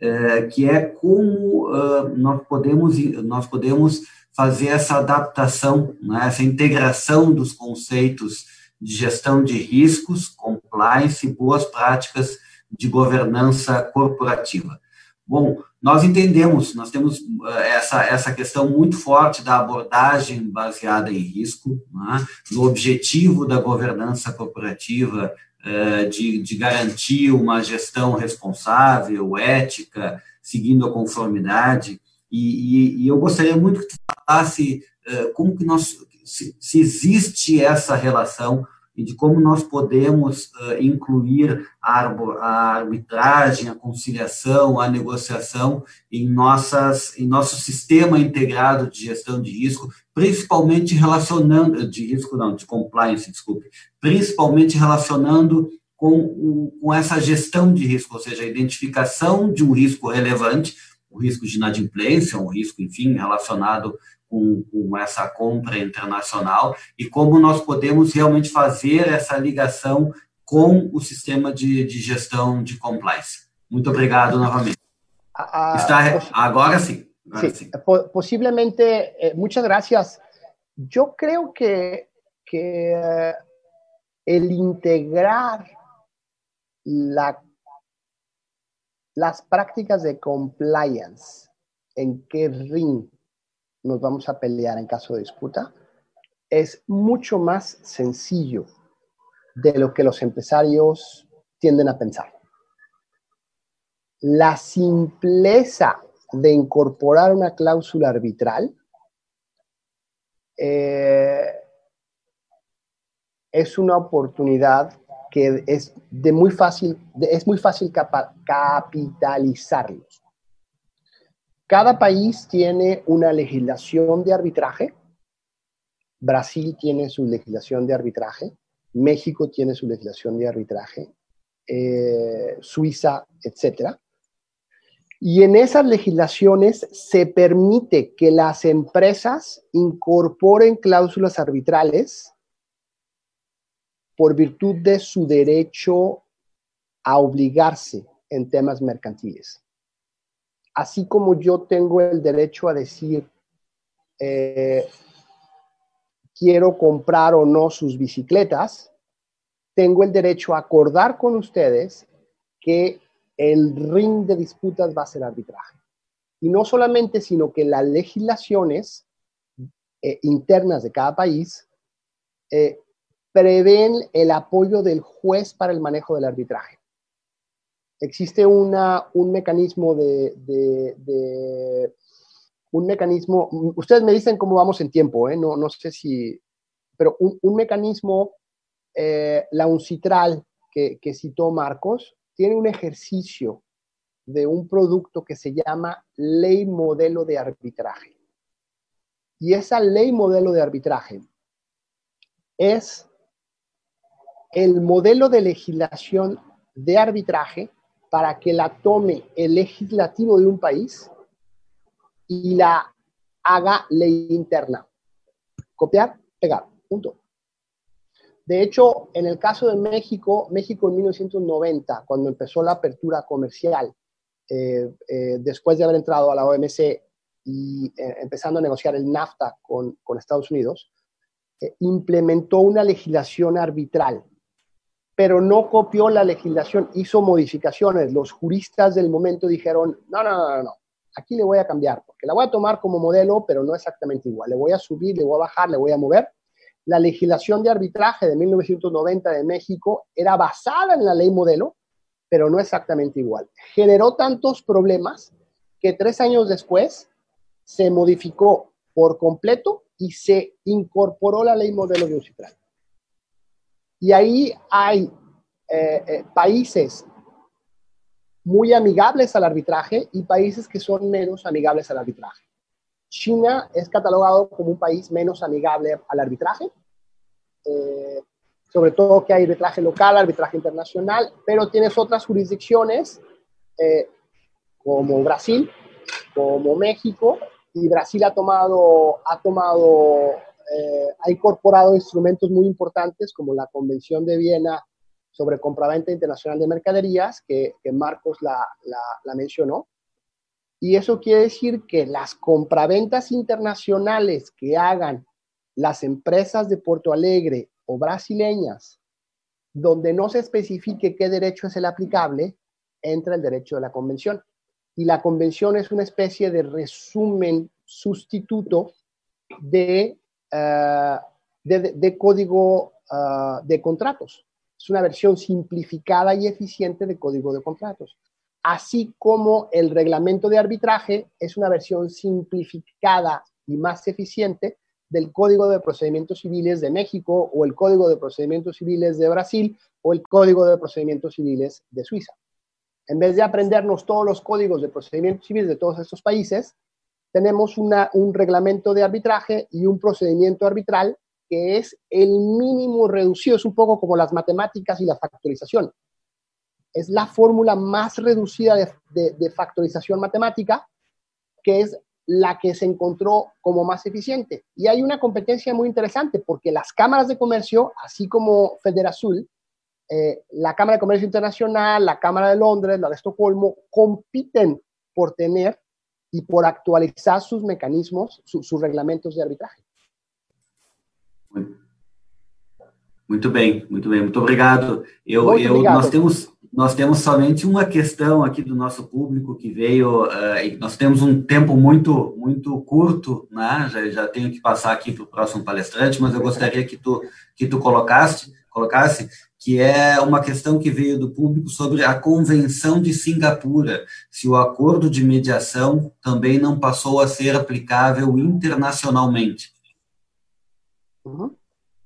é, que é como nós, podemos, nós podemos fazer essa adaptação, né, essa integração dos conceitos de gestão de riscos, compliance e boas práticas de governança corporativa. Bom, nós entendemos, nós temos eh, essa, essa questão muito forte da abordagem baseada em risco, né, no objetivo da governança corporativa eh, de, de garantir uma gestão responsável, ética, seguindo a conformidade, e, e, e eu gostaria muito que tu falasse eh, como que nós, se, se existe essa relação e de como nós podemos uh, incluir a, arbitragem, a conciliação, a negociação em, nossas, em nosso sistema integrado de gestão de risco, principalmente relacionando, de risco não, de compliance, desculpe, principalmente relacionando com, com essa gestão de risco, ou seja, a identificação de um risco relevante, o risco de inadimplência, um risco, enfim, relacionado com, com, essa compra internacional e como nós podemos realmente fazer essa ligação com o sistema de, de gestão de compliance. Muito obrigado novamente. Ah, Está, agora sim. Agora sí, sí. Posiblemente, eh, muchas gracias. Yo creo que, que eh, el integrar la, las prácticas de compliance en qué ring nos vamos a pelear en caso de disputa, es mucho más sencillo de lo que los empresarios tienden a pensar. La simpleza de incorporar una cláusula arbitral eh, es una oportunidad que es de muy fácil, es muy fácil capitalizarlos. Cada país tiene una legislación de arbitraje. Brasil tiene su legislación de arbitraje. México tiene su legislación de arbitraje. Eh, Suiza, etc. Y en esas legislaciones se permite que las empresas incorporen cláusulas arbitrales por virtud de su derecho a obligarse en temas mercantiles así como yo tengo el derecho a decir, eh, quiero comprar o no sus bicicletas, tengo el derecho a acordar con ustedes que el ring de disputas va a ser arbitraje. Y no solamente, sino que las legislaciones eh, internas de cada país eh, prevén el apoyo del juez para el manejo del arbitraje existe una, un mecanismo de, un mecanismo, ustedes me dicen cómo vamos en tiempo, ¿eh? no, no sé si, pero un, mecanismo, eh, la uncitral que, que citó Marcos, tiene un ejercicio de un producto que se llama ley modelo de arbitraje. Y esa ley modelo de arbitraje es el modelo de legislación de arbitraje para que la tome el legislativo de un país y la haga ley interna. Copiar, pegar, punto. De hecho, en el caso de México, México en 1990, cuando empezó la apertura comercial, eh, eh, después de haber entrado a la OMC y eh, empezando a negociar el NAFTA con, con Estados Unidos, implementó una legislación arbitral pero no copió la legislación, hizo modificaciones. Los juristas del momento dijeron, no, no, no, no, aquí le voy a cambiar, porque la voy a tomar como modelo, pero no exactamente igual. Le voy a subir, le voy a bajar, le voy a mover. La legislación de arbitraje de 1990 de México era basada en la ley modelo, pero no exactamente igual. Generó tantos problemas que tres años después se modificó por completo y se incorporó la ley modelo de Ucitral. Y ahí hay eh, eh, países muy amigables al arbitraje y países que son menos amigables al arbitraje. China es catalogado como un país menos amigable al arbitraje, eh, sobre todo que hay arbitraje local, arbitraje internacional, pero tienes otras jurisdicciones como Brasil, como México, y Brasil ha tomado, ha tomado eh, ha incorporado instrumentos muy importantes como la Convención de Viena sobre compraventa internacional de mercaderías, que, Marcos la, la, mencionó. Y eso quiere decir que las compraventas internacionales que hagan las empresas de Porto Alegre o brasileñas, donde no se especifique qué derecho es el aplicable, entra el derecho de la convención. Y la convención es una especie de resumen sustituto de, eh, de, código eh, de contratos. Es una versión simplificada y eficiente de código de contratos. Así como el reglamento de arbitraje es una versión simplificada y más eficiente del Código de Procedimientos Civiles de México o el Código de Procedimientos Civiles de Brasil o el Código de Procedimientos Civiles de Suiza. En vez de aprendernos todos los códigos de procedimientos civiles de todos estos países, tenemos un reglamento de arbitraje y un procedimiento arbitral que es el mínimo reducido, es un poco como las matemáticas y la factorización. Es la fórmula más reducida de, factorización matemática, que es la que se encontró como más eficiente. Y hay una competencia muy interesante porque las cámaras de comercio, así como Federazul, eh, la Cámara de Comercio Internacional, la Cámara de Londres, la de Estocolmo, compiten por tener y por actualizar sus mecanismos, sus reglamentos de arbitraje. Muito bem, muito bem, muito obrigado. Eu, muito eu, obrigado. Nós, temos, nós temos somente uma questão aqui do nosso público que veio, uh, nós temos um tempo muito, muito curto, né? já, já tenho que passar aqui para o próximo palestrante, mas eu gostaria que tu, que tu colocasse, colocasse, que é uma questão que veio do público sobre a Convenção de Singapura, se o acordo de mediação também não passou a ser aplicável internacionalmente.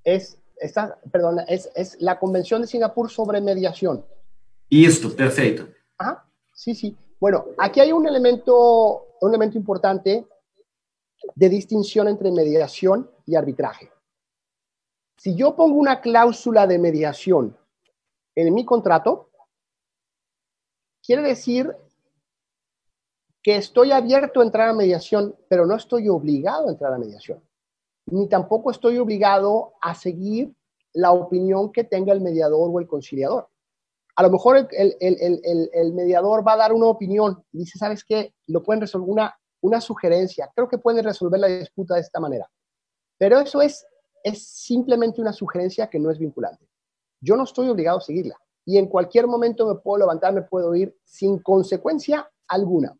Es, esta, perdón, es, es, la Convención de Singapur sobre mediación. Esto, perfecto. Ajá, sí, sí. Bueno, aquí hay un elemento, un elemento importante de distinción entre mediación y arbitraje. Si yo pongo una cláusula de mediación en mi contrato, quiere decir que estoy abierto a entrar a mediación, pero no estoy obligado a entrar a mediación ni tampoco estoy obligado a seguir la opinión que tenga el mediador o el conciliador. A lo mejor el, mediador va a dar una opinión y dice, ¿sabes qué? Lo pueden resolver una, una sugerencia. Creo que pueden resolver la disputa de esta manera. Pero eso es, es simplemente una sugerencia que no es vinculante. Yo no estoy obligado a seguirla. Y en cualquier momento me puedo levantar, me puedo ir sin consecuencia alguna.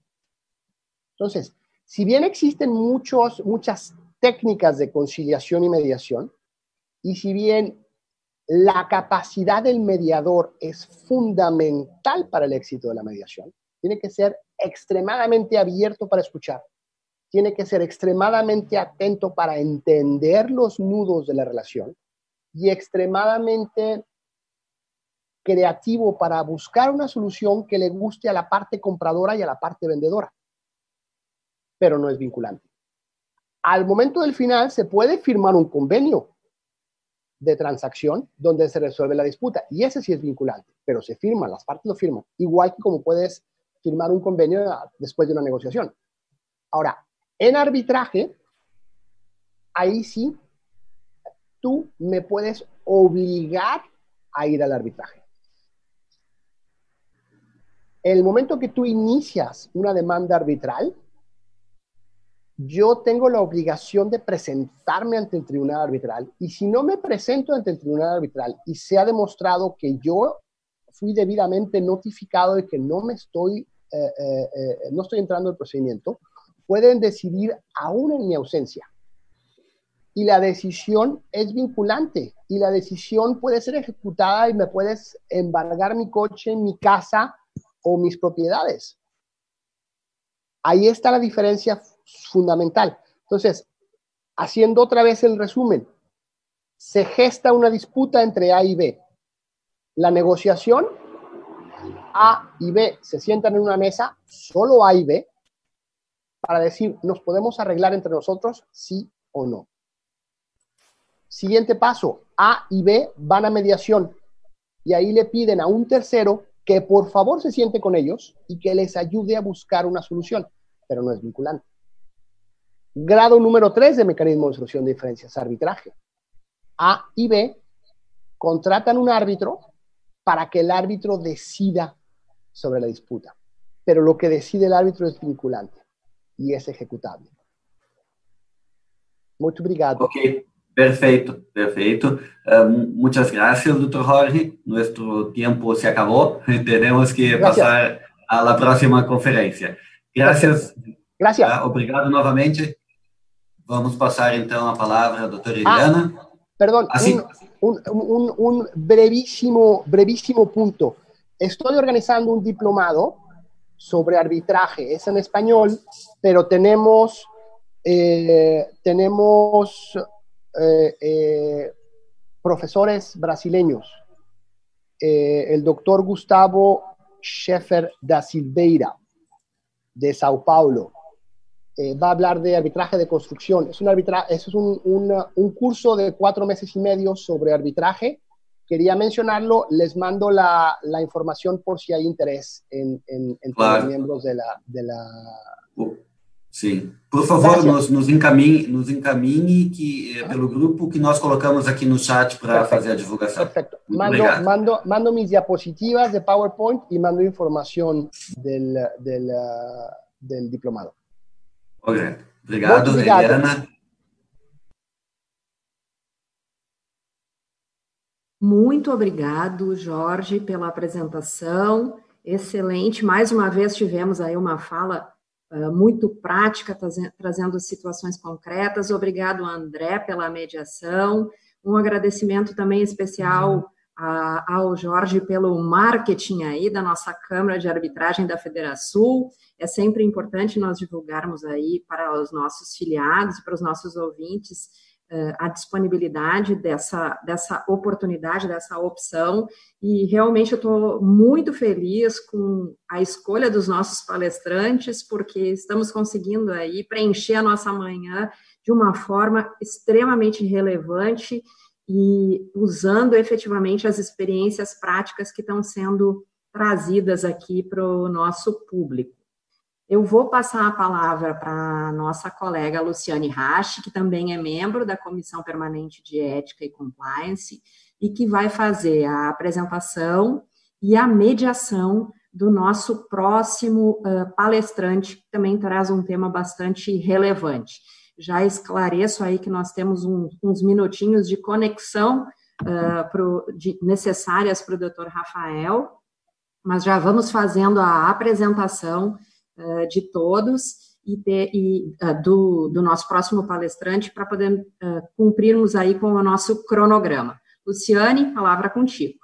Entonces, si bien existen muchos, muchas técnicas de conciliación y mediación. Y si bien la capacidad del mediador es fundamental para el éxito de la mediación, tiene que ser extremadamente abierto para escuchar, tiene que ser extremadamente atento para entender los nudos de la relación y extremadamente creativo para buscar una solución que le guste a la parte compradora y a la parte vendedora, pero no es vinculante al momento del final se puede firmar un convenio de transacción donde se resuelve la disputa y ese sí es vinculante, pero se firma, las partes lo firman, igual que como puedes firmar un convenio después de una negociación. Ahora, en arbitraje, ahí sí, tú me puedes obligar a ir al arbitraje. El momento que tú inicias una demanda arbitral, yo tengo la obligación de presentarme ante el tribunal arbitral y si no me presento ante el tribunal arbitral y se ha demostrado que yo fui debidamente notificado de que no me estoy, eh, eh, eh, no estoy entrando el procedimiento, pueden decidir aún en mi ausencia. Y la decisión es vinculante y la decisión puede ser ejecutada y me puedes embargar mi coche, mi casa o mis propiedades. Ahí está la diferencia fundamental. Entonces, haciendo otra vez el resumen, se gesta una disputa entre A y B. La negociación, A y B se sientan en una mesa, solo A y B, para decir, ¿nos podemos arreglar entre nosotros, sí o no? Siguiente paso, A y B van a mediación y ahí le piden a un tercero que por favor se siente con ellos y que les ayude a buscar una solución, pero no es vinculante. Grado número 3 de mecanismo de solución de diferencias, arbitraje. A y B contratan un árbitro para que el árbitro decida sobre la disputa. Pero lo que decide el árbitro es vinculante y es ejecutable. Muito obrigado. Ok, perfeito, perfeito. Uh, muchas gracias, doctor Jorge. Nuestro tiempo se acabó. Tenemos que gracias. pasar a la próxima conferência. Gracias. Gracias. Uh, obrigado novamente. Vamos passar então a palavra à doutora Eliana. Ah, perdón, Así. Un, un, un, brevísimo, brevísimo punto. Estoy organizando un diplomado sobre arbitraje. Es en español, pero tenemos, eh, tenemos eh, eh, profesores brasileños. el doctor Gustavo Scheffer da Silveira, de Sao Paulo, va a hablar de arbitraje de construcción. Es un, arbitra es un, un, curso de cuatro meses y medio sobre arbitraje. Quería mencionarlo, les mando la, la información por si hay interés en, en, en claro. los miembros de la... De la... Sim. Por favor, nos, nos, encaminhe, nos encaminhe que, eh, pelo grupo que nós colocamos aqui no chat para fazer a divulgação. Perfecto. Mando, mando, mando, mis diapositivas de PowerPoint y mando información del, del, uh, del diplomado. Ok. Obrigado, obrigado. Eliana. Muito obrigado, Jorge, pela apresentação. Excelente. Mais uma vez tivemos aí uma fala uh, muito prática, trazendo situações concretas. Obrigado, André, pela mediação. Um agradecimento também especial a, ao Jorge pelo marketing aí da nossa Câmara de Arbitragem da Federação. É sempre importante nós divulgarmos aí para os nossos filiados, para os nossos ouvintes, a disponibilidade dessa, dessa oportunidade, dessa opção. E realmente eu estou muito feliz com a escolha dos nossos palestrantes, porque estamos conseguindo aí preencher a nossa manhã de uma forma extremamente relevante e usando efetivamente as experiências práticas que estão sendo trazidas aqui para o nosso público. Eu vou passar a palavra para a nossa colega Luciane Rache, que também é membro da Comissão Permanente de Ética e Compliance e que vai fazer a apresentação e a mediação do nosso próximo uh, palestrante, que também traz um tema bastante relevante. Já esclareço aí que nós temos um, uns minutinhos de conexão uh, pro, de, necessárias para o doutor Rafael, mas já vamos fazendo a apresentação uh, de todos e, ter, e uh, do, do, nosso próximo palestrante para poder cumprirmos aí com o nosso cronograma. Luciane, palavra contigo.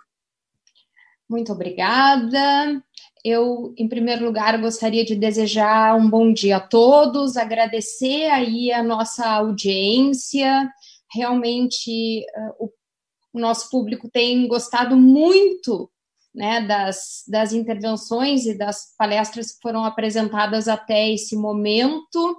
Muito obrigada. Eu, em primeiro lugar, gostaria de desejar um bom dia a todos, agradecer aí a nossa audiência. Realmente, uh, o, o, nosso público tem gostado muito né, das, das intervenções e das palestras que foram apresentadas até esse momento.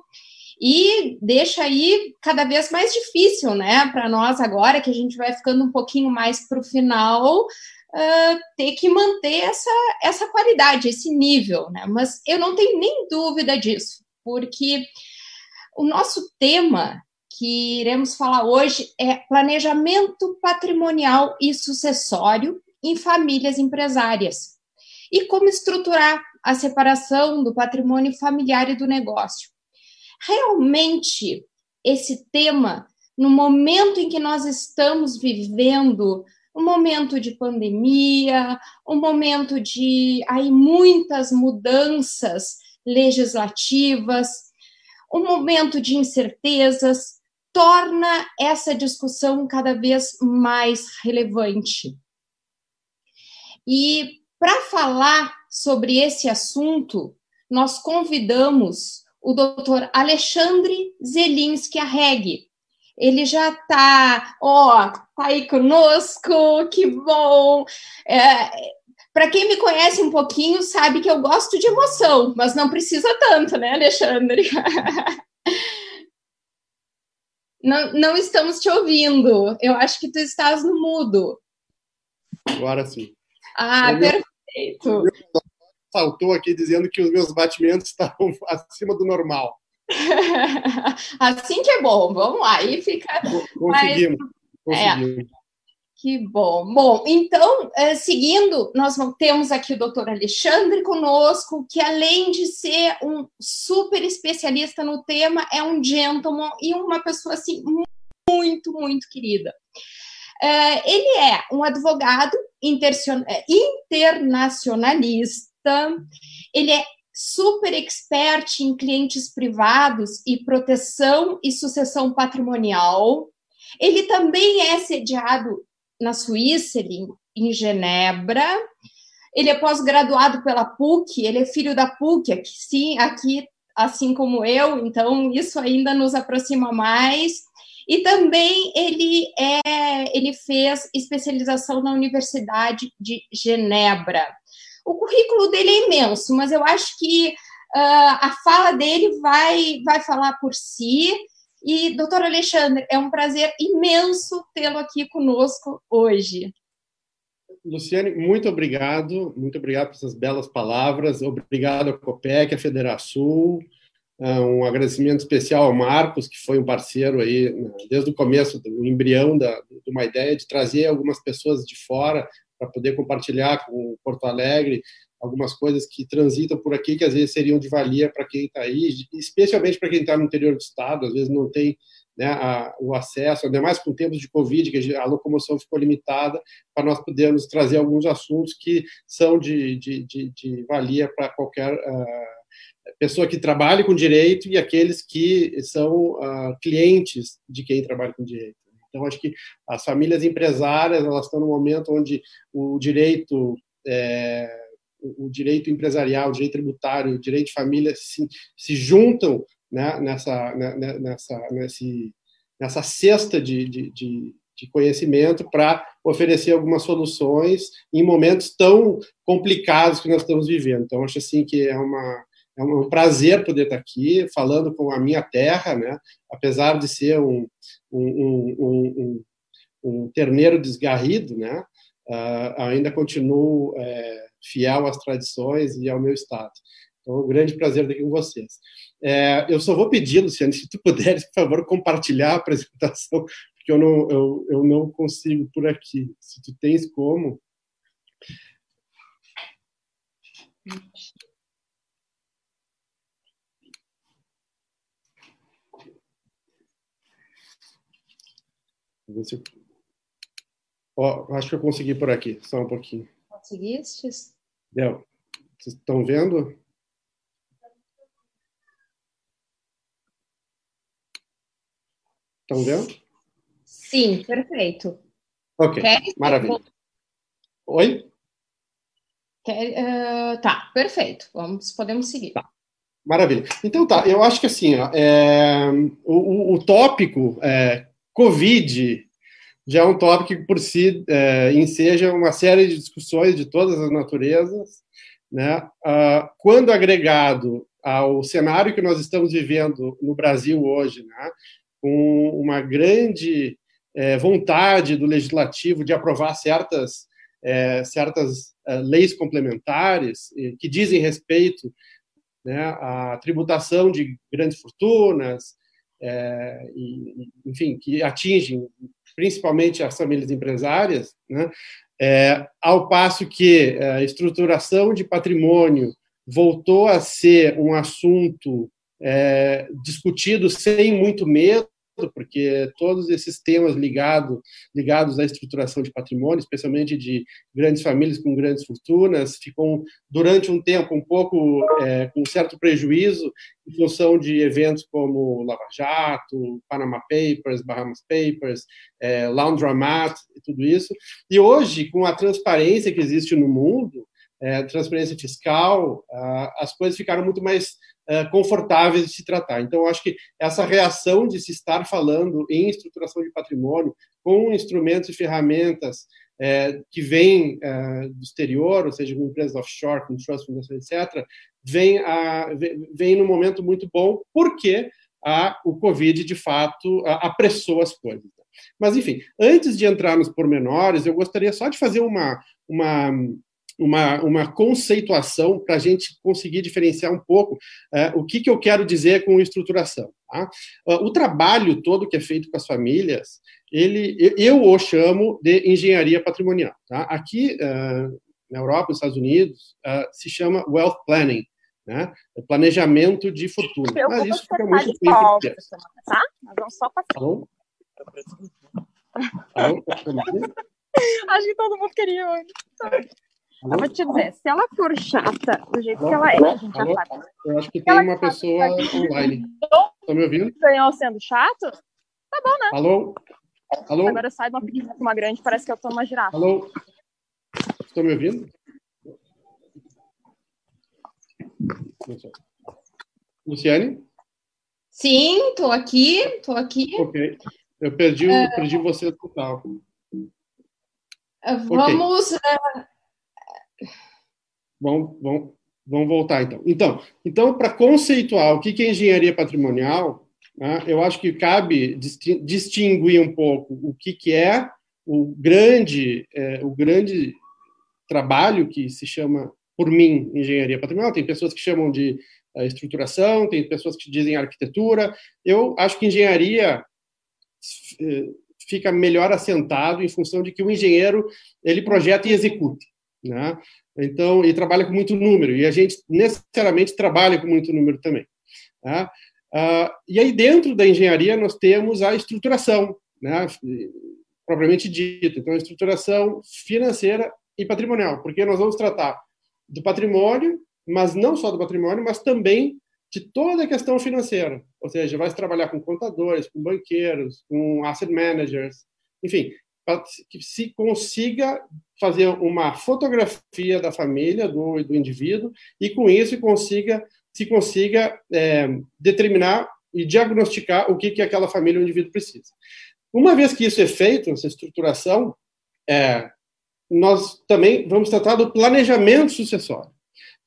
E deixa aí cada vez mais difícil, né, para nós agora, que a gente vai ficando um pouquinho mais para o final, uh, ter que manter essa, essa qualidade, esse nível, né? Mas eu não tenho nem dúvida disso, porque o nosso tema que iremos falar hoje é planejamento patrimonial e sucessório em famílias empresárias e como estruturar a separação do patrimônio familiar e do negócio. Realmente, esse tema, no momento em que nós estamos vivendo um momento de pandemia, um momento de aí muitas mudanças legislativas, um momento de incertezas, torna essa discussão cada vez mais relevante. E para falar sobre esse assunto, nós convidamos o Dr. Alexandre Zelinski Arreg, ele já está, ó, tá aí conosco, que bom. É, para quem me conhece um pouquinho, sabe que eu gosto de emoção, mas não precisa tanto, né, Alexandre? não, não estamos te ouvindo. Eu acho que tu estás no mudo. Agora sim. Ah, perfeito. Saltou aqui dizendo que os meus batimentos estavam acima do normal. assim que é bom, vamos lá, aí fica. Conseguimos. Mas, conseguimos. É, que bom. Bom, então, é, seguindo, nós temos aqui o doutor Alexandre conosco, que além de ser um super especialista no tema, é um gentleman e uma pessoa assim muito, muito querida. É, ele é um advogado é, internacionalista, ele é super expert em clientes privados e proteção e sucessão patrimonial. Ele também é sediado na Suíça, em Genebra. Ele é pós-graduado pela PUC, ele é filho da PUC, aqui, sim, aqui, assim como eu, então isso ainda nos aproxima mais. E também ele, é, ele fez especialização na Universidade de Genebra. O currículo dele é imenso, mas eu acho que uh, a fala dele vai, vai falar por si. E, doutor Alexandre, é um prazer imenso tê-lo aqui conosco hoje. Luciane, muito obrigado, muito obrigado por essas belas palavras. Obrigado à COPEC, à Federação. Ah, um agradecimento especial ao Marcos, que foi um parceiro aí né, desde o começo, do embrião da, de uma ideia de trazer algumas pessoas de fora para poder compartilhar com Porto Alegre algumas coisas que transitam por aqui que às vezes seriam de valia para quem está aí, especialmente para quem está no interior do estado, às vezes não tem né, a, o acesso, ainda mais com tempos de Covid, que a locomoção ficou limitada, para nós podermos trazer alguns assuntos que são de, de, de, de valia para qualquer uh, pessoa que trabalhe com direito e aqueles que são uh, clientes de quem trabalha com direito. Então, acho que as famílias empresárias elas estão no momento onde o direito é, o direito empresarial, o direito tributário, o direito de família se, se juntam né, nessa, né, né, nessa, nesse, nessa cesta de, de, de, de conhecimento para oferecer algumas soluções em momentos tão complicados que nós estamos vivendo. Então, acho assim que é uma é um prazer poder estar aqui falando com a minha terra, né? Apesar de ser um, um, um, um, terneiro desgarrido, né? Uh, ainda continuo é, fiel às tradições e ao meu estado. Então, é um grande prazer estar aqui com vocês. É, eu só vou pedir, Luciano, se tu puderes, por favor, compartilhar a apresentação, porque eu não, eu, eu não consigo por aqui. Se tu tens como. Ó, acho que eu consegui por aqui, só um pouquinho. Conseguiste? Deu. Vocês estão vendo? Estão vendo? Sim, perfeito. Ok, maravilha. Oi? Quer, uh, tá, perfeito. Vamos, podemos seguir. Tá. Maravilha. Então tá, eu acho que assim, ó, é, o, o, tópico é, Covid já é um tópico que por si é, enseja uma série de discussões de todas as naturezas, né? Uh, quando agregado ao cenário que nós estamos vivendo no Brasil hoje, né? com uma grande é, vontade do legislativo de aprovar certas, é, certas é, leis complementares que dizem respeito né, à tributação de grandes fortunas, é, e, enfim, que atingem principalmente as famílias empresárias, né, é, ao passo que a estruturação de patrimônio voltou a ser um assunto é, discutido sem muito medo, porque todos esses temas ligado, ligados à estruturação de patrimônio, especialmente de grandes famílias com grandes fortunas, ficam durante um tempo um pouco é, com certo prejuízo em função de eventos como Lava Jato, Panama Papers, Bahamas Papers, é, Laundromat e tudo isso. E hoje, com a transparência que existe no mundo, é, transparência fiscal, as coisas ficaram muito mais confortáveis de se tratar. Então, acho que essa reação de se estar falando em estruturação de patrimônio com instrumentos e ferramentas é, que vêm é, do exterior, ou seja, com empresas offshore, com trust fundação, etc., vem, a, vem num momento muito bom, porque a, o Covid, de fato, a, apressou as coisas. Mas, enfim, antes de entrar nos pormenores, eu gostaria só de fazer uma, uma uma, uma conceituação para a gente conseguir diferenciar um pouco é, o que, que eu quero dizer com estruturação. Tá? O trabalho todo que é feito com as famílias, ele, eu o chamo de engenharia patrimonial. Tá? Aqui uh, na Europa, nos Estados Unidos, uh, se chama wealth planning, né? planejamento de fortuna. Eu Mas isso fica muito bem tá? Nós vamos só passar. Alô? Alô? Acho que todo mundo queria hoje. Eu vou te dizer, se ela for chata do jeito que ela é, a gente já sabe. Eu acho que tem uma pessoa online. Tá me ouvindo? Ganhou sendo chato? Tá bom, né? Alô? Alô? Agora sai de uma pequena uma grande, parece que eu tô numa girafa. Alô? Estão me ouvindo? Luciane? Sim, tô aqui, tô aqui. Ok. Eu perdi, uh, perdi você total. Vamos. Okay. Uh, Vamos, vamos, vamos voltar então. Então, então para conceituar o que é engenharia patrimonial, né, eu acho que cabe distinguir um pouco o que, que é o grande, é, o grande trabalho que se chama, por mim, engenharia patrimonial. Tem pessoas que chamam de uh, estruturação, tem pessoas que dizem arquitetura. Eu acho que engenharia é, fica melhor assentado em função de que o engenheiro ele projeta e executa. Né? Então, e trabalha com muito número, e a gente necessariamente trabalha com muito número também. Ah, e aí, dentro da engenharia, nós temos a estruturação, né? propriamente dita. Então, a estruturação financeira e patrimonial, porque nós vamos tratar do patrimônio, mas não só do patrimônio, mas também de toda a questão financeira. Ou seja, vai trabalhar com contadores, com banqueiros, com asset managers, enfim, para que se consiga fazer uma fotografia da família, do, do indivíduo, e com isso consiga, se consiga é, determinar e diagnosticar o que, que aquela família ou indivíduo precisa. Uma vez que isso é feito, essa estruturação, é, nós também vamos tratar do planejamento sucessório.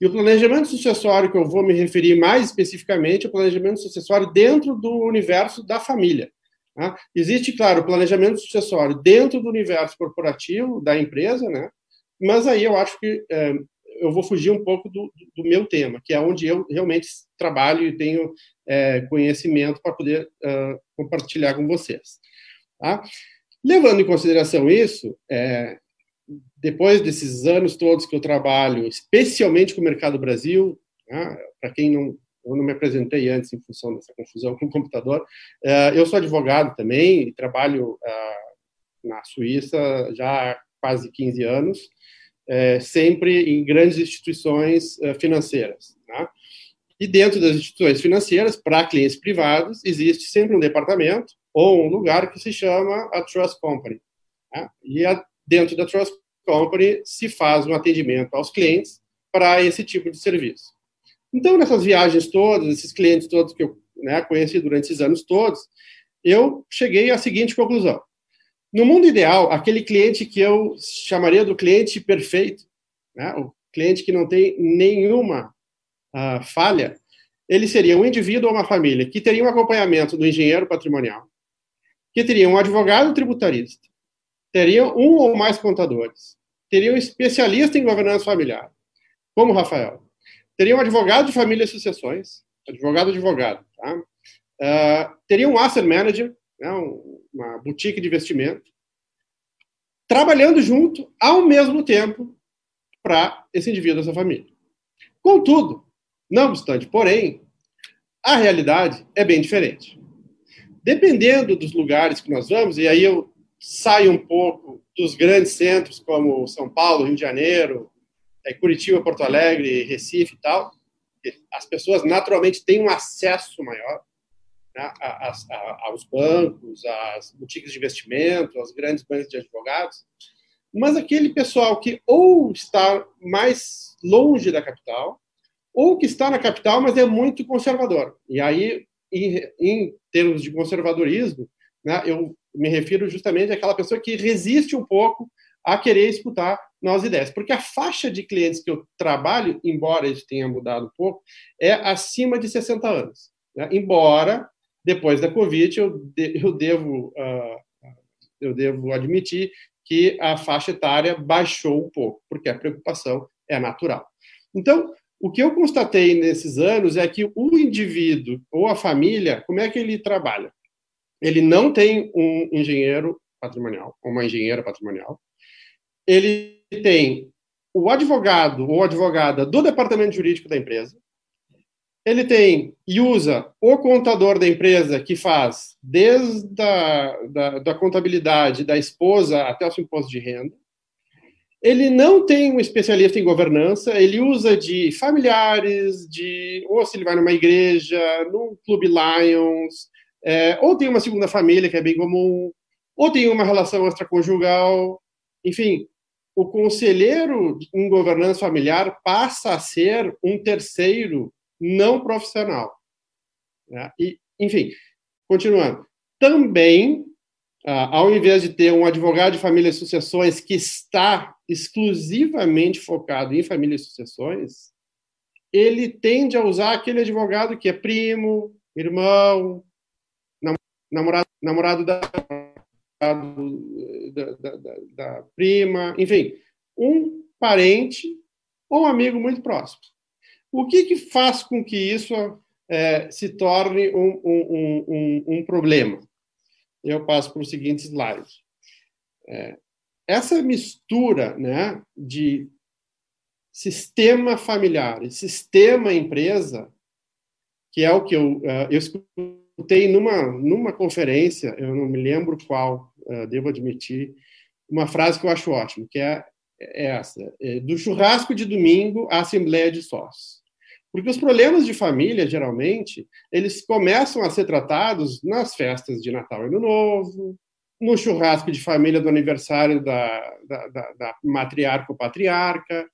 E o planejamento sucessório que eu vou me referir mais especificamente é o planejamento sucessório dentro do universo da família. Né? Existe, claro, o planejamento sucessório dentro do universo corporativo da empresa, né? mas aí eu acho que é, eu vou fugir um pouco do, do, meu tema, que é onde eu realmente trabalho e tenho é, conhecimento para poder uh, compartilhar com vocês. Tá? Levando em consideração isso, é, depois desses anos todos que eu trabalho, especialmente com o mercado Brasil, né, para quem não eu não me apresentei antes em função dessa confusão com o computador. É, eu sou advogado também, trabalho é, na Suíça já há quase 15 anos, é, sempre em grandes instituições financeiras. Né? E dentro das instituições financeiras, para clientes privados, existe sempre um departamento ou um lugar que se chama a Trust Company. Né? E dentro da Trust Company se faz um atendimento aos clientes para esse tipo de serviço. Então, nessas viagens todas, esses clientes todos que eu né, conheci durante esses anos todos, eu cheguei à seguinte conclusão. No mundo ideal, aquele cliente que eu chamaria do cliente perfeito, né, o cliente que não tem nenhuma uh, falha, ele seria um indivíduo ou uma família que teria um acompanhamento do engenheiro patrimonial, que teria um advogado tributarista, teria um ou mais contadores, teria um especialista em governança familiar, como o Rafael, teria um advogado de família e sucessões, advogado advogado, tá? Uh, teria um asset manager, né, uma boutique de investimento, trabalhando junto ao mesmo tempo para esse indivíduo, essa família. Contudo, não obstante, porém, a realidade é bem diferente. Dependendo dos lugares que nós vamos, e aí eu saio um pouco dos grandes centros como São Paulo, Rio de Janeiro, Curitiba, Porto Alegre, Recife e tal, as pessoas naturalmente têm um acesso maior né, a, a, aos bancos, às boutiques de investimento, aos grandes bancos de advogados, mas aquele pessoal que ou está mais longe da capital, ou que está na capital, mas é muito conservador. E aí, em, em termos de conservadorismo, né, eu me refiro justamente àquela pessoa que resiste um pouco a querer escutar novas ideias. Porque a faixa de clientes que eu trabalho, embora isso tenha mudado um pouco, é acima de 60 anos. Né? Embora, depois da Covid, eu, de, eu, devo, uh, eu devo admitir que a faixa etária baixou um pouco, porque a preocupação é natural. Então, o que eu constatei nesses anos é que o indivíduo ou a família, como é que ele trabalha? Ele não tem um engenheiro patrimonial, uma engenheira patrimonial. Ele tem o advogado ou advogada do departamento jurídico da empresa. Ele tem e usa o contador da empresa que faz desde a da, da contabilidade da esposa até o seu imposto de renda. Ele não tem um especialista em governança, ele usa de familiares, de ou se ele vai numa igreja, num clube Lions, é, ou tem uma segunda família que é bem comum, ou tem uma relação extraconjugal, enfim, o conselheiro em governança familiar passa a ser um terceiro não profissional. Né? E, enfim, continuando. Também, ah, ao invés de ter um advogado de família e sucessões que está exclusivamente focado em família e sucessões, ele tende a usar aquele advogado que é primo, irmão, namorado, namorado da, da, da, da prima, enfim, um parente ou um amigo muito próximo. O que, que faz com que isso é, se torne um, um, um, um, problema? Eu passo para o seguinte slide. É, essa mistura né, de sistema familiar e sistema empresa, que é o que eu, uh, eu escutei numa, numa conferência, eu não me lembro qual, devo admitir, uma frase que eu acho ótima, que é, é essa: é, do churrasco de domingo à assembleia de sócios. Porque os problemas de família, geralmente, eles começam a ser tratados nas festas de Natal e Ano Novo, no churrasco de família do aniversário da, da, da, da matriarca ou patriarca,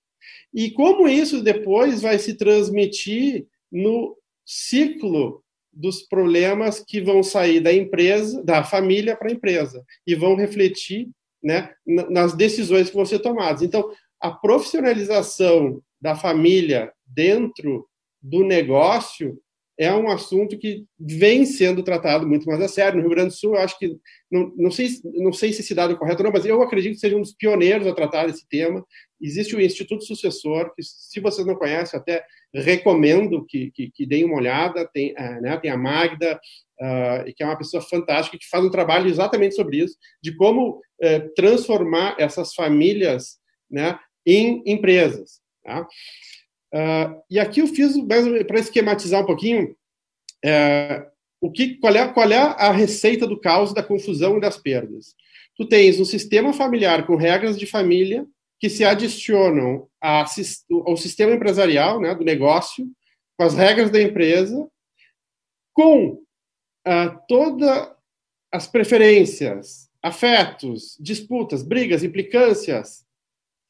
e como isso depois vai se transmitir no ciclo dos problemas que vão sair da empresa, da família para a empresa, e vão refletir né, nas decisões que vão ser tomadas. Então, a profissionalização da família dentro do negócio é um assunto que vem sendo tratado muito mais a sério. No Rio Grande do Sul, eu acho que, não, não, sei, não sei se esse dado é correto ou não, mas eu acredito que seja um dos pioneiros a tratar esse tema. Existe o Instituto Sucessor, que, se vocês não conhecem, até recomendo que, que, que deem uma olhada. Tem, uh, né, tem a Magda, uh, que é uma pessoa fantástica, que faz um trabalho exatamente sobre isso, de como uh, transformar essas famílias né, em empresas. Tá? Uh, e aqui eu fiz, para esquematizar um pouquinho, é, o que, qual, é, qual é a receita do caos, da confusão e das perdas. Tu tens um sistema familiar com regras de família que se adicionam a, ao sistema empresarial, né, do negócio, com as regras da empresa, com uh, todas as preferências, afetos, disputas, brigas, implicâncias,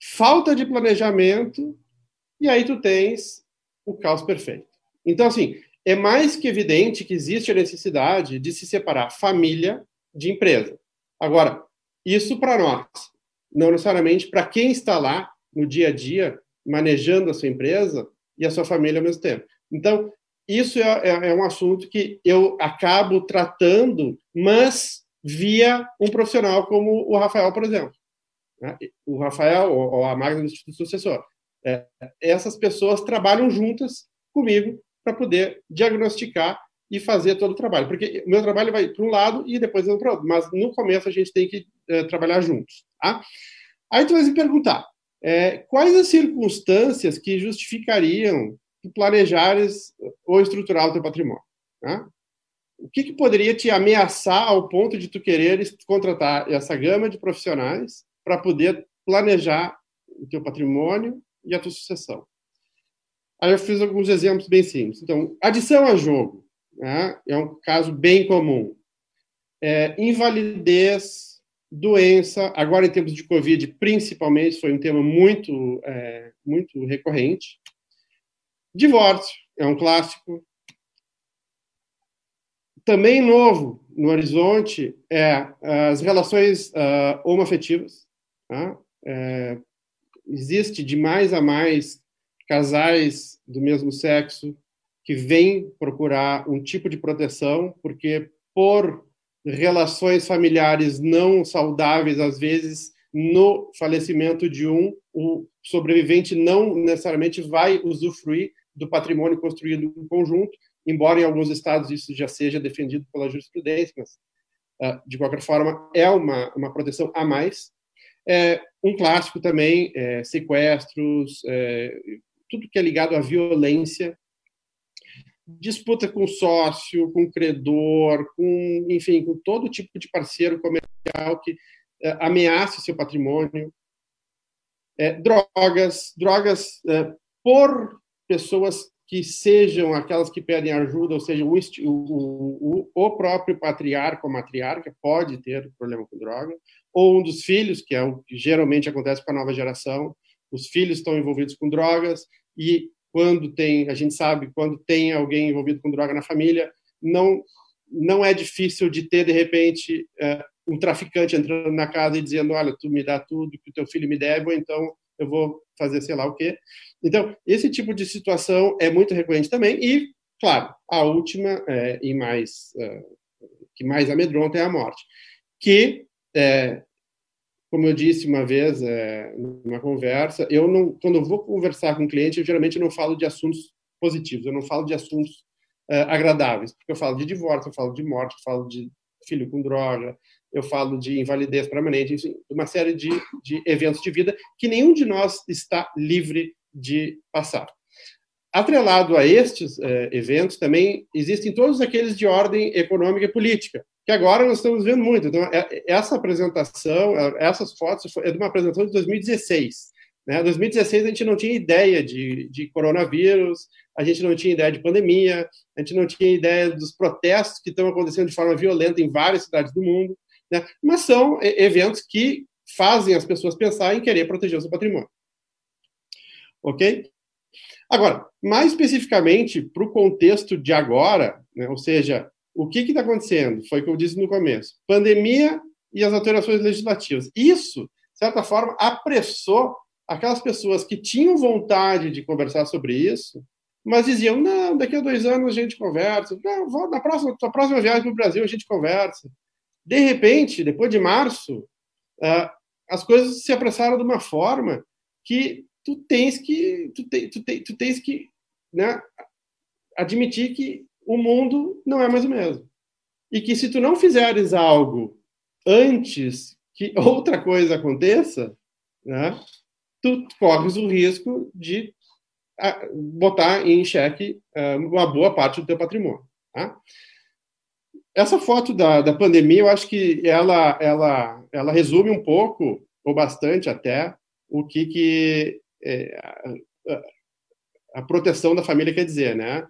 falta de planejamento e aí tu tens o caos perfeito. Então, assim, é mais que evidente que existe a necessidade de se separar família de empresa. Agora, isso para nós, não necessariamente para quem está lá no dia a dia manejando a sua empresa e a sua família ao mesmo tempo. Então, isso é, é, é um assunto que eu acabo tratando, mas via um profissional como o Rafael, por exemplo. Né? O Rafael, ou a Magna do Instituto Sucessor. É, essas pessoas trabalham juntas comigo para poder diagnosticar e fazer todo o trabalho. Porque o meu trabalho vai para um lado e depois para o outro. Mas no começo a gente tem que é, trabalhar juntos. Tá? Aí tu vai se perguntar, é, quais as circunstâncias que justificariam planejares ou estruturar o teu patrimônio? Tá? O que, que poderia te ameaçar ao ponto de tu quereres contratar essa gama de profissionais para poder planejar o teu patrimônio e a tua sucessão. Aí eu fiz alguns exemplos bem simples. Então, adição a jogo né, é um caso bem comum. É, invalidez, doença, agora em tempos de Covid, principalmente, foi um tema muito, é, muito recorrente. Divórcio é um clássico. Também novo no horizonte é as relações uh, homoafetivas. Tá? É, existe de mais a mais casais do mesmo sexo que vêm procurar um tipo de proteção, porque por relações familiares não saudáveis, às vezes no falecimento de um, o sobrevivente não necessariamente vai usufruir do patrimônio construído em conjunto, embora em alguns estados isso já seja defendido pela jurisprudência, mas ah, de qualquer forma é uma, uma proteção a mais. É, um clássico também, é, sequestros, é, tudo que é ligado à violência, disputa com sócio, com credor, com, enfim, com todo tipo de parceiro comercial que é, ameaça o seu patrimônio, é, drogas, drogas é, por pessoas que sejam aquelas que pedem ajuda, ou seja, o, o, o, próprio patriarca ou matriarca pode ter problema com droga, ou um dos filhos, que é o que geralmente acontece com a nova geração, os filhos estão envolvidos com drogas e quando tem, a gente sabe, quando tem alguém envolvido com droga na família, não não é difícil de ter de repente é, um traficante entrando na casa e dizendo, olha, tu me dá tudo que o teu filho me deve, ou então eu vou fazer sei lá o quê. Então, esse tipo de situação é muito recorrente também e, claro, a última é, e mais é, que mais amedronta é a morte, que é, como eu disse uma vez é, numa conversa, eu não, quando eu vou conversar com um cliente, eu geralmente não falo de assuntos positivos, eu não falo de assuntos é, agradáveis, porque eu falo de divórcio, eu falo de morte, eu falo de filho com droga, eu falo de invalidez permanente, enfim, uma série de, de eventos de vida que nenhum de nós está livre de passar. Atrelado a estes é, eventos, também existem todos aqueles de ordem econômica e política, que agora nós estamos vendo muito. Então, é, essa apresentação, é, essas fotos, é de uma apresentação de 2016. Né? 2016 a gente não tinha ideia de, de coronavírus, a gente não tinha ideia de pandemia, a gente não tinha ideia dos protestos que estão acontecendo de forma violenta em várias cidades do mundo, né? mas são eventos que fazem as pessoas pensar em querer proteger o seu patrimônio. Ok? Agora, mais especificamente para o contexto de agora, né? ou seja, o que está acontecendo? Foi o que eu disse no começo: pandemia e as alterações legislativas. Isso, de certa forma, apressou aquelas pessoas que tinham vontade de conversar sobre isso, mas diziam: não, daqui a dois anos a gente conversa, não, na, próxima, na próxima viagem para o Brasil a gente conversa. De repente, depois de março, uh, as coisas se apressaram de uma forma que tu tens que tu, te, tu, te, tu tens que né, admitir que o mundo não é mais o mesmo. E que se tu não fizeres algo antes que outra coisa aconteça, né, tu corres o risco de ah, botar em xeque ah, uma boa parte do teu patrimônio. Tá? Essa foto da, da pandemia, eu acho que ela, ela, ela resume um pouco, ou bastante até, o que, que é, a, a proteção da família quer dizer, né?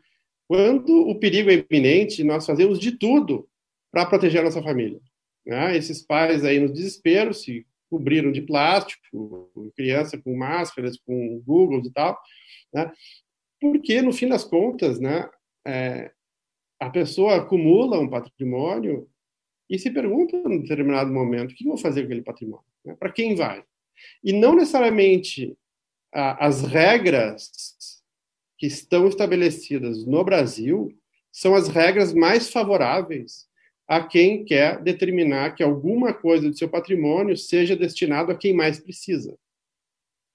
Quando o perigo é iminente, nós fazemos de tudo para proteger a nossa família. Né? Esses pais aí no desespero se cobriram de plástico, criança com máscaras, com Google e tal, né? porque no fim das contas, né, é, a pessoa acumula um patrimônio e se pergunta em determinado momento o que eu vou fazer com aquele patrimônio, né? para quem vai? E não necessariamente a, as regras que estão estabelecidas no Brasil são as regras mais favoráveis a quem quer determinar que alguma coisa do seu patrimônio seja destinado a quem mais precisa.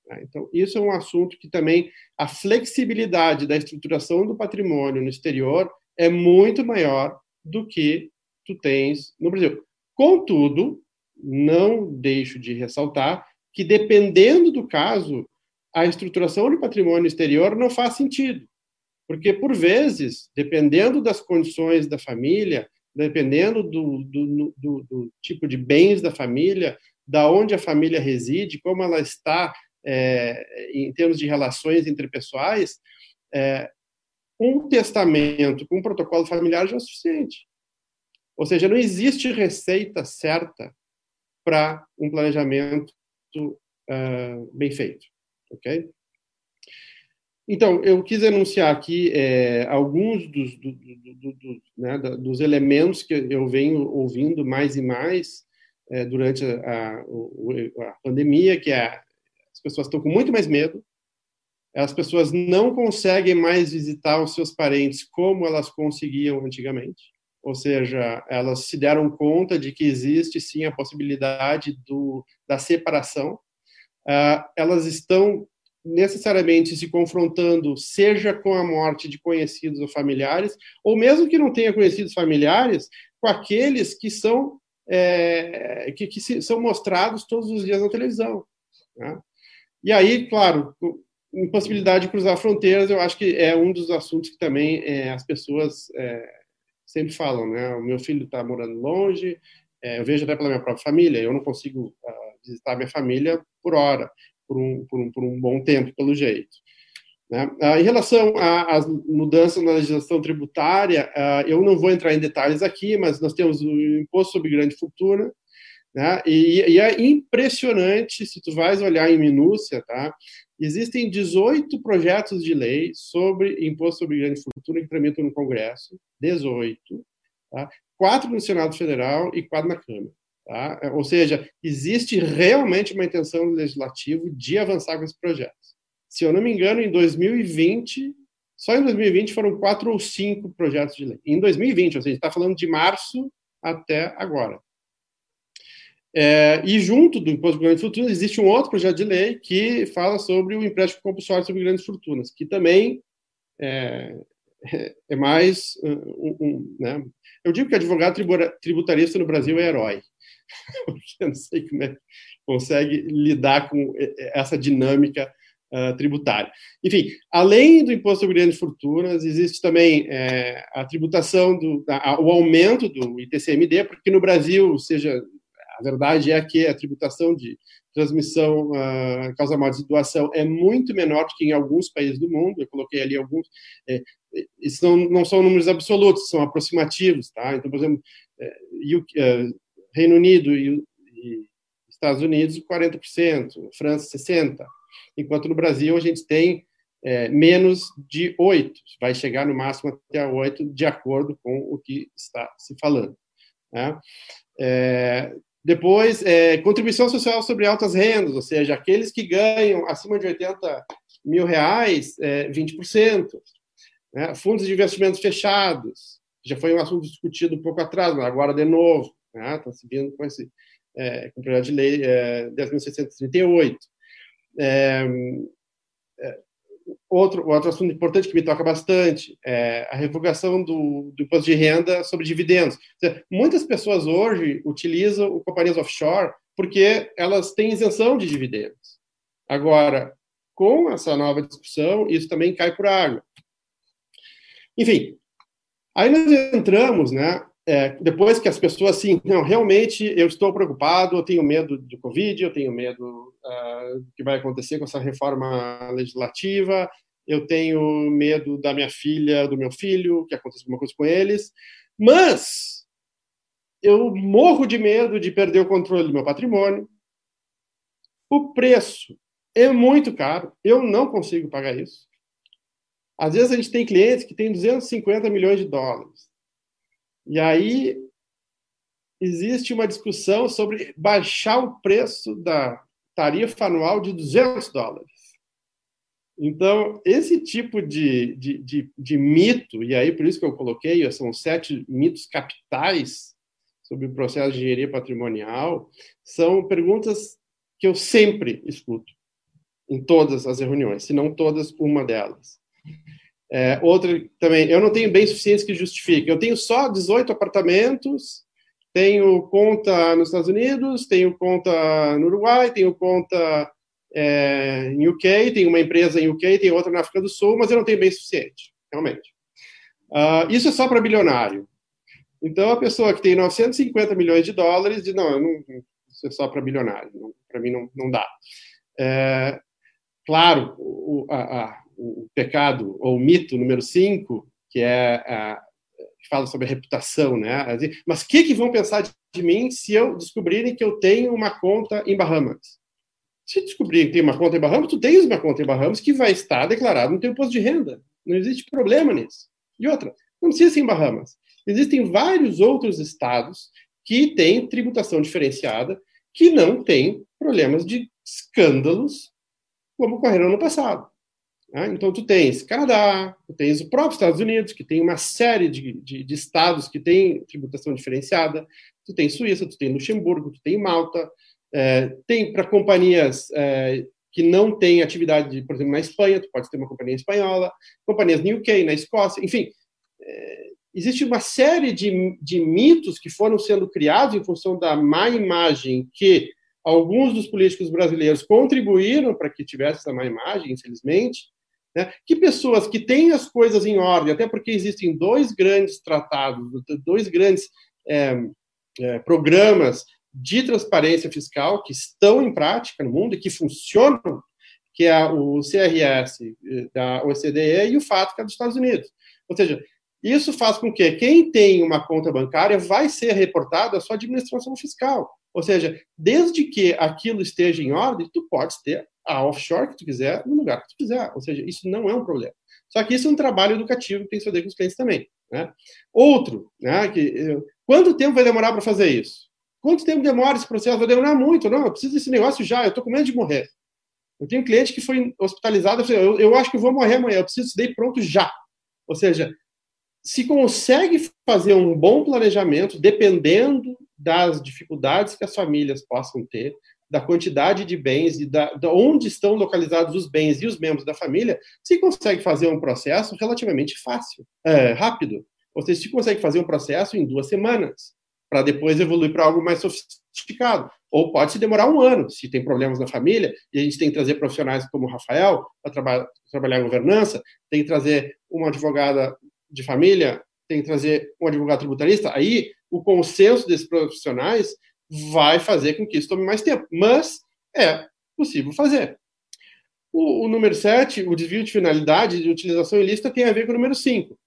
Tá? Então, isso é um assunto que também a flexibilidade da estruturação do patrimônio no exterior é muito maior do que tu tens no Brasil. Contudo, não deixo de ressaltar que, dependendo do caso, a estruturação de patrimônio exterior não faz sentido. Porque, por vezes, dependendo das condições da família, dependendo do, do, do, do tipo de bens da família, da onde a família reside, como ela está é, em termos de relações interpessoais, é, um testamento com um protocolo familiar já é suficiente. Ou seja, não existe receita certa para um planejamento uh, bem feito ok? Então, eu quis enunciar aqui é, alguns dos, do, do, do, né, dos, elementos que eu venho ouvindo mais e mais é, durante a, a, a, pandemia, que é as pessoas estão com muito mais medo, as pessoas não conseguem mais visitar os seus parentes como elas conseguiam antigamente, ou seja, elas se deram conta de que existe sim a possibilidade do, da separação. Uh, elas estão necessariamente se confrontando, seja com a morte de conhecidos ou familiares, ou mesmo que não tenha conhecidos familiares, com aqueles que são é, que, que se, são mostrados todos os dias na televisão. Né? E aí, claro, impossibilidade de cruzar fronteiras, eu acho que é um dos assuntos que também é, as pessoas é, sempre falam, né? O meu filho está morando longe, é, eu vejo até pela minha própria família, eu não consigo uh, visitar minha família por hora, por um, por um, por um bom tempo, pelo jeito. Né? Uh, em relação às mudanças na legislação tributária, uh, eu não vou entrar em detalhes aqui, mas nós temos o imposto sobre grande fortuna, né? E, e, é impressionante, se tu vais olhar em minúcia, tá? Existem 18 projetos de lei sobre imposto sobre grande fortuna que tramitam no Congresso, 18, tá? quatro no Senado Federal e quatro na Câmara. Tá? Ou seja, existe realmente uma intenção do Legislativo de avançar com esses projetos. Se eu não me engano, em 2020, só em 2020 foram quatro ou cinco projetos de lei. Em 2020, ou seja, está falando de março até agora. É, e junto do Imposto sobre Grandes Fortunas existe um outro projeto de lei que fala sobre o empréstimo compulsório sobre grandes fortunas, que também é, é mais um, um, né? Eu digo que advogado tributarista no Brasil é herói, porque eu não sei como é que consegue lidar com essa dinâmica uh, tributária. Enfim, além do imposto sobre grandes fortunas, existe também é, a tributação do, a, o aumento do ITCMD, porque no Brasil, seja a verdade é que a tributação de transmissão uh, causa morte de doação é muito menor do que em alguns países do mundo. Eu coloquei ali alguns. É, isso não, não são números absolutos, são aproximativos, tá? Então, por exemplo, é, é, Reino Unido e, e, Estados Unidos 40%, França 60%, enquanto no Brasil a gente tem é, menos de 8%, vai chegar no máximo até 8%, de acordo com o que está se falando. Né? É, depois, é, contribuição social sobre altas rendas, ou seja, aqueles que ganham acima de 80 mil reais, é, 20%. Né? Fundos de investimentos fechados, já foi um assunto discutido um pouco atrás, mas agora de novo, está né? se vindo com esse é, com o projeto de lei é, 10.638. É, é Outro, outro assunto importante que me toca bastante é a revogação do, do imposto de renda sobre dividendos. Seja, muitas pessoas hoje utilizam companhias offshore porque elas têm isenção de dividendos. Agora, com essa nova discussão, isso também cai por água. Enfim, aí nós entramos, né, é, depois que as pessoas assim, não, realmente eu estou preocupado, eu tenho medo do Covid, eu tenho medo uh, do que vai acontecer com essa reforma legislativa, eu tenho medo da minha filha, do meu filho, que aconteça alguma coisa com eles, mas eu morro de medo de perder o controle do meu patrimônio. O preço é muito caro, eu não consigo pagar isso. Às vezes a gente tem clientes que têm 250 milhões de dólares e aí existe uma discussão sobre baixar o preço da tarifa anual de 200 dólares. Então, esse tipo de, de, de, de, mito, e aí por isso que eu coloquei, são sete mitos capitais sobre o processo de engenharia patrimonial, são perguntas que eu sempre escuto em todas as reuniões, se não todas, uma delas. É, outra também, eu não tenho bens suficientes que justifiquem. Eu tenho só 18 apartamentos, tenho conta nos Estados Unidos, tenho conta no Uruguai, tenho conta é, em UK, tenho uma empresa em UK, tenho outra na África do Sul, mas eu não tenho bem suficiente, realmente. Uh, isso é só para bilionário. Então, a pessoa que tem 950 milhões de dólares diz, não, não isso é só para bilionário, para mim não, não dá. É, claro, o, a, a o pecado ou o mito número 5, que é a, que fala sobre a reputação, né? Mas o que, que vão pensar de mim se eu descobrirem que eu tenho uma conta em Bahamas? Se descobrirem que tem uma conta em Bahamas, tu tens uma conta em Bahamas que vai estar declarada no teu imposto de renda. Não existe problema nisso. E outra, não precisa ser em Bahamas. Existem vários outros estados que têm tributação diferenciada que não têm problemas de escândalos como ocorreram no passado. Né? Então, tu tens Canadá, tu tens o próprio Estados Unidos, que tem uma série de, de, de estados que têm tributação diferenciada, tu tem Suíça, tu tem Luxemburgo, tu tem Malta, é, tem para companhias é, que não têm atividade, por exemplo, na Espanha, tu pode ter uma companhia espanhola, companhias no UK, na Escócia, enfim, é, existe uma série de, de mitos que foram sendo criados em função da má imagem que alguns dos políticos brasileiros contribuíram para que tivesse essa má imagem, infelizmente, né? Que pessoas que têm as coisas em ordem, até porque existem dois grandes tratados, dois grandes é, é, programas de transparência fiscal que estão em prática no mundo e que funcionam, que é o CRS eh, da OCDE e o FATCA dos Estados Unidos. Ou seja, isso faz com que quem tem uma conta bancária vai ser reportado à sua administração fiscal. Ou seja, desde que aquilo esteja em ordem, tu pode ter a offshore que tu quiser, no lugar que tu quiser. Ou seja, isso não é um problema. Só que isso é um trabalho educativo que tem que fazer com os clientes também. Né? Outro, né, que, eh, quanto tempo vai demorar para fazer isso? Quanto tempo demora esse processo? Vai demorar muito. Não, eu preciso desse negócio já, eu estou com medo de morrer. Eu tenho um cliente que foi hospitalizado, eu, eu, acho que vou morrer amanhã, eu preciso disso pronto já. Ou seja, se consegue fazer um bom planejamento, dependendo das dificuldades que as famílias possam ter, da quantidade de bens e da, de onde estão localizados os bens e os membros da família, se consegue fazer um processo relativamente fácil, é, rápido. Ou seja, se consegue fazer um processo em duas semanas, para depois evoluir para algo mais sofisticado. Ou pode se demorar um ano, se tem problemas na família, e a gente tem que trazer profissionais como o Rafael para traba trabalhar governança, tem que trazer uma advogada de família, tem que trazer um advogado tributarista. Aí, o consenso desses profissionais vai fazer com que isso tome mais tempo, mas é possível fazer. O, o número 7, o desvio de finalidade de utilização ilícita, tem a ver com o número 5.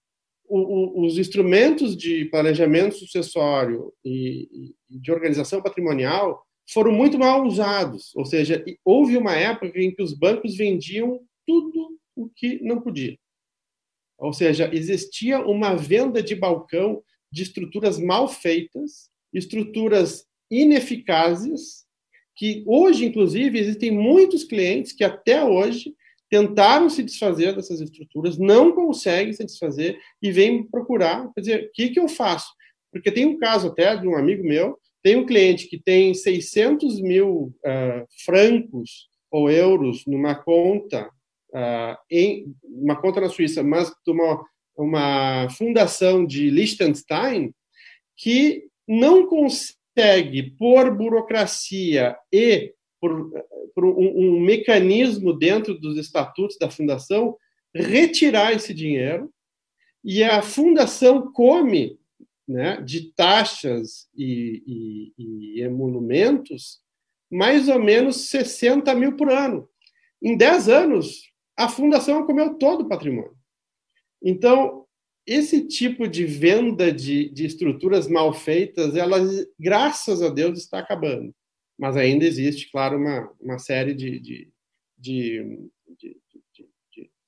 O, o, os instrumentos de planejamento sucessório e, e, de organização patrimonial foram muito mal usados, ou seja, houve uma época em que os bancos vendiam tudo o que não podia. Ou seja, existia uma venda de balcão de estruturas mal feitas, estruturas ineficazes, que hoje, inclusive, existem muitos clientes que até hoje tentaram se desfazer dessas estruturas, não conseguem se desfazer e vêm procurar, quer dizer, o que, que eu faço? Porque tem um caso até de um amigo meu, tem um cliente que tem 600 mil uh, francos ou euros numa conta, uh, em uma conta na Suíça, mas de uma, uma fundação de Liechtenstein, que não consegue consegue, por burocracia e por, por um, um, mecanismo dentro dos estatutos da fundação, retirar esse dinheiro e a fundação come né, de taxas e, e, e emolumentos mais ou menos 60 mil por ano. Em 10 anos, a fundação comeu todo o patrimônio. Então, esse tipo de venda de, de estruturas mal feitas, elas, graças a Deus, está acabando. Mas ainda existe, claro, uma, uma série de, de, de, de,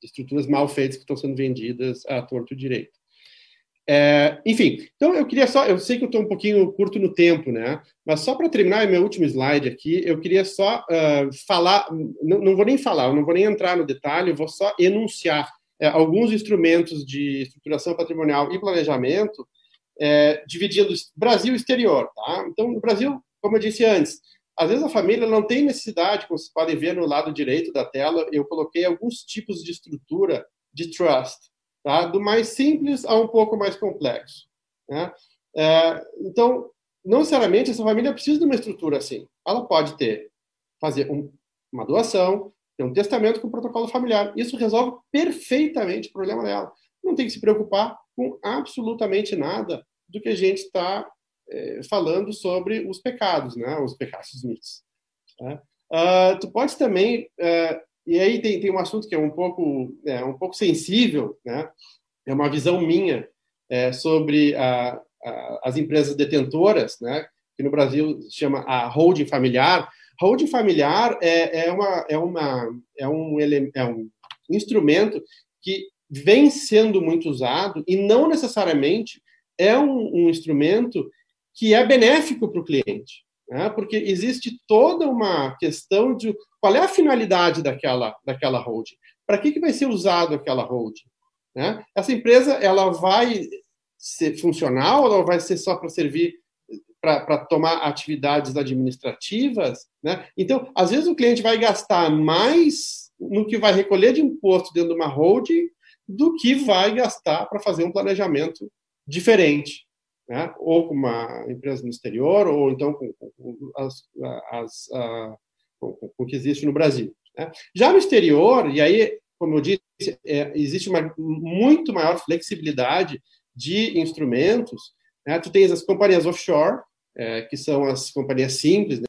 estruturas mal feitas que estão sendo vendidas a torto direito. É, enfim, então eu queria só, eu sei que eu estou um pouquinho curto no tempo, né? Mas só para terminar meu último slide aqui, eu queria só uh, falar, não, não, vou nem falar, não vou nem entrar no detalhe, eu vou só enunciar é, alguns instrumentos de estruturação patrimonial e planejamento, é, dividindo Brasil exterior. Tá? Então, no Brasil, como eu disse antes, às vezes a família não tem necessidade, como vocês podem ver no lado direito da tela, eu coloquei alguns tipos de estrutura de trust, tá? do mais simples a um pouco mais complexo. Né? É, então, não necessariamente essa família precisa de uma estrutura assim. Ela pode ter, fazer um, uma doação, tem um testamento com protocolo familiar. Isso resolve perfeitamente o problema dela. Não tem que se preocupar com absolutamente nada do que a gente está é, falando sobre os pecados, né? Os pecados, os mitos. Uh, tu pode também uh, e aí tem, tem um assunto que é um pouco é, um pouco sensível, né? É uma visão minha é, sobre a, a, as empresas detentoras, né? Que no Brasil se chama a holding familiar Holding familiar é, é, uma, é, uma, é, um, é um instrumento que vem sendo muito usado e não necessariamente é um, um instrumento que é benéfico para o cliente, né? porque existe toda uma questão de qual é a finalidade daquela, daquela holding. para que, que vai ser usado aquela holding? Né? Essa empresa ela vai ser funcional, ela vai ser só para servir para tomar atividades administrativas, né? Então, às vezes o cliente vai gastar mais no que vai recolher de imposto dentro de uma holding do que vai gastar para fazer um planejamento diferente, né? Ou com uma empresa no exterior, ou então com, com, as, as, com, com o que existe no Brasil. Né? Já no exterior, e aí, como eu disse, é, existe uma muito maior flexibilidade de instrumentos. Né? Tu tens as companhias offshore, é, que são as companhias simples, né?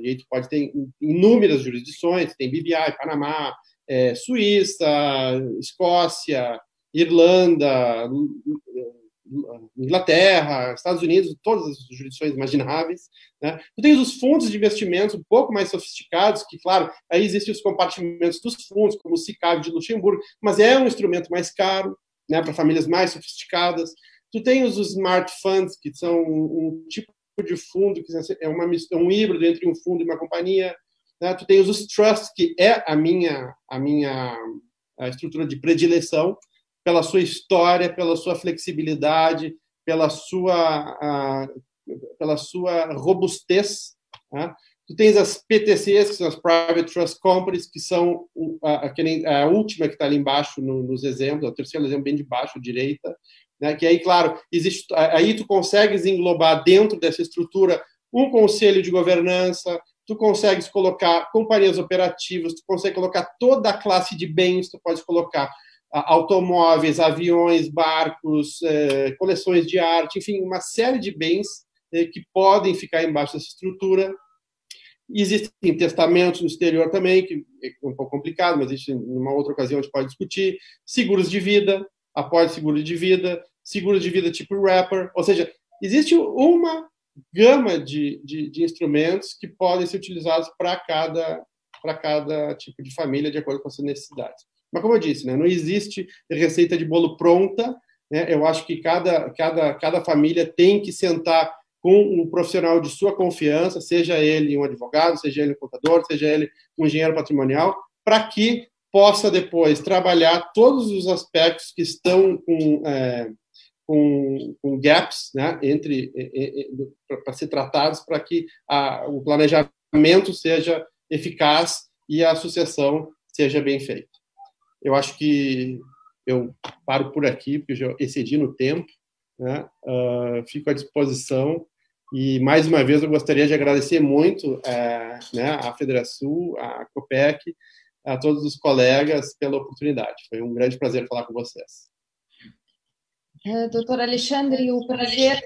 E aí tu pode ter inúmeras jurisdições, tem BVI, Panamá, é, Suíça, Escócia, Irlanda, Inglaterra, Estados Unidos, todas as jurisdições imagináveis. Né? Tu tens os fundos de investimentos um pouco mais sofisticados, que, claro, aí existem os compartimentos dos fundos, como o SICAV de Luxemburgo, mas é um instrumento mais caro, né, para famílias mais sofisticadas. Tu tens os smart funds, que são um, tipo de fundo que é, uma, é um híbrido entre um fundo e uma companhia. Né? Tu tens os trusts, que é a minha, a minha a estrutura de predileção, pela sua história, pela sua flexibilidade, pela sua, a, pela sua robustez. Né? Tu tens as PTCs, que são as Private Trust Companies, que são a, a, a última que está ali embaixo no, nos exemplos, o terceiro exemplo bem de baixo, direita, né? que aí, claro, existe, aí tu consegues englobar dentro dessa estrutura um conselho de governança, tu consegues colocar companhias operativas, tu consegue colocar toda a classe de bens, tu pode colocar automóveis, aviões, barcos, é, coleções de arte, enfim, uma série de bens é, que podem ficar embaixo dessa estrutura Existem testamentos no exterior também, que é um pouco complicado, mas em uma outra ocasião a gente pode discutir. Seguros de vida, após seguro de vida, seguros de vida tipo wrapper, ou seja, existe uma gama de, de, de instrumentos que podem ser utilizados para cada, para cada tipo de família, de acordo com as suas necessidades. Mas, como eu disse, né, não existe receita de bolo pronta. Né, eu acho que cada, cada, cada família tem que sentar com um profissional de sua confiança, seja ele um advogado, seja ele um contador, seja ele um engenheiro patrimonial, para que possa depois trabalhar todos os aspectos que estão com, é, com, com, gaps né, entre para ser tratados para que a, o planejamento seja eficaz e a sucessão seja bem feita. Eu acho que eu paro por aqui, porque já excedi no tempo. Né? Uh, fico à disposição e, mais uma vez, eu gostaria de agradecer muito é, né, à Federação, à COPEC, a todos os colegas pela oportunidade. Foi um grande prazer falar com vocês. É, doutor Alexandre, o prazer,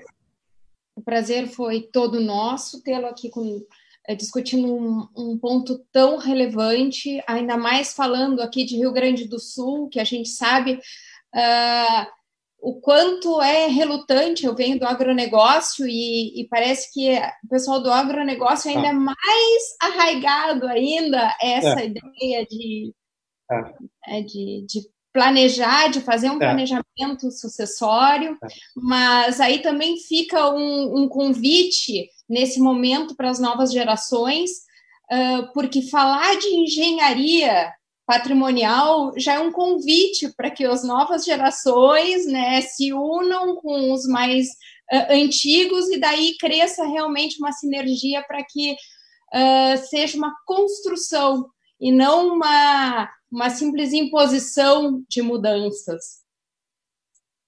o prazer foi todo nosso tê-lo aqui com, é, discutindo um, um, ponto tão relevante, ainda mais falando aqui de Rio Grande do Sul, que a gente sabe uh, o quanto é relutante. Eu venho do agronegócio e, e parece que o pessoal do agronegócio ainda ah. é mais arraigado ainda essa é. ideia de, é. é. de, de, planejar, de fazer um é. planejamento sucessório, é. mas aí também fica um, um convite nesse momento para as novas gerações, uh, porque falar de engenharia patrimonial já é um convite para que as novas gerações né, se unam com os mais uh, antigos e daí cresça realmente uma sinergia para que uh, seja uma construção e não uma, uma simples imposição de mudanças.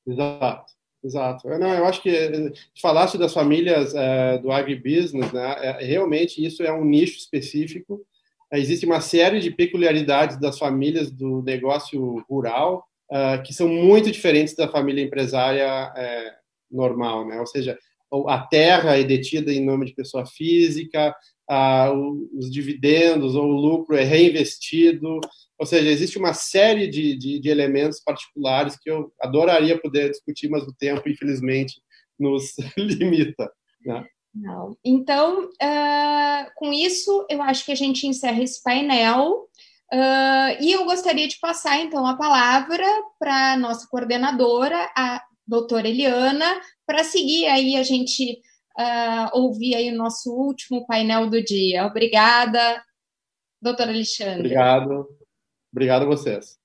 Exato, exato. Não, eu acho que eh, falaste das famílias uh, do agribusiness, né? É, realmente isso é um nicho específico existe uma série de peculiaridades das famílias do negócio rural que são muito diferentes da família empresária normal, né? Ou seja, a terra é detida em nome de pessoa física, os dividendos ou o lucro é reinvestido, ou seja, existe uma série de, de, de elementos particulares que eu adoraria poder discutir, mas o tempo, infelizmente, nos limita. Né? Não. Então, uh, com isso, eu acho que a gente encerra esse painel. Uh, e eu gostaria de passar, então, a palavra para a nossa coordenadora, a doutora Eliana, para seguir aí a gente uh, ouvir aí o nosso último painel do dia. Obrigada, doutora Alexandre. Obrigado. Obrigado a vocês.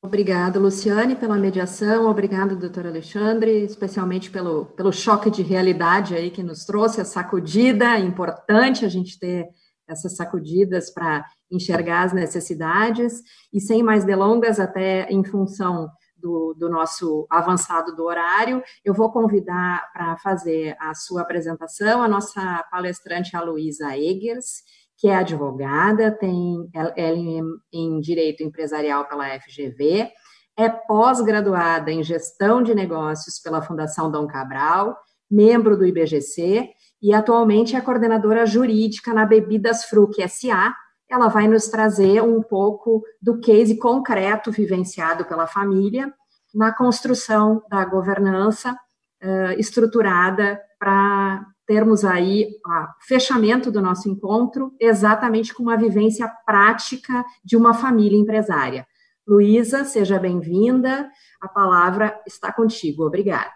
Obrigada, Luciane, pela mediação. Obrigado, doutor Alexandre, especialmente pelo, pelo choque de realidade aí que nos trouxe, a sacudida. É importante a gente ter essas sacudidas para enxergar as necessidades. E sem mais delongas, até em função do, do nosso avançado do horário, eu vou convidar para fazer a sua apresentação a nossa palestrante, a Luísa Egers, que é advogada, tem LM em Direito Empresarial pela FGV, é pós-graduada em Gestão de Negócios pela Fundação Dom Cabral, membro do IBGC e atualmente é coordenadora jurídica na Bebidas Fruc SA. Ela vai nos trazer um pouco do case concreto vivenciado pela família na construção da governança uh, estruturada para termos aí o fechamento do nosso encontro exatamente com uma vivência prática de uma família empresária. Luísa, seja bem-vinda. A palavra está contigo. Obrigada.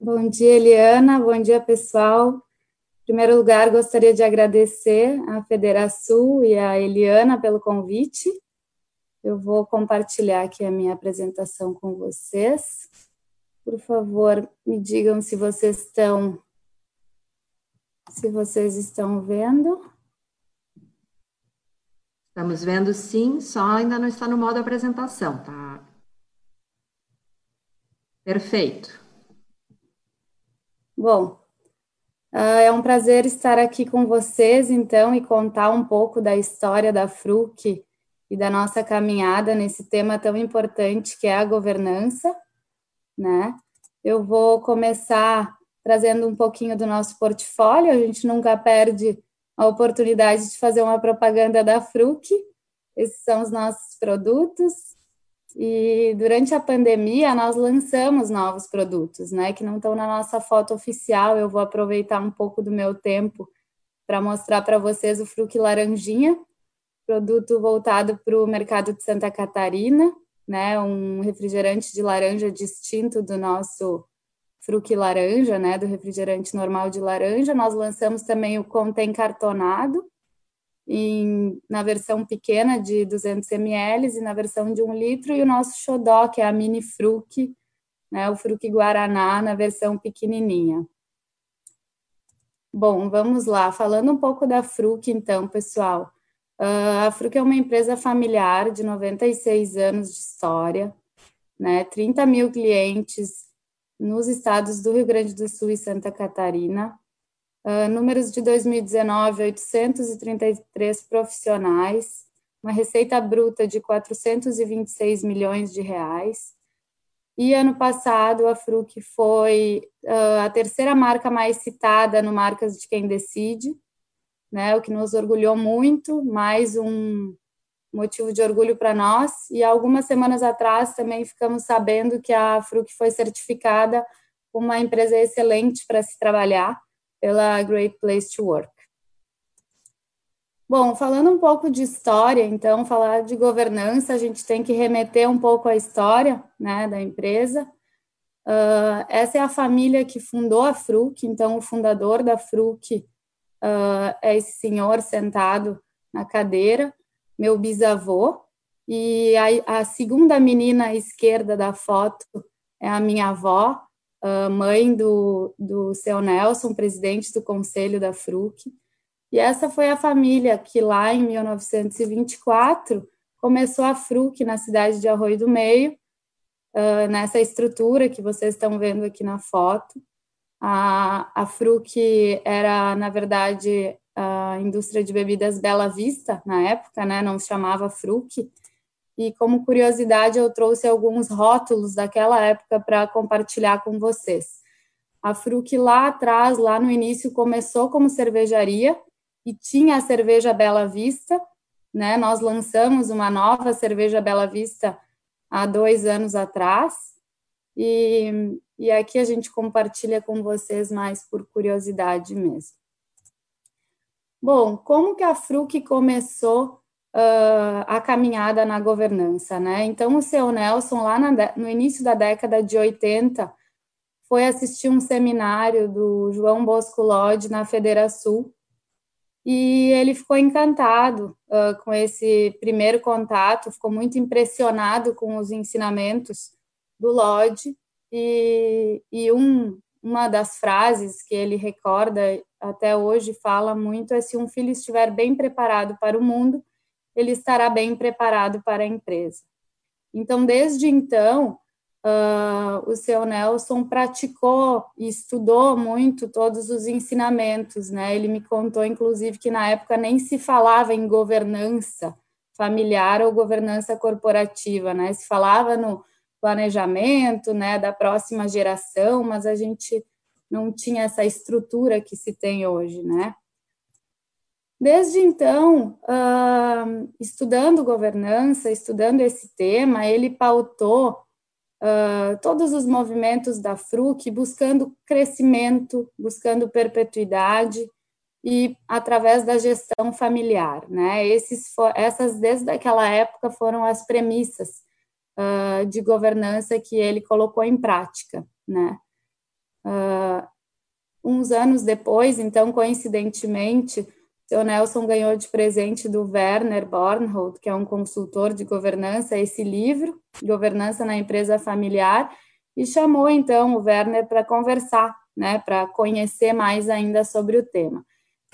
Bom dia, Eliana. Bom dia, pessoal. Em primeiro lugar, gostaria de agradecer à Federação e à Eliana pelo convite. Eu vou compartilhar aqui a minha apresentação com vocês. Por favor, me digam se vocês estão se vocês estão vendo. Estamos vendo sim, só ainda não está no modo apresentação, tá? Perfeito. Bom, ah, é um prazer estar aqui com vocês, então, e contar um pouco da história da FRUC e da nossa caminhada nesse tema tão importante que é a governança, né? Eu vou começar trazendo um pouquinho do nosso portfólio. A gente nunca perde a oportunidade de fazer uma propaganda da Fruc. Esses são os nossos produtos. E durante a pandemia, nós lançamos novos produtos, né, que não estão na nossa foto oficial. Eu vou aproveitar um pouco do meu tempo para mostrar para vocês o Fruc Laranjinha, produto voltado para o mercado de Santa Catarina, né, um refrigerante de laranja distinto do nosso fruque laranja, né, do refrigerante normal de laranja. Nós lançamos também o contém cartonado, em, na versão pequena de 200 ml e na versão de 1 litro, e o nosso xodó, que é a mini fruque, né, o fruque guaraná na versão pequenininha. Bom, vamos lá, falando um pouco da Fruc, então, pessoal. Uh, a Fruc é uma empresa familiar de 96 anos de história, né, 30 mil clientes, nos estados do Rio Grande do Sul e Santa Catarina. Uh, números de 2019, 833 profissionais, uma receita bruta de 426 milhões de reais. E ano passado a Fruc foi uh, a terceira marca mais citada no Marcas de Quem Decide, né, o que nos orgulhou muito, mais um motivo de orgulho para nós. E algumas semanas atrás também ficamos sabendo que a Fruc foi certificada uma empresa excelente para se trabalhar pela Great Place to Work. Bom, falando um pouco de história, então, falar de governança, a gente tem que remeter um pouco à história né, da empresa. Uh, essa é a família que fundou a Fruc, então, o fundador da Fruc uh, é esse senhor sentado na cadeira meu bisavô, e a, a, segunda menina à esquerda da foto é a minha avó, a mãe do, do seu Nelson, presidente do conselho da FRUC. E essa foi a família que lá em 1924 começou a FRUC na cidade de Arroio do Meio, uh, nessa estrutura que vocês estão vendo aqui na foto. A, a FRUC era, na verdade, a indústria de bebidas Bela Vista, na época, né, não se chamava Fruc, e como curiosidade eu trouxe alguns rótulos daquela época para compartilhar com vocês. A Fruc lá atrás, lá no início, começou como cervejaria e tinha a cerveja Bela Vista, né? Nós lançamos uma nova cerveja Bela Vista há dois anos atrás e, e aqui a gente compartilha com vocês mais por curiosidade mesmo. Bom, como que a FRUC começou uh, a caminhada na governança, né? Então, o seu Nelson, lá na, no início da década de 80, foi assistir um seminário do João Bosco Lodge na Federação e ele ficou encantado uh, com esse primeiro contato, ficou muito impressionado com os ensinamentos do Lodge, e, e um, uma das frases que ele recorda até hoje fala muito é se um filho estiver bem preparado para o mundo, ele estará bem preparado para a empresa. Então, desde então, uh, o seu Nelson praticou e estudou muito todos os ensinamentos, né? Ele me contou, inclusive, que na época nem se falava em governança familiar ou governança corporativa, né? Se falava no planejamento, né, da próxima geração, mas a gente não tinha essa estrutura que se tem hoje, né? Desde então, uh, estudando governança, estudando esse tema, ele pautou uh, todos os movimentos da FRUC buscando crescimento, buscando perpetuidade e através da gestão familiar, né? Esses, essas desde aquela época foram as premissas uh, de governança que ele colocou em prática, né? Uh, uns anos depois, então, coincidentemente, seu Nelson ganhou de presente do Werner Bornhold, que é um consultor de governança, esse livro, Governança na Empresa Familiar, e chamou então o Werner para conversar, né, para conhecer mais ainda sobre o tema.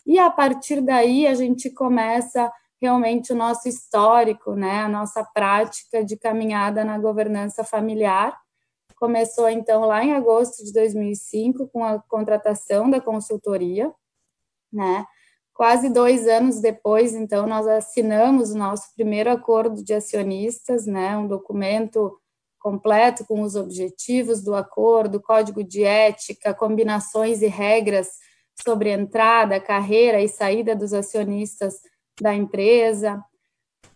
E a partir daí a gente começa realmente o nosso histórico, né, a nossa prática de caminhada na governança familiar. Começou então lá em agosto de 2005 com a contratação da consultoria, né? Quase dois anos depois, então, nós assinamos o nosso primeiro acordo de acionistas, né, um documento completo com os objetivos do acordo, código de ética, combinações e regras sobre entrada, carreira e saída dos acionistas da empresa,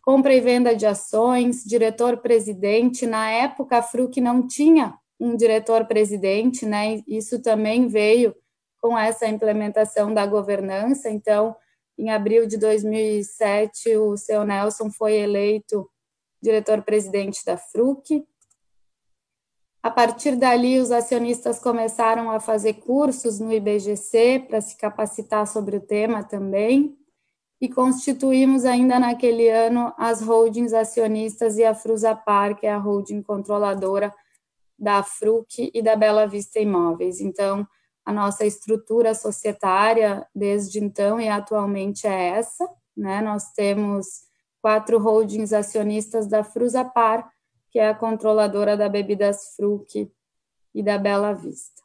compra e venda de ações, diretor-presidente. Na época, a FRUC não tinha um diretor-presidente, né? Isso também veio com essa implementação da governança. Então, em abril de 2007, o seu Nelson foi eleito diretor-presidente da FRUC. A partir dali, os acionistas começaram a fazer cursos no IBGC para se capacitar sobre o tema também. E constituímos ainda naquele ano as holdings acionistas e a Frusapar, que é a holding controladora da FRUC e da Bela Vista Imóveis. Então, a nossa estrutura societária desde então e atualmente é essa, né? Nós temos quatro holdings acionistas da Frusapar, que é a controladora da Bebidas Fruc e da Bela Vista.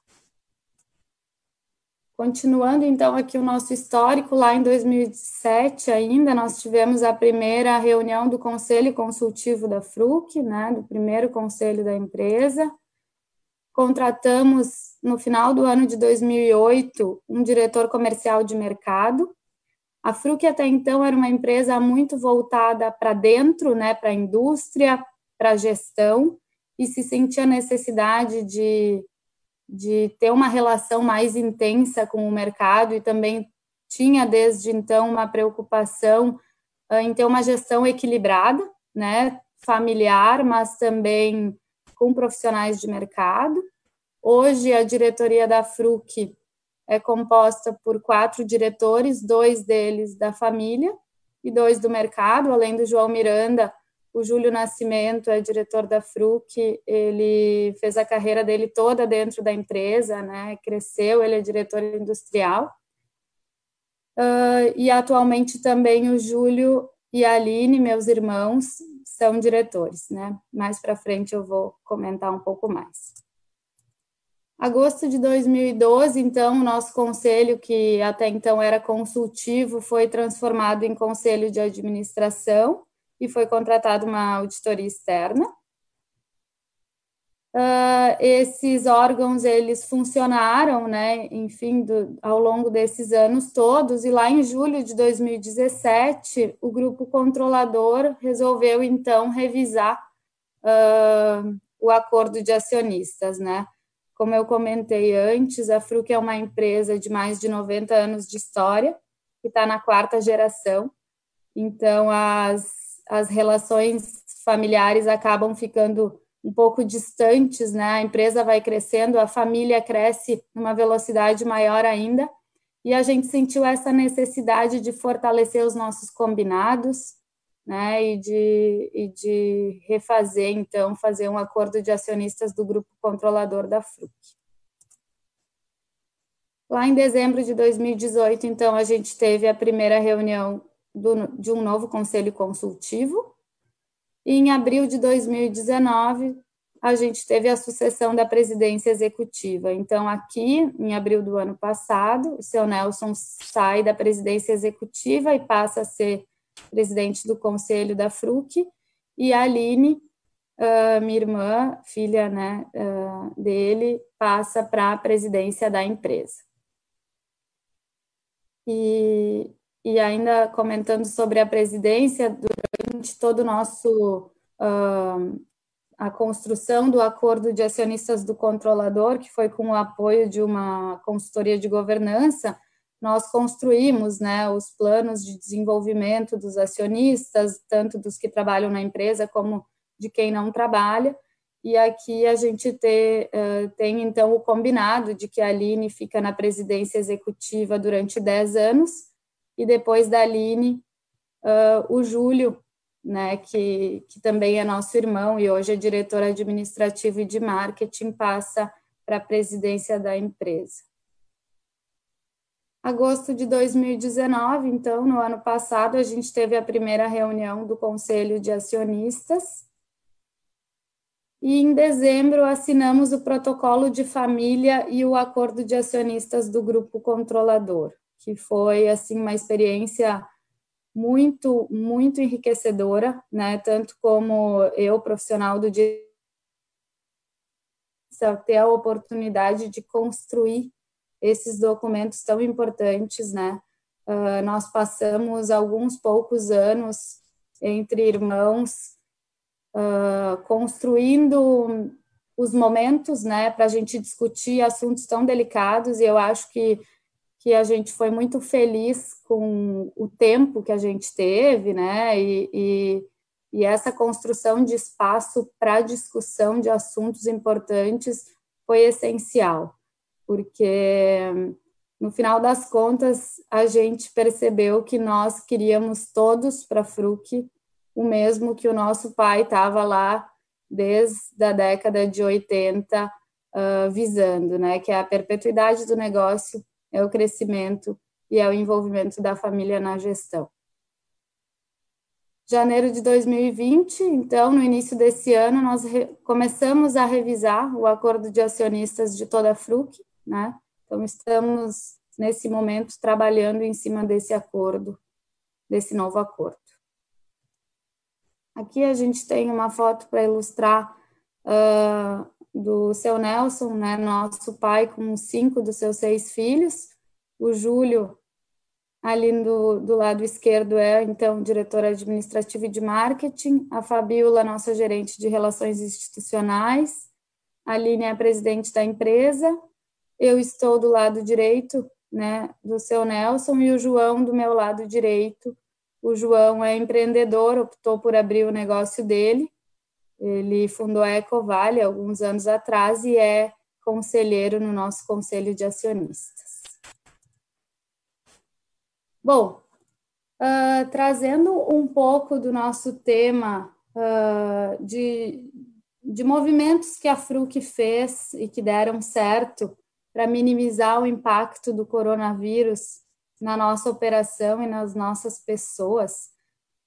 Continuando então aqui o nosso histórico, lá em 2007 ainda nós tivemos a primeira reunião do Conselho Consultivo da Fruc, né, do primeiro conselho da empresa, contratamos no final do ano de 2008 um diretor comercial de mercado. A Fruc até então era uma empresa muito voltada para dentro, né, para a indústria, para a gestão, e se sentia necessidade de, de ter uma relação mais intensa com o mercado e também tinha desde então uma preocupação ah, em ter uma gestão equilibrada, né, familiar, mas também com profissionais de mercado. Hoje, a diretoria da FRUC é composta por quatro diretores, dois deles da família e dois do mercado, além do João Miranda. O Júlio Nascimento é diretor da FRUC, ele fez a carreira dele toda dentro da empresa, né? cresceu, ele é diretor industrial. Uh, e atualmente também o Júlio e a Aline, meus irmãos, são diretores, né? Mais para frente eu vou comentar um pouco mais. Agosto de 2012, então, o nosso conselho, que até então era consultivo, foi transformado em conselho de administração e foi contratada uma auditoria externa. Uh, esses órgãos eles funcionaram, né, enfim, do, ao longo desses anos todos. E lá em julho de 2017, o grupo controlador resolveu então revisar uh, o acordo de acionistas, né? Como eu comentei antes, a Fruc é uma empresa de mais de 90 anos de história, que está na quarta geração. Então, as, as relações familiares acabam ficando um pouco distantes, né? A empresa vai crescendo, a família cresce numa velocidade maior ainda. e a gente sentiu essa necessidade de fortalecer os nossos combinados, né, e de, e de refazer, então, fazer um acordo de acionistas do grupo controlador da FRUC. Lá em dezembro de 2018, então, a gente teve a primeira reunião do, de um novo conselho consultivo, e em abril de 2019, a gente teve a sucessão da presidência executiva. Então, aqui, em abril do ano passado, o seu Nelson sai da presidência executiva e passa a ser presidente do conselho da FRUC, e a Aline, uh, minha irmã, filha né, uh, dele, passa para a presidência da empresa. E, e ainda comentando sobre a presidência, durante todo o nosso uh, a construção do acordo de acionistas do controlador, que foi com o apoio de uma consultoria de governança, nós construímos né, os planos de desenvolvimento dos acionistas, tanto dos que trabalham na empresa como de quem não trabalha. E aqui a gente ter, uh, tem, então, o combinado de que a Aline fica na presidência executiva durante 10 anos, e depois da Aline, uh, o Júlio né, que, que também é nosso irmão e hoje é diretor administrativo e de marketing, passa para a presidência da empresa. Agosto de 2019, então, no ano passado, a gente teve a primeira reunião do Conselho de Acionistas. E em dezembro assinamos o protocolo de família e o acordo de acionistas do grupo controlador, que foi assim uma experiência muito, muito enriquecedora, né? Tanto como eu, profissional do direito, ter a oportunidade de construir esses documentos tão importantes, né? Uh, nós passamos alguns poucos anos entre irmãos uh, construindo os momentos, né, para a gente discutir assuntos tão delicados. E eu acho que que a gente foi muito feliz com o tempo que a gente teve, né? E, e, e essa construção de espaço para discussão de assuntos importantes foi essencial, porque no final das contas a gente percebeu que nós queríamos todos para Fruc o mesmo que o nosso pai estava lá desde a década de 80 uh, visando, né? Que é a perpetuidade do negócio é o crescimento e é o envolvimento da família na gestão. Janeiro de 2020, então, no início desse ano, nós começamos a revisar o acordo de acionistas de toda a FRUC, né? Então, estamos, nesse momento, trabalhando em cima desse acordo, desse novo acordo. Aqui a gente tem uma foto para ilustrar uh, do seu Nelson, né, nosso pai, com cinco dos seus seis filhos. O Júlio, ali do, do lado esquerdo, é então diretor administrativo de marketing. A Fabiola, nossa gerente de relações institucionais. A Aline é a presidente da empresa. Eu estou do lado direito, né, do seu Nelson, e o João do meu lado direito. O João é empreendedor, optou por abrir o negócio dele ele fundou a Ecovale alguns anos atrás e é conselheiro no nosso conselho de acionistas. Bom, uh, trazendo um pouco do nosso tema uh, de, de movimentos que a FRUC fez e que deram certo para minimizar o impacto do coronavírus na nossa operação e nas nossas pessoas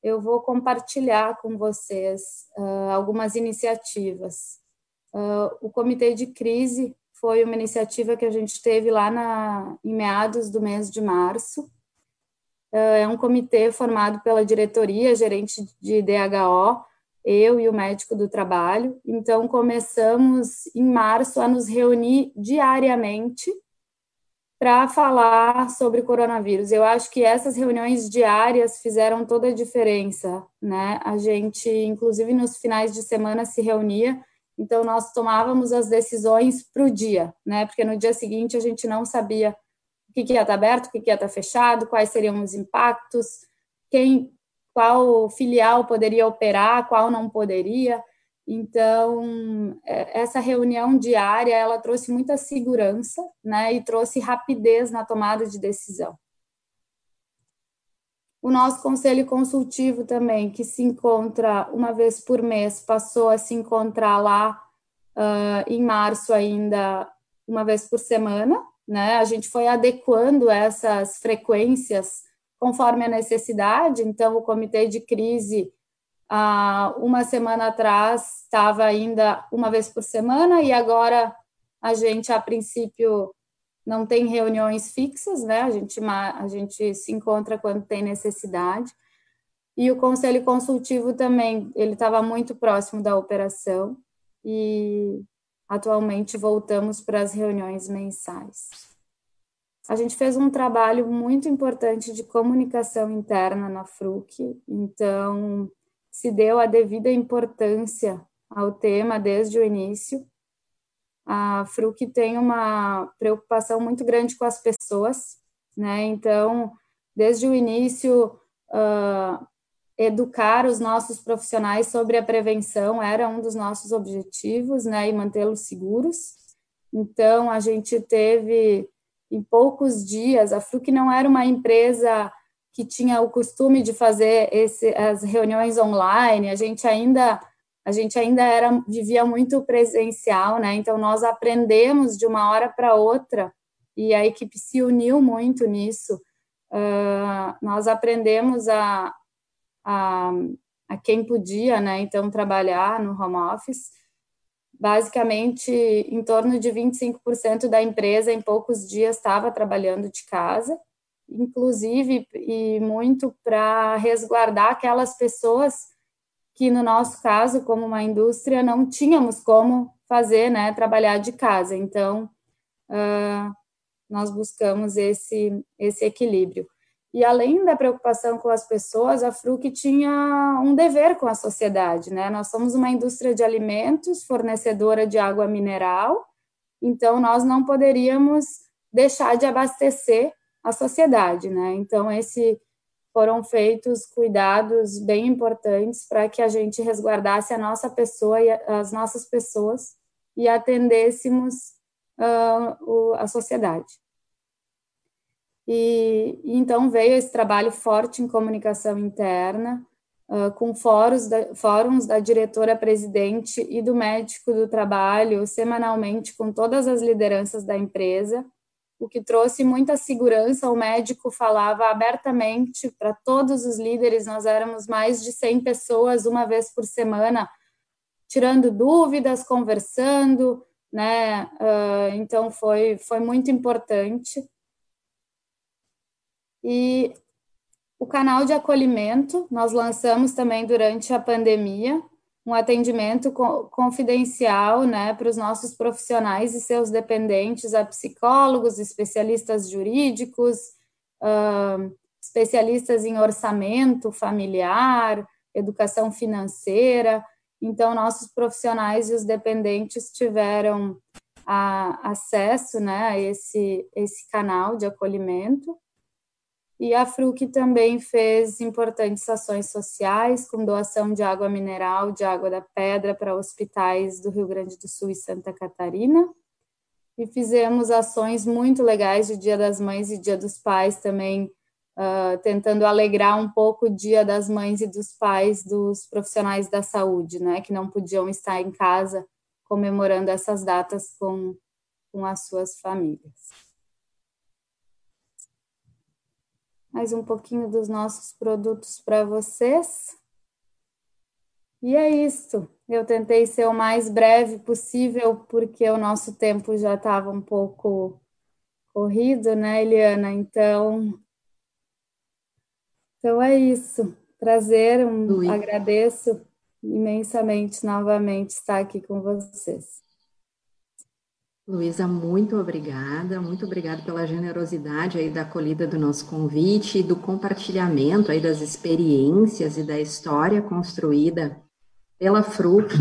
eu vou compartilhar com vocês uh, algumas iniciativas. Uh, o Comitê de Crise foi uma iniciativa que a gente teve lá na, em meados do mês de março. Uh, é um comitê formado pela diretoria, gerente de DHO, eu e o médico do trabalho. Então, começamos em março a nos reunir diariamente para falar sobre coronavírus. Eu acho que essas reuniões diárias fizeram toda a diferença, né? A gente, inclusive nos finais de semana, se reunia, então nós tomávamos as decisões para o dia, né? Porque no dia seguinte a gente não sabia o que, que ia estar tá aberto, o que, que ia estar tá fechado, quais seriam os impactos, quem, qual filial poderia operar, qual não poderia. Então, é, essa reunião diária, ela trouxe muita segurança, né, e trouxe rapidez na tomada de decisão. O nosso conselho consultivo também, que se encontra uma vez por mês, passou a se encontrar lá uh, em março ainda uma vez por semana, né? A gente foi adequando essas frequências conforme a necessidade. Então, o comitê de crise, uh, uma semana atrás, estava ainda uma vez por semana e agora a gente, a princípio, não tem reuniões fixas, né? A gente, a gente se encontra quando tem necessidade. E o conselho consultivo também, ele estava muito próximo da operação e atualmente voltamos para as reuniões mensais. A gente fez um trabalho muito importante de comunicação interna na FRUC, então se deu a devida importância ao tema desde o início a FRUC tem uma preocupação muito grande com as pessoas, né? Então, desde o início, uh, educar os nossos profissionais sobre a prevenção era um dos nossos objetivos, né? E mantê-los seguros. Então, a gente teve, em poucos dias, a FRUC não era uma empresa que tinha o costume de fazer esse, as reuniões online, a gente ainda a gente ainda era vivia muito presencial, né? Então nós aprendemos de uma hora para outra e a equipe se uniu muito nisso. Uh, nós aprendemos a, a, a quem podia, né? Então trabalhar no home office. Basicamente, em torno de 25% da empresa em poucos dias estava trabalhando de casa, inclusive e muito para resguardar aquelas pessoas que no nosso caso, como uma indústria, não tínhamos como fazer, né, trabalhar de casa. Então, uh, nós buscamos esse, esse equilíbrio. E além da preocupação com as pessoas, a Fruc tinha um dever com a sociedade, né? Nós somos uma indústria de alimentos, fornecedora de água mineral, então nós não poderíamos deixar de abastecer a sociedade, né? Então esse foram feitos cuidados bem importantes para que a gente resguardasse a nossa pessoa e as nossas pessoas e atendêssemos uh, o, a sociedade. E, e, então veio esse trabalho forte em comunicação interna, uh, com fóruns da, fóruns da diretora-presidente e do médico do trabalho, semanalmente com todas as lideranças da empresa, o que trouxe muita segurança. O médico falava abertamente para todos os líderes, nós éramos mais de 100 pessoas uma vez por semana, tirando dúvidas, conversando, né? Uh, então foi, foi muito importante. E o canal de acolhimento nós lançamos também durante a pandemia, um atendimento confidencial né, para os nossos profissionais e seus dependentes, a psicólogos, especialistas jurídicos, uh, especialistas em orçamento familiar, educação financeira. Então, nossos profissionais e os dependentes tiveram a, acesso né, a esse, esse canal de acolhimento. E a FRUC também fez importantes ações sociais, com doação de água mineral, de água da pedra para hospitais do Rio Grande do Sul e Santa Catarina. E fizemos ações muito legais de Dia das Mães e Dia dos Pais também, uh, tentando alegrar um pouco o Dia das Mães e dos Pais dos profissionais da saúde, né, que não podiam estar em casa comemorando essas datas com, com as suas famílias. Mais um pouquinho dos nossos produtos para vocês. E é isso. Eu tentei ser o mais breve possível, porque o nosso tempo já estava um pouco corrido, né, Eliana? Então, então é isso. Prazer, um, agradeço imensamente novamente estar aqui com vocês. Luísa, muito obrigada, muito obrigada pela generosidade aí da acolhida do nosso convite, do compartilhamento aí das experiências e da história construída pela FRUC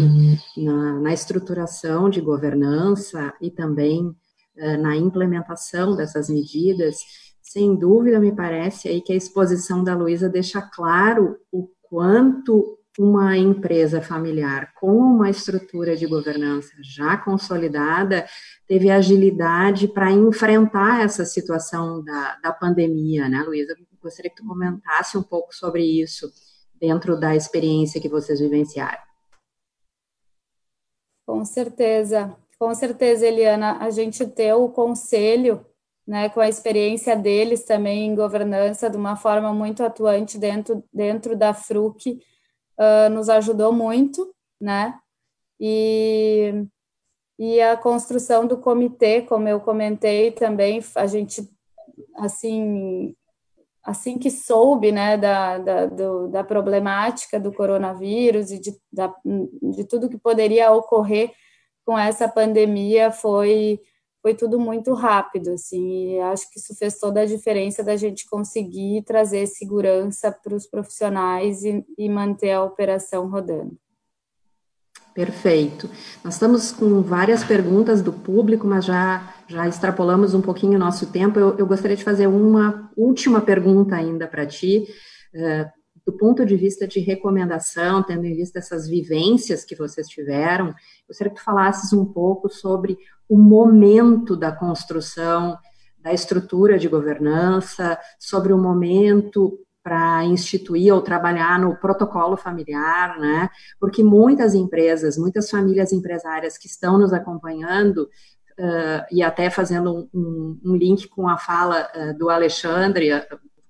na, na estruturação de governança e também uh, na implementação dessas medidas. Sem dúvida, me parece aí que a exposição da Luísa deixa claro o quanto uma empresa familiar com uma estrutura de governança já consolidada teve agilidade para enfrentar essa situação da, da pandemia, né, Luísa? Gostaria que tu comentasse um pouco sobre isso dentro da experiência que vocês vivenciaram. Com certeza, com certeza, Eliana. A gente ter o conselho, né, com a experiência deles também em governança, de uma forma muito atuante dentro, dentro da FRUC, uh, nos ajudou muito, né? E, e a construção do comitê, como eu comentei também, a gente, assim, assim que soube, né, da, da, do, da problemática do coronavírus e de, da, de tudo que poderia ocorrer com essa pandemia, foi foi tudo muito rápido, assim, e acho que isso fez toda a diferença da gente conseguir trazer segurança para os profissionais e, e manter a operação rodando. Perfeito. Nós estamos com várias perguntas do público, mas já, já extrapolamos um pouquinho o nosso tempo. Eu, eu gostaria de fazer uma última pergunta ainda para ti. Uh, do ponto de vista de recomendação, tendo em vista essas vivências que vocês tiveram, eu gostaria que tu falasses um pouco sobre o momento da construção da estrutura de governança, sobre o momento para instituir ou trabalhar no protocolo familiar, né? Porque muitas empresas, muitas famílias empresárias que estão nos acompanhando Uh, e até fazendo um, um, link com a fala uh, do Alexandre,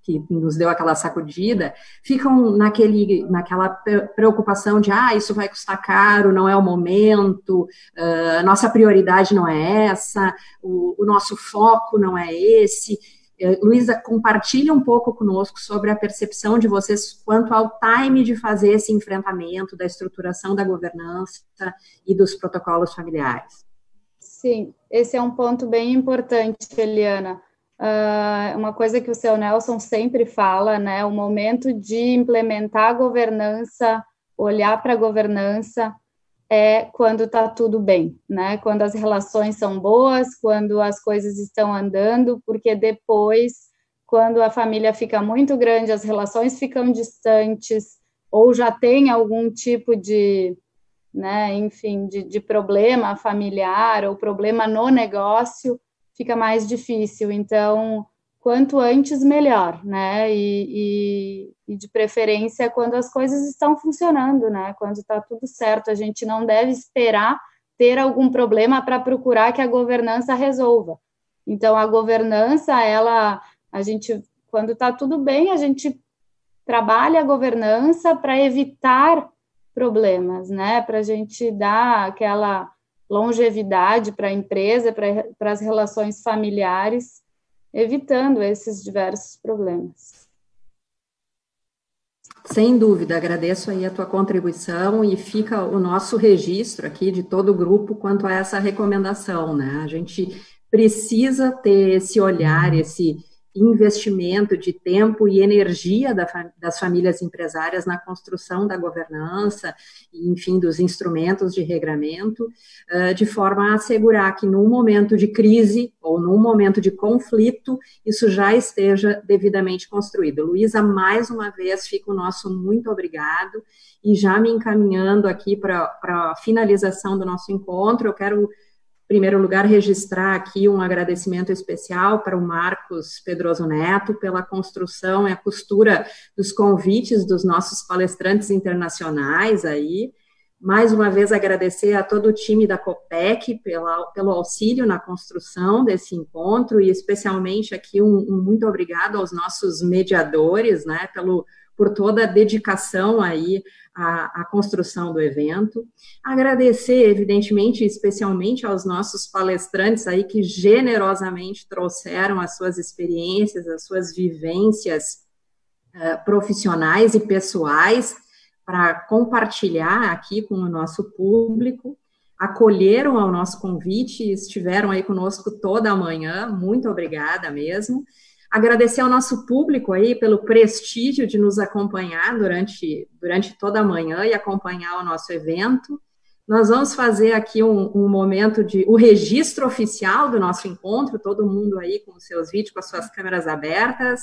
que nos deu aquela sacudida, ficam naquele, naquela preocupação de, ah, isso vai custar caro, não é o momento, uh, nossa prioridade não é essa, o, o nosso foco não é esse. Uh, Luísa, compartilhe um pouco conosco sobre a percepção de vocês quanto ao time de fazer esse enfrentamento, da estruturação da governança e dos protocolos familiares. Sim, esse é um ponto bem importante, Eliana Uh, uma coisa que o seu Nelson sempre fala, né? O momento de implementar a governança, olhar para a governança, é quando está tudo bem, né? Quando as relações são boas, quando as coisas estão andando, porque depois, quando a família fica muito grande, as relações ficam distantes, ou já tem algum tipo de, né, enfim, de, de problema familiar ou problema no negócio, fica mais difícil. Então, quanto antes, melhor, né? E, e, e, de preferência quando as coisas estão funcionando, né? Quando está tudo certo. A gente não deve esperar ter algum problema para procurar que a governança resolva. Então, a governança, ela, a gente, quando está tudo bem, a gente trabalha a governança para evitar problemas, né? Para a gente dar aquela longevidade para a empresa, para as relações familiares, evitando esses diversos problemas. Sem dúvida, agradeço aí a tua contribuição e fica o nosso registro aqui de todo o grupo quanto a essa recomendação, né? A gente precisa ter esse olhar, esse investimento de tempo e energia das famílias empresárias na construção da governança, enfim, dos instrumentos de regramento, de forma a assegurar que num momento de crise ou num momento de conflito, isso já esteja devidamente construído. Luísa, mais uma vez, fica o nosso muito obrigado e já me encaminhando aqui para a finalização do nosso encontro, eu quero primeiro lugar, registrar aqui um agradecimento especial para o Marcos Pedroso Neto pela construção e a costura dos convites dos nossos palestrantes internacionais aí. Mais uma vez, agradecer a todo o time da COPEC pela, pelo auxílio na construção desse encontro e, especialmente, aqui um, um muito obrigado aos nossos mediadores, né, pelo, por toda a dedicação aí à, à, construção do evento. Agradecer, evidentemente, especialmente aos nossos palestrantes aí que generosamente trouxeram as suas experiências, as suas vivências uh, profissionais e pessoais para compartilhar aqui com o nosso público. Acolheram ao nosso convite e estiveram aí conosco toda a manhã. Muito obrigada mesmo. Agradecer ao nosso público aí pelo prestígio de nos acompanhar durante, durante toda a manhã e acompanhar o nosso evento. Nós vamos fazer aqui um, um momento de o registro oficial do nosso encontro, todo mundo aí com seus vídeos, com as suas câmeras abertas,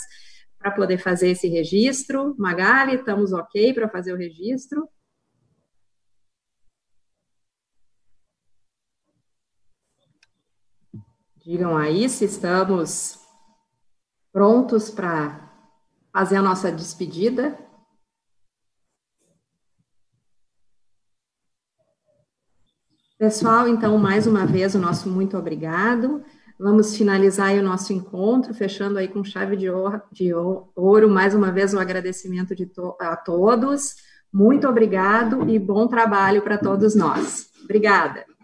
para poder fazer esse registro. Magali, estamos ok para fazer o registro? Digam aí se estamos prontos para fazer a nossa despedida. Pessoal, então, mais uma vez, o nosso muito obrigado. Vamos finalizar o nosso encontro, fechando aí com chave de ouro, de ouro mais uma vez o agradecimento to a todos. Muito obrigado e bom trabalho para todos nós. Obrigada.